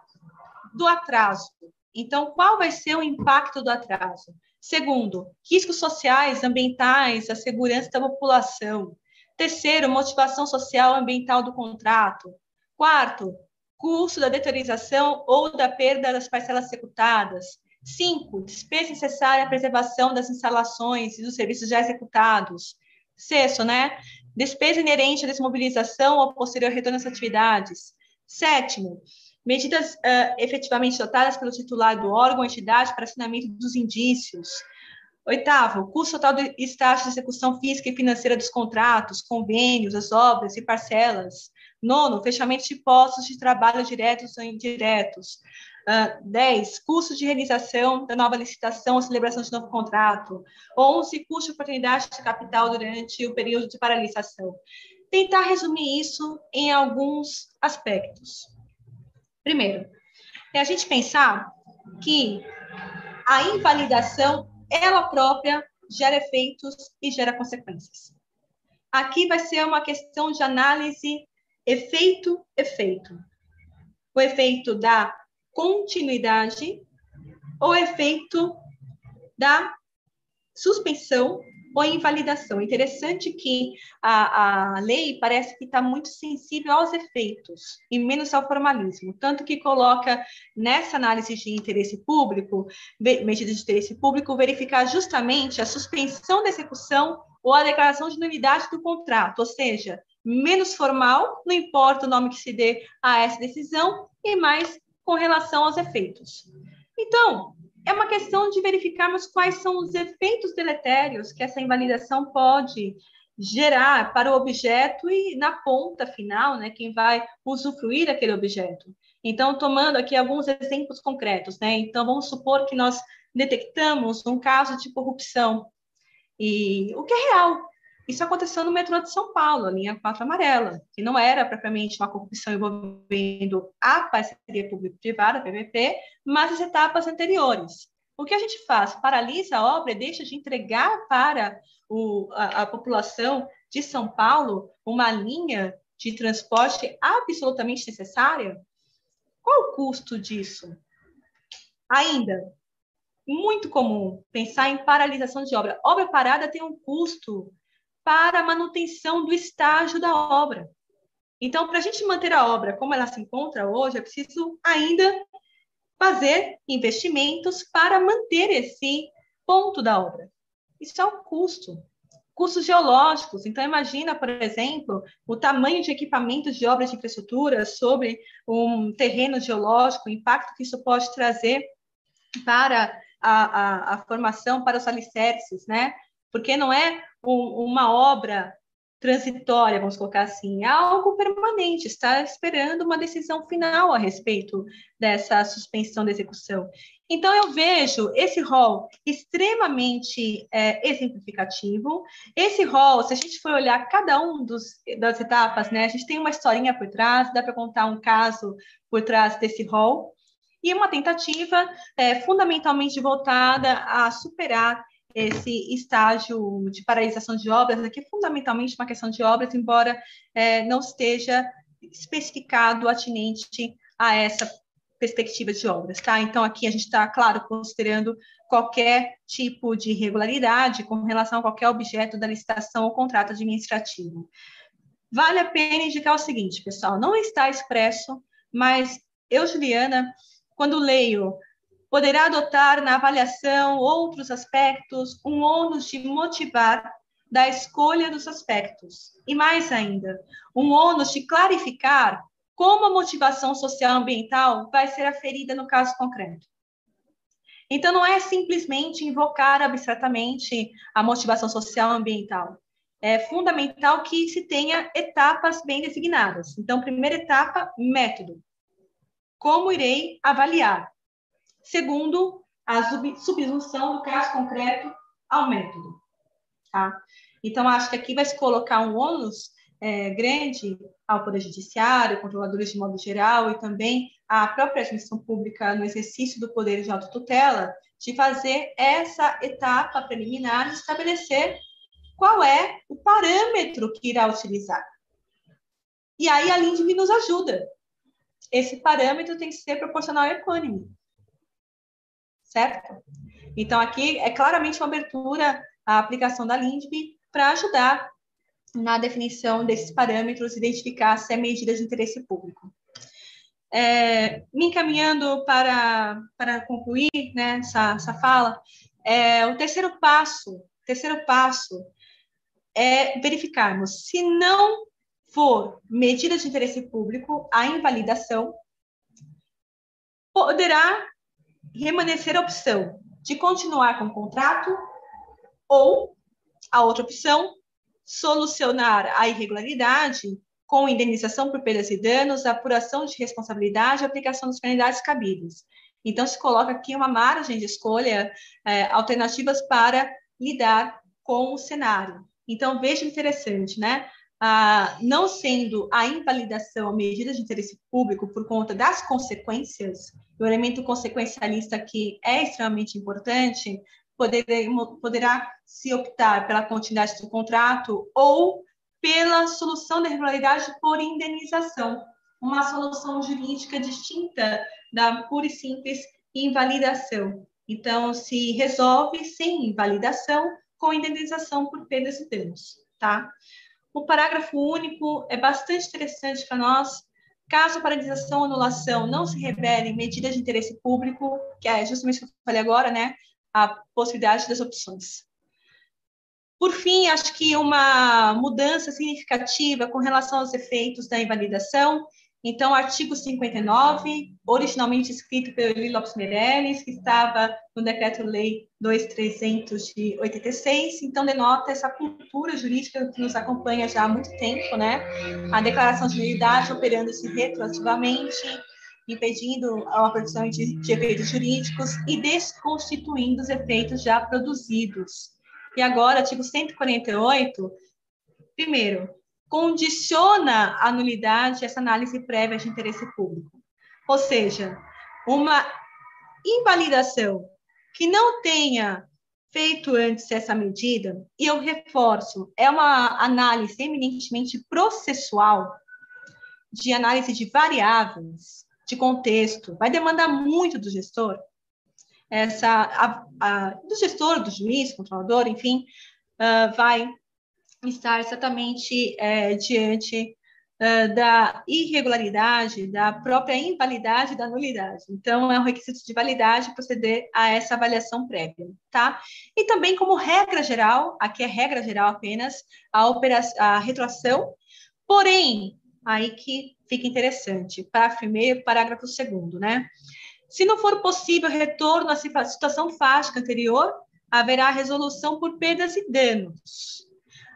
do atraso. Então, qual vai ser o impacto do atraso? Segundo, riscos sociais, ambientais, a segurança da população. Terceiro, motivação social ambiental do contrato. Quarto, custo da deteriorização ou da perda das parcelas executadas. Cinco, despesa necessária à preservação das instalações e dos serviços já executados. Sexto, né? Despesa inerente à desmobilização ou posterior retorno às atividades. Sétimo, medidas uh, efetivamente dotadas pelo titular do órgão ou entidade para assinamento dos indícios. Oitavo, custo total do estágio de execução física e financeira dos contratos, convênios, as obras e parcelas. Nono, fechamento de postos de trabalho diretos ou indiretos. Uh, 10, custo de realização da nova licitação ou celebração de novo contrato. 11, custo de oportunidade de capital durante o período de paralisação. Tentar resumir isso em alguns aspectos. Primeiro, é a gente pensar que a invalidação, ela própria, gera efeitos e gera consequências. Aqui vai ser uma questão de análise efeito-efeito. O efeito da continuidade ou efeito da suspensão ou invalidação. Interessante que a, a lei parece que está muito sensível aos efeitos e menos ao formalismo, tanto que coloca nessa análise de interesse público, medida de interesse público, verificar justamente a suspensão da execução ou a declaração de nulidade do contrato, ou seja, menos formal, não importa o nome que se dê a essa decisão, e mais com relação aos efeitos. Então, é uma questão de verificarmos quais são os efeitos deletérios que essa invalidação pode gerar para o objeto e na ponta final, né, quem vai usufruir daquele objeto. Então, tomando aqui alguns exemplos concretos, né? Então, vamos supor que nós detectamos um caso de corrupção e o que é real, isso aconteceu no metrô de São Paulo, a linha 4 amarela, que não era propriamente uma corrupção envolvendo a parceria público-privada, PPP, mas as etapas anteriores. O que a gente faz? Paralisa a obra e deixa de entregar para o, a, a população de São Paulo uma linha de transporte absolutamente necessária? Qual o custo disso? Ainda, muito comum pensar em paralisação de obra. Obra parada tem um custo para a manutenção do estágio da obra. Então, para a gente manter a obra como ela se encontra hoje, é preciso ainda fazer investimentos para manter esse ponto da obra. Isso é um custo. Custos geológicos. Então, imagina, por exemplo, o tamanho de equipamentos de obras de infraestrutura sobre um terreno geológico, o impacto que isso pode trazer para a, a, a formação, para os alicerces, né? Porque não é um, uma obra transitória, vamos colocar assim, é algo permanente, está esperando uma decisão final a respeito dessa suspensão da execução. Então, eu vejo esse rol extremamente é, exemplificativo. Esse rol, se a gente for olhar cada um dos, das etapas, né, a gente tem uma historinha por trás, dá para contar um caso por trás desse rol, e uma tentativa é, fundamentalmente voltada a superar esse estágio de paralisação de obras, aqui é fundamentalmente uma questão de obras, embora é, não esteja especificado atinente a essa perspectiva de obras, tá? Então, aqui a gente está, claro, considerando qualquer tipo de irregularidade com relação a qualquer objeto da licitação ou contrato administrativo. Vale a pena indicar o seguinte, pessoal, não está expresso, mas eu, Juliana, quando leio poderá adotar na avaliação outros aspectos um ônus de motivar da escolha dos aspectos. E mais ainda, um ônus de clarificar como a motivação social ambiental vai ser aferida no caso concreto. Então, não é simplesmente invocar abstratamente a motivação social ambiental. É fundamental que se tenha etapas bem designadas. Então, primeira etapa, método. Como irei avaliar? Segundo, a subsunção do caso concreto ao método. Tá? Então, acho que aqui vai se colocar um ônus é, grande ao Poder Judiciário, controladores de modo geral e também à própria administração pública no exercício do poder de autotutela, de fazer essa etapa preliminar de estabelecer qual é o parâmetro que irá utilizar. E aí a LINDB nos ajuda. Esse parâmetro tem que ser proporcional e equânime. Certo? Então, aqui é claramente uma abertura à aplicação da LINDB para ajudar na definição desses parâmetros, identificar se é medida de interesse público. É, me encaminhando para, para concluir né, essa, essa fala, é, o terceiro passo, terceiro passo é verificarmos se não for medida de interesse público a invalidação, poderá remanescer a opção de continuar com o contrato ou a outra opção, solucionar a irregularidade com indenização por perdas e danos, apuração de responsabilidade e aplicação das penalidades cabíveis. Então, se coloca aqui uma margem de escolha, é, alternativas para lidar com o cenário. Então, veja interessante, né? Ah, não sendo a invalidação a medida de interesse público por conta das consequências, o elemento consequencialista aqui é extremamente importante, poderá se optar pela continuidade do contrato ou pela solução da irregularidade por indenização, uma solução jurídica distinta da pura e simples invalidação. Então, se resolve sem invalidação com indenização por perdas e danos, tá? O parágrafo único é bastante interessante para nós. Caso a paralisação ou anulação não se revele medidas de interesse público, que é justamente o que eu falei agora, né? a possibilidade das opções. Por fim, acho que uma mudança significativa com relação aos efeitos da invalidação. Então, artigo 59, originalmente escrito pelo Eli Lopes Meirelles, que estava no Decreto-Lei 2300 de 86, então denota essa cultura jurídica que nos acompanha já há muito tempo, né? A declaração de nulidade operando-se retroativamente, impedindo a produção de, de efeitos jurídicos e desconstituindo os efeitos já produzidos. E agora, artigo 148, primeiro, condiciona a nulidade essa análise prévia de interesse público. Ou seja, uma invalidação que não tenha feito antes essa medida, e eu reforço, é uma análise eminentemente processual, de análise de variáveis, de contexto, vai demandar muito do gestor, essa, a, a, do gestor, do juiz, controlador, enfim, uh, vai estar exatamente é, diante uh, da irregularidade, da própria invalidade da nulidade. Então, é um requisito de validade proceder a essa avaliação prévia, tá? E também, como regra geral, aqui é regra geral apenas, a, operação, a retroação, porém, aí que fica interessante. Parágrafo primeiro, parágrafo segundo, né? Se não for possível retorno à situação fática anterior, haverá resolução por perdas e danos.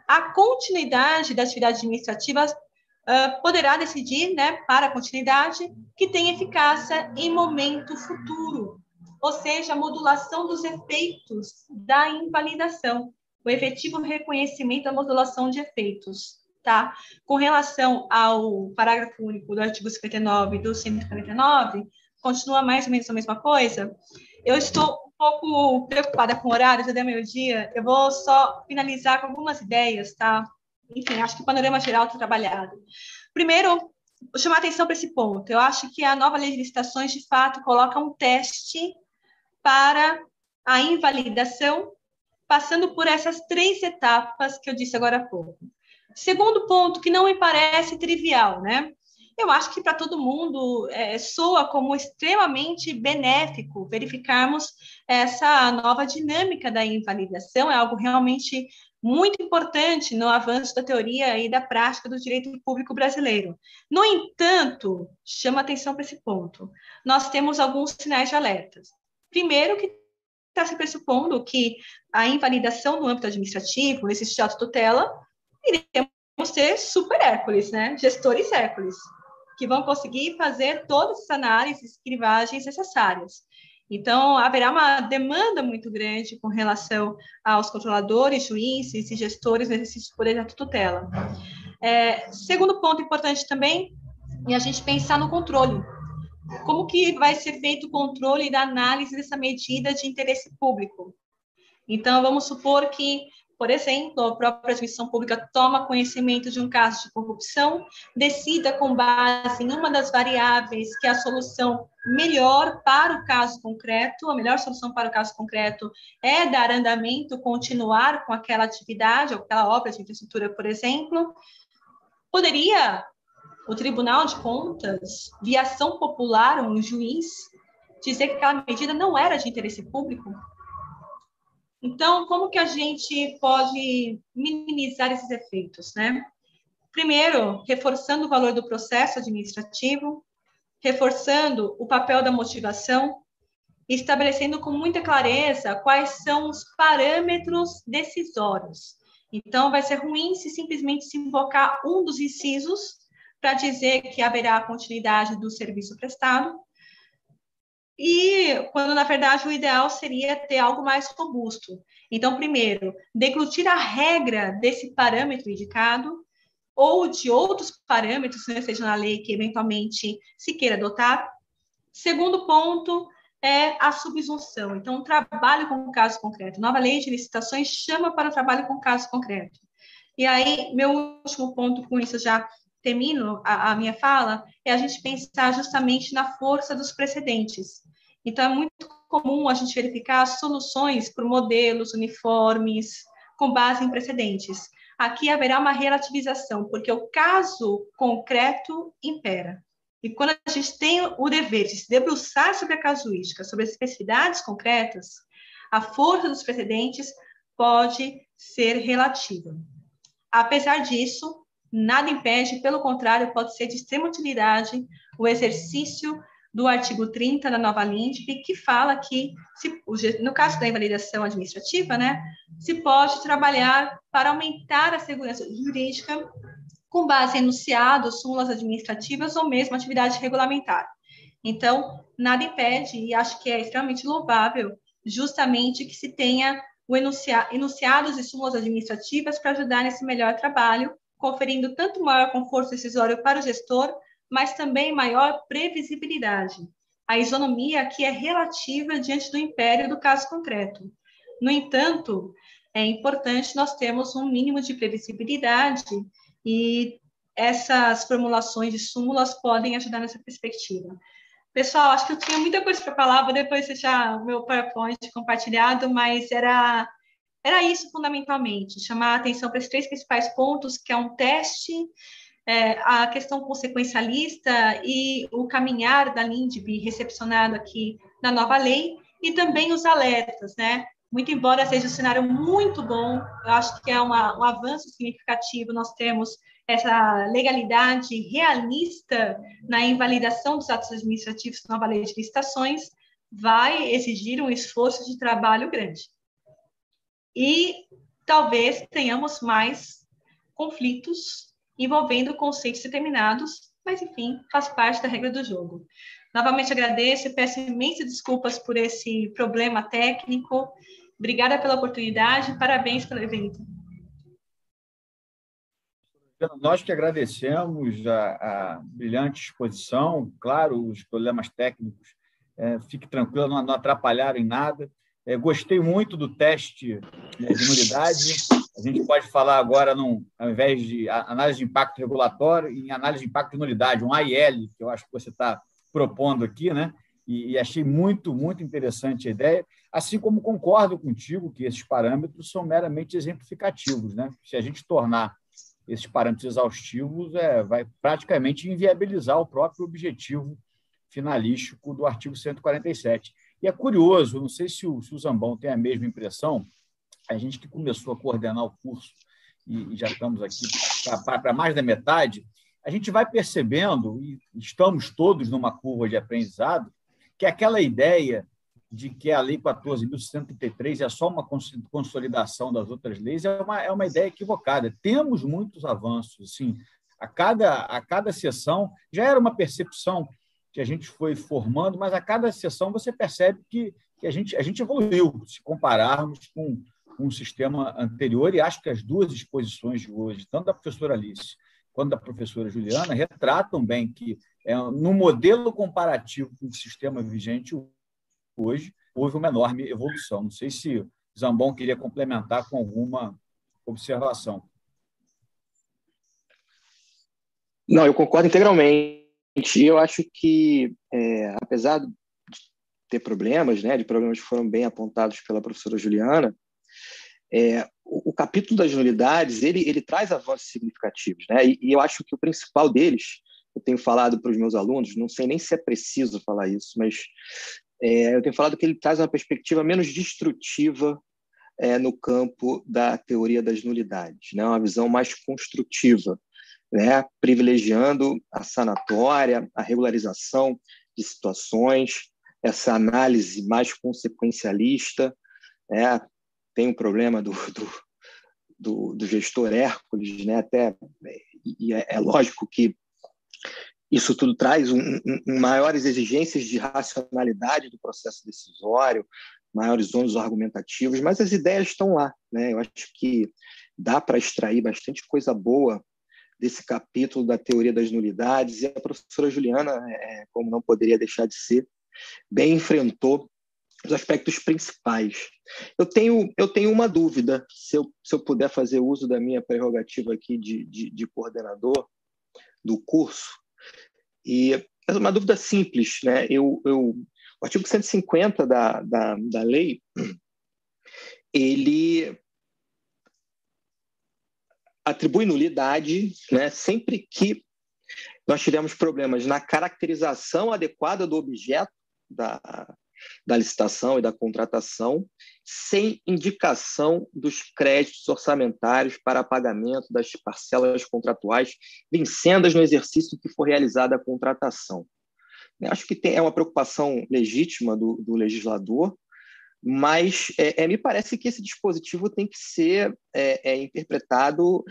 A continuidade da atividade administrativa uh, poderá decidir, né, para a continuidade, que tem eficácia em momento futuro, ou seja, a modulação dos efeitos da invalidação, o efetivo reconhecimento da modulação de efeitos tá? Com relação ao parágrafo único do artigo 59 do 149, continua mais ou menos a mesma coisa. Eu estou pouco preocupada com o horário, já deu meio-dia. Eu vou só finalizar com algumas ideias, tá? Enfim, acho que o panorama geral está trabalhado. Primeiro, chamar atenção para esse ponto. Eu acho que a nova lei de de fato, coloca um teste para a invalidação, passando por essas três etapas que eu disse agora há pouco. Segundo ponto, que não me parece trivial, né? Eu acho que para todo mundo é, soa como extremamente benéfico verificarmos essa nova dinâmica da invalidação, é algo realmente muito importante no avanço da teoria e da prática do direito público brasileiro. No entanto, chama atenção para esse ponto. Nós temos alguns sinais de alertas. Primeiro, que está se pressupondo que a invalidação no âmbito administrativo, nesse de tutela, iremos ter super Hércules, né? gestores Hércules que vão conseguir fazer todas as análises e crivagens necessárias. Então, haverá uma demanda muito grande com relação aos controladores, juízes e gestores no exercício do poder de tutela. É, segundo ponto importante também é a gente pensar no controle. Como que vai ser feito o controle da análise dessa medida de interesse público? Então, vamos supor que por exemplo, a própria administração pública toma conhecimento de um caso de corrupção, decida com base em uma das variáveis que é a solução melhor para o caso concreto, a melhor solução para o caso concreto é dar andamento, continuar com aquela atividade, aquela obra de infraestrutura, por exemplo. Poderia o Tribunal de Contas, via ação popular, um juiz, dizer que aquela medida não era de interesse público? Então, como que a gente pode minimizar esses efeitos, né? Primeiro, reforçando o valor do processo administrativo, reforçando o papel da motivação, estabelecendo com muita clareza quais são os parâmetros decisórios. Então, vai ser ruim se simplesmente se invocar um dos incisos para dizer que haverá continuidade do serviço prestado, e quando na verdade o ideal seria ter algo mais robusto. Então, primeiro, deglutir a regra desse parâmetro indicado ou de outros parâmetros, né, seja na lei que eventualmente se queira adotar. Segundo ponto é a subsunção. Então, trabalho com caso concreto. Nova lei de licitações chama para o trabalho com caso concreto. E aí, meu último ponto com isso já termino a, a minha fala, é a gente pensar justamente na força dos precedentes. Então, é muito comum a gente verificar soluções por modelos uniformes, com base em precedentes. Aqui haverá uma relativização, porque o caso concreto impera. E quando a gente tem o dever de se debruçar sobre a casuística, sobre as especificidades concretas, a força dos precedentes pode ser relativa. Apesar disso, nada impede, pelo contrário, pode ser de extrema utilidade o exercício do artigo 30 da nova LINDB, que fala que, se, no caso da invalidação administrativa, né, se pode trabalhar para aumentar a segurança jurídica com base em enunciados, súmulas administrativas ou mesmo atividade regulamentar. Então, nada impede, e acho que é extremamente louvável, justamente que se tenha o enuncia, enunciados e súmulas administrativas para ajudar nesse melhor trabalho, conferindo tanto maior conforto decisório para o gestor, mas também maior previsibilidade. A isonomia aqui é relativa diante do império do caso concreto. No entanto, é importante nós termos um mínimo de previsibilidade e essas formulações de súmulas podem ajudar nessa perspectiva. Pessoal, acho que eu tinha muita coisa para falar, vou depois deixar o meu PowerPoint compartilhado, mas era, era isso fundamentalmente, chamar a atenção para esses três principais pontos, que é um teste é, a questão consequencialista e o caminhar da LINDB recepcionado aqui na nova lei, e também os alertas, né? Muito embora seja um cenário muito bom, eu acho que é uma, um avanço significativo, nós temos essa legalidade realista na invalidação dos atos administrativos da nova lei de licitações, vai exigir um esforço de trabalho grande. E talvez tenhamos mais conflitos envolvendo conceitos determinados, mas enfim, faz parte da regra do jogo. Novamente agradeço e peço imensas desculpas por esse problema técnico. Obrigada pela oportunidade, parabéns pelo evento. Nós que agradecemos a, a brilhante exposição, claro, os problemas técnicos, é, fique tranquilo, não, não atrapalharam em nada. É, gostei muito do teste né, de nulidade. A gente pode falar agora, num, ao invés de análise de impacto regulatório, em análise de impacto de nulidade, um AIL, que eu acho que você está propondo aqui, né? E, e, achei muito, muito interessante a ideia, assim como concordo contigo que esses parâmetros são meramente exemplificativos. Né? Se a gente tornar esses parâmetros exaustivos é, vai praticamente inviabilizar o próprio objetivo finalístico do artigo 147. E é curioso, não sei se o, se o Zambão tem a mesma impressão, a gente que começou a coordenar o curso e, e já estamos aqui para mais da metade, a gente vai percebendo, e estamos todos numa curva de aprendizado, que aquela ideia de que a Lei 14.133 é só uma consolidação das outras leis é uma, é uma ideia equivocada. Temos muitos avanços, sim. A cada, a cada sessão, já era uma percepção que a gente foi formando, mas a cada sessão você percebe que, que a, gente, a gente evoluiu, se compararmos com, com um sistema anterior, e acho que as duas exposições de hoje, tanto da professora Alice quanto da professora Juliana, retratam bem que, é, no modelo comparativo com o sistema vigente hoje, houve uma enorme evolução. Não sei se Zambon queria complementar com alguma observação. Não, eu concordo integralmente. Eu acho que, é, apesar de ter problemas, né, de problemas que foram bem apontados pela professora Juliana, é, o, o, capítulo das nulidades ele, ele traz avanços significativos, né? E, e, eu acho que o principal deles, eu tenho falado para os meus alunos, não sei nem se é preciso falar isso, mas é, eu tenho falado que ele traz uma perspectiva menos destrutiva é, no campo da teoria das nulidades, né? Uma visão mais construtiva, né? Privilegiando a sanatória, a regularização de situações, essa análise mais consequencialista, né? tem um problema do, do, do, do gestor Hércules, né? até e é, é lógico que isso tudo traz um, um, maiores exigências de racionalidade do processo decisório, maiores ônus argumentativos, mas as ideias estão lá. Né? Eu acho que dá para extrair bastante coisa boa desse capítulo da teoria das nulidades, e a professora Juliana, é, como não poderia deixar de ser, bem enfrentou os aspectos principais. Eu tenho, eu tenho uma dúvida, se eu, se eu puder fazer uso da minha prerrogativa aqui de, de, de coordenador do curso, e é uma dúvida simples. Né? Eu, eu, o artigo 150 da, da, da lei, ele atribui nulidade né, sempre que nós tivermos problemas na caracterização adequada do objeto da, da licitação e da contratação, sem indicação dos créditos orçamentários para pagamento das parcelas contratuais vincendas no exercício que for realizada a contratação. Acho que tem, é uma preocupação legítima do, do legislador, mas é, é, me parece que esse dispositivo tem que ser é, é interpretado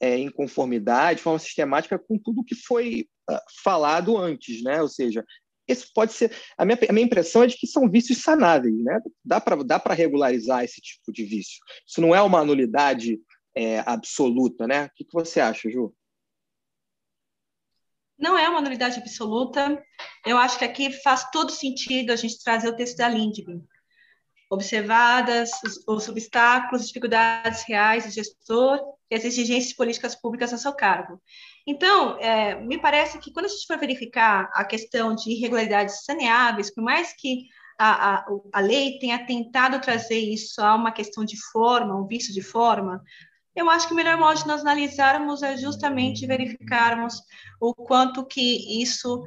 em conformidade, de forma sistemática, com tudo que foi uh, falado antes, né? Ou seja, esse pode ser. A minha, a minha impressão é de que são vícios sanáveis, né? Dá para dá regularizar esse tipo de vício. Isso não é uma nulidade é, absoluta, né? O que, que você acha, Ju? Não é uma nulidade absoluta. Eu acho que aqui faz todo sentido a gente trazer o texto da Lindgren. Observadas os, os obstáculos, dificuldades reais do gestor e as exigências políticas públicas a seu cargo. Então, é, me parece que quando a gente for verificar a questão de irregularidades saneáveis, por mais que a, a, a lei tenha tentado trazer isso a uma questão de forma, um vício de forma, eu acho que o melhor modo de nós analisarmos é justamente verificarmos o quanto que isso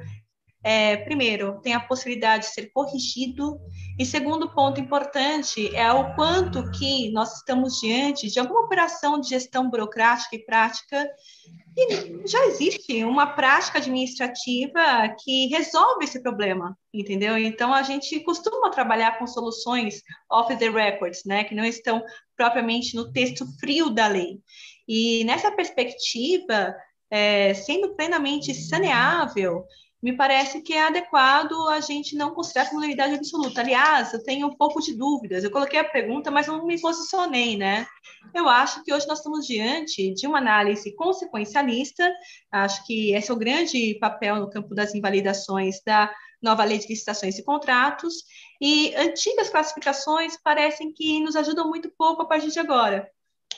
é, primeiro, tem a possibilidade de ser corrigido, e segundo ponto importante é o quanto que nós estamos diante de alguma operação de gestão burocrática e prática, e já existe uma prática administrativa que resolve esse problema, entendeu? Então, a gente costuma trabalhar com soluções off the records, né, que não estão propriamente no texto frio da lei. E nessa perspectiva, é, sendo plenamente saneável, me parece que é adequado a gente não considerar como unidade absoluta. Aliás, eu tenho um pouco de dúvidas. Eu coloquei a pergunta, mas não me posicionei, né? Eu acho que hoje nós estamos diante de uma análise consequencialista. Acho que esse é o grande papel no campo das invalidações da nova lei de licitações e contratos. E antigas classificações parecem que nos ajudam muito pouco a partir de agora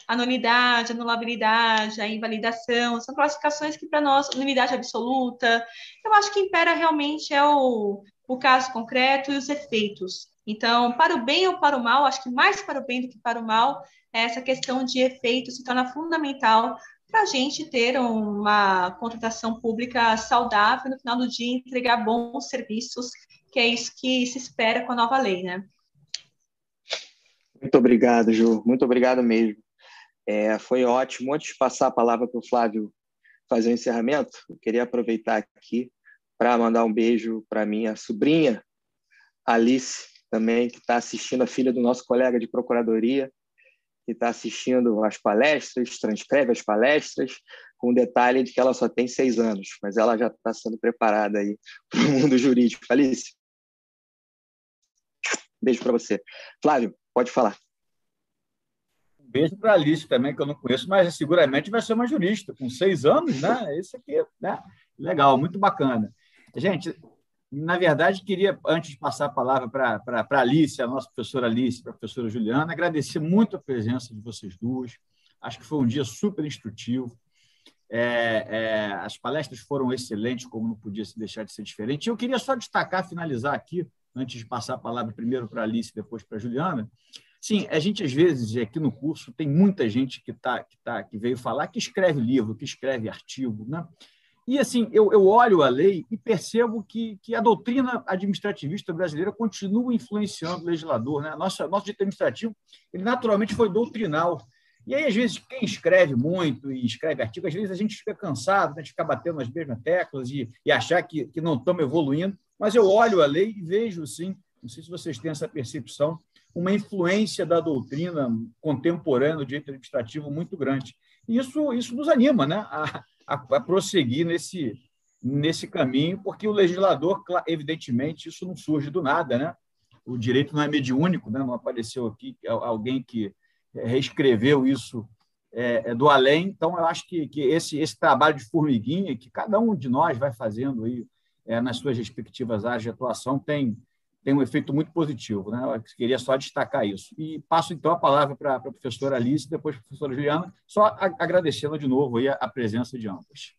a nulidade, a anulabilidade, a invalidação, são classificações que para nós, nulidade absoluta, eu acho que impera realmente é o, o caso concreto e os efeitos. Então, para o bem ou para o mal, acho que mais para o bem do que para o mal, essa questão de efeito se torna fundamental para a gente ter uma contratação pública saudável, no final do dia entregar bons serviços, que é isso que se espera com a nova lei, né? Muito obrigado, Ju. Muito obrigado mesmo. É, foi ótimo. Antes de passar a palavra para o Flávio fazer o encerramento, eu queria aproveitar aqui para mandar um beijo para minha sobrinha, Alice, também, que está assistindo, a filha do nosso colega de procuradoria, que está assistindo as palestras, transcreve as palestras, com o detalhe de que ela só tem seis anos, mas ela já está sendo preparada aí para o mundo jurídico. Alice, beijo para você. Flávio, pode falar. Beijo para a Alice também, que eu não conheço, mas seguramente vai ser uma jurista, com seis anos, né? Isso aqui, né? Legal, muito bacana. Gente, na verdade, queria, antes de passar a palavra para a Alice, a nossa professora Alice, para a professora Juliana, agradecer muito a presença de vocês duas. Acho que foi um dia super instrutivo. É, é, as palestras foram excelentes, como não podia se deixar de ser diferente. Eu queria só destacar, finalizar aqui, antes de passar a palavra primeiro para a Alice, depois para a Juliana. Sim, a gente às vezes aqui no curso tem muita gente que tá, que tá, que veio falar que escreve livro, que escreve artigo, né? E, assim, eu, eu olho a lei e percebo que, que a doutrina administrativista brasileira continua influenciando o legislador. Né? Nossa, nosso direito administrativo ele naturalmente foi doutrinal. E aí, às vezes, quem escreve muito e escreve artigo, às vezes a gente fica cansado, né, de ficar batendo nas mesmas teclas e, e achar que, que não estamos evoluindo. Mas eu olho a lei e vejo, sim, não sei se vocês têm essa percepção, uma influência da doutrina contemporânea do direito administrativo muito grande. E isso, isso nos anima né? a, a, a prosseguir nesse, nesse caminho, porque o legislador, evidentemente, isso não surge do nada, né? O direito não é mediúnico, né? não apareceu aqui alguém que reescreveu isso é, é, do além. Então, eu acho que, que esse, esse trabalho de formiguinha que cada um de nós vai fazendo aí, é, nas suas respectivas áreas de atuação tem, tem um efeito muito positivo. Né? Eu queria só destacar isso. E passo, então, a palavra para a professora Alice, depois para a professora Juliana, só agradecendo de novo aí a, presença de ambas.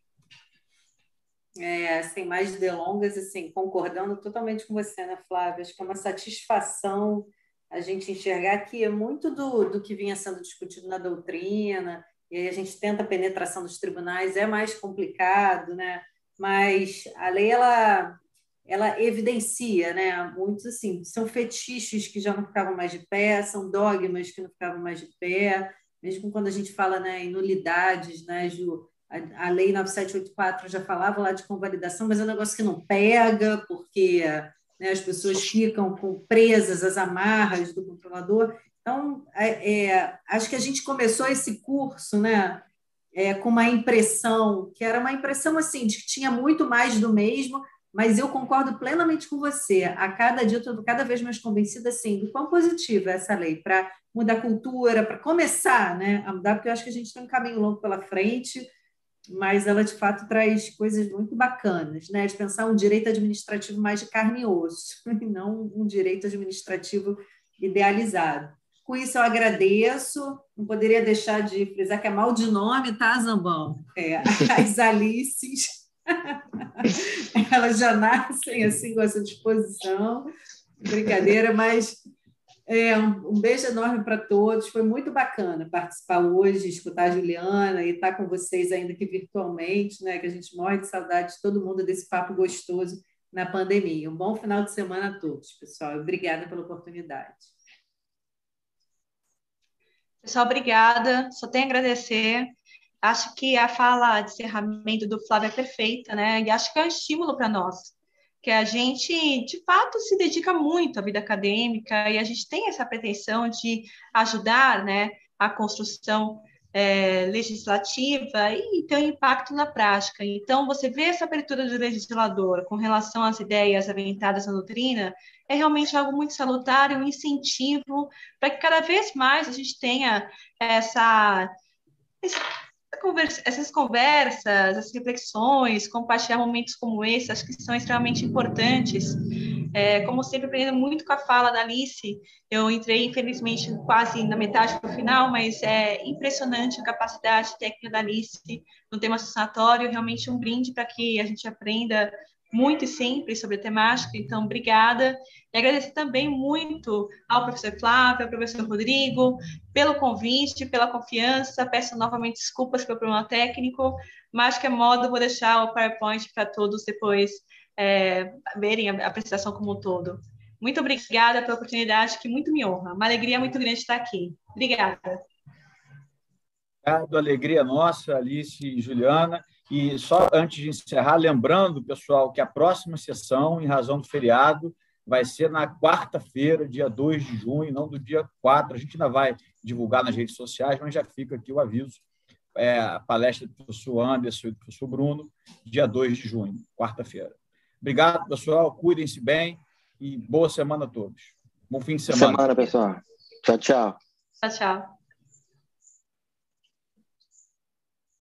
É, sem mais delongas, assim, concordando totalmente com você, né, Flávia? Acho que é uma satisfação a gente enxergar que é muito do, do que vinha sendo discutido na doutrina, e aí a gente tenta a penetração dos tribunais, é mais complicado, né? Mas a lei, ela ela evidencia, né? Muitos assim, são fetiches que já não ficavam mais de pé, são dogmas que não ficavam mais de pé, mesmo quando a gente fala né, em nulidades, né, Ju? A, lei 9784 já falava lá de convalidação, mas é um negócio que não pega, porque né, as pessoas ficam com, presas às amarras do controlador. Então, é, é, acho que a gente começou esse curso, né? É, com uma impressão que era uma impressão assim de que tinha muito mais do mesmo, mas eu concordo plenamente com você. A cada dia estou cada vez mais convencida assim, do quão positiva é essa lei para mudar a cultura, para começar né, a mudar, porque eu acho que a gente tem um caminho longo pela frente, mas ela de fato traz coisas muito bacanas, né? De pensar um direito administrativo mais de carne e osso, e não um direito administrativo idealizado. Com isso, eu agradeço. Não poderia deixar de frisar que é mal de nome, tá, Zambão? É, as Alices Elas já nascem assim com essa disposição. Brincadeira, mas é, um, beijo enorme para todos. Foi muito bacana participar hoje, escutar a Juliana e estar com vocês ainda que virtualmente, né? Que a gente morre de saudade de todo mundo desse papo gostoso na pandemia. Um bom final de semana a todos, pessoal. Obrigada pela oportunidade. Pessoal, obrigada. Só tenho a agradecer. Acho que a fala de encerramento do Flávio é perfeita, né? E acho que é um estímulo para nós, que a gente, de fato, se dedica muito à vida acadêmica e a gente tem essa pretensão de ajudar, né, a construção é, legislativa e ter um impacto na prática. Então, você vê essa abertura do legislador com relação às ideias aventadas na doutrina é realmente algo muito salutar, um incentivo para que cada vez mais a gente tenha essa conversa, essas conversas, essas reflexões, compartilhar momentos como esse, acho que são extremamente importantes. É, como sempre, aprendendo muito com a fala da Alice, eu entrei, infelizmente, quase na metade para o final, mas é impressionante a capacidade técnica da Alice no tema sucessório, realmente um brinde para que a gente aprenda muito e simples sobre a temática, então, obrigada. E agradecer também muito ao professor Flávio, ao professor Rodrigo, pelo convite, pela confiança. Peço novamente desculpas pelo problema técnico, mas que é modo, vou deixar o PowerPoint para todos depois é, verem a apresentação como um todo. Muito obrigada pela oportunidade, que muito me honra. Uma alegria muito grande estar aqui. Obrigada. Obrigado, alegria nossa, Alice e Juliana. E só antes de encerrar, lembrando, pessoal, que a próxima sessão, em razão do feriado, vai ser na quarta-feira, dia 2 de junho, não do dia 4. A gente ainda vai divulgar nas redes sociais, mas já fica aqui o aviso. É a palestra do professor Anderson e do professor Bruno, dia 2 de junho, quarta-feira. Obrigado, pessoal. Cuidem-se bem e boa semana a todos. Bom fim de semana. Boa semana, pessoal. Tchau, tchau. Tchau, tchau.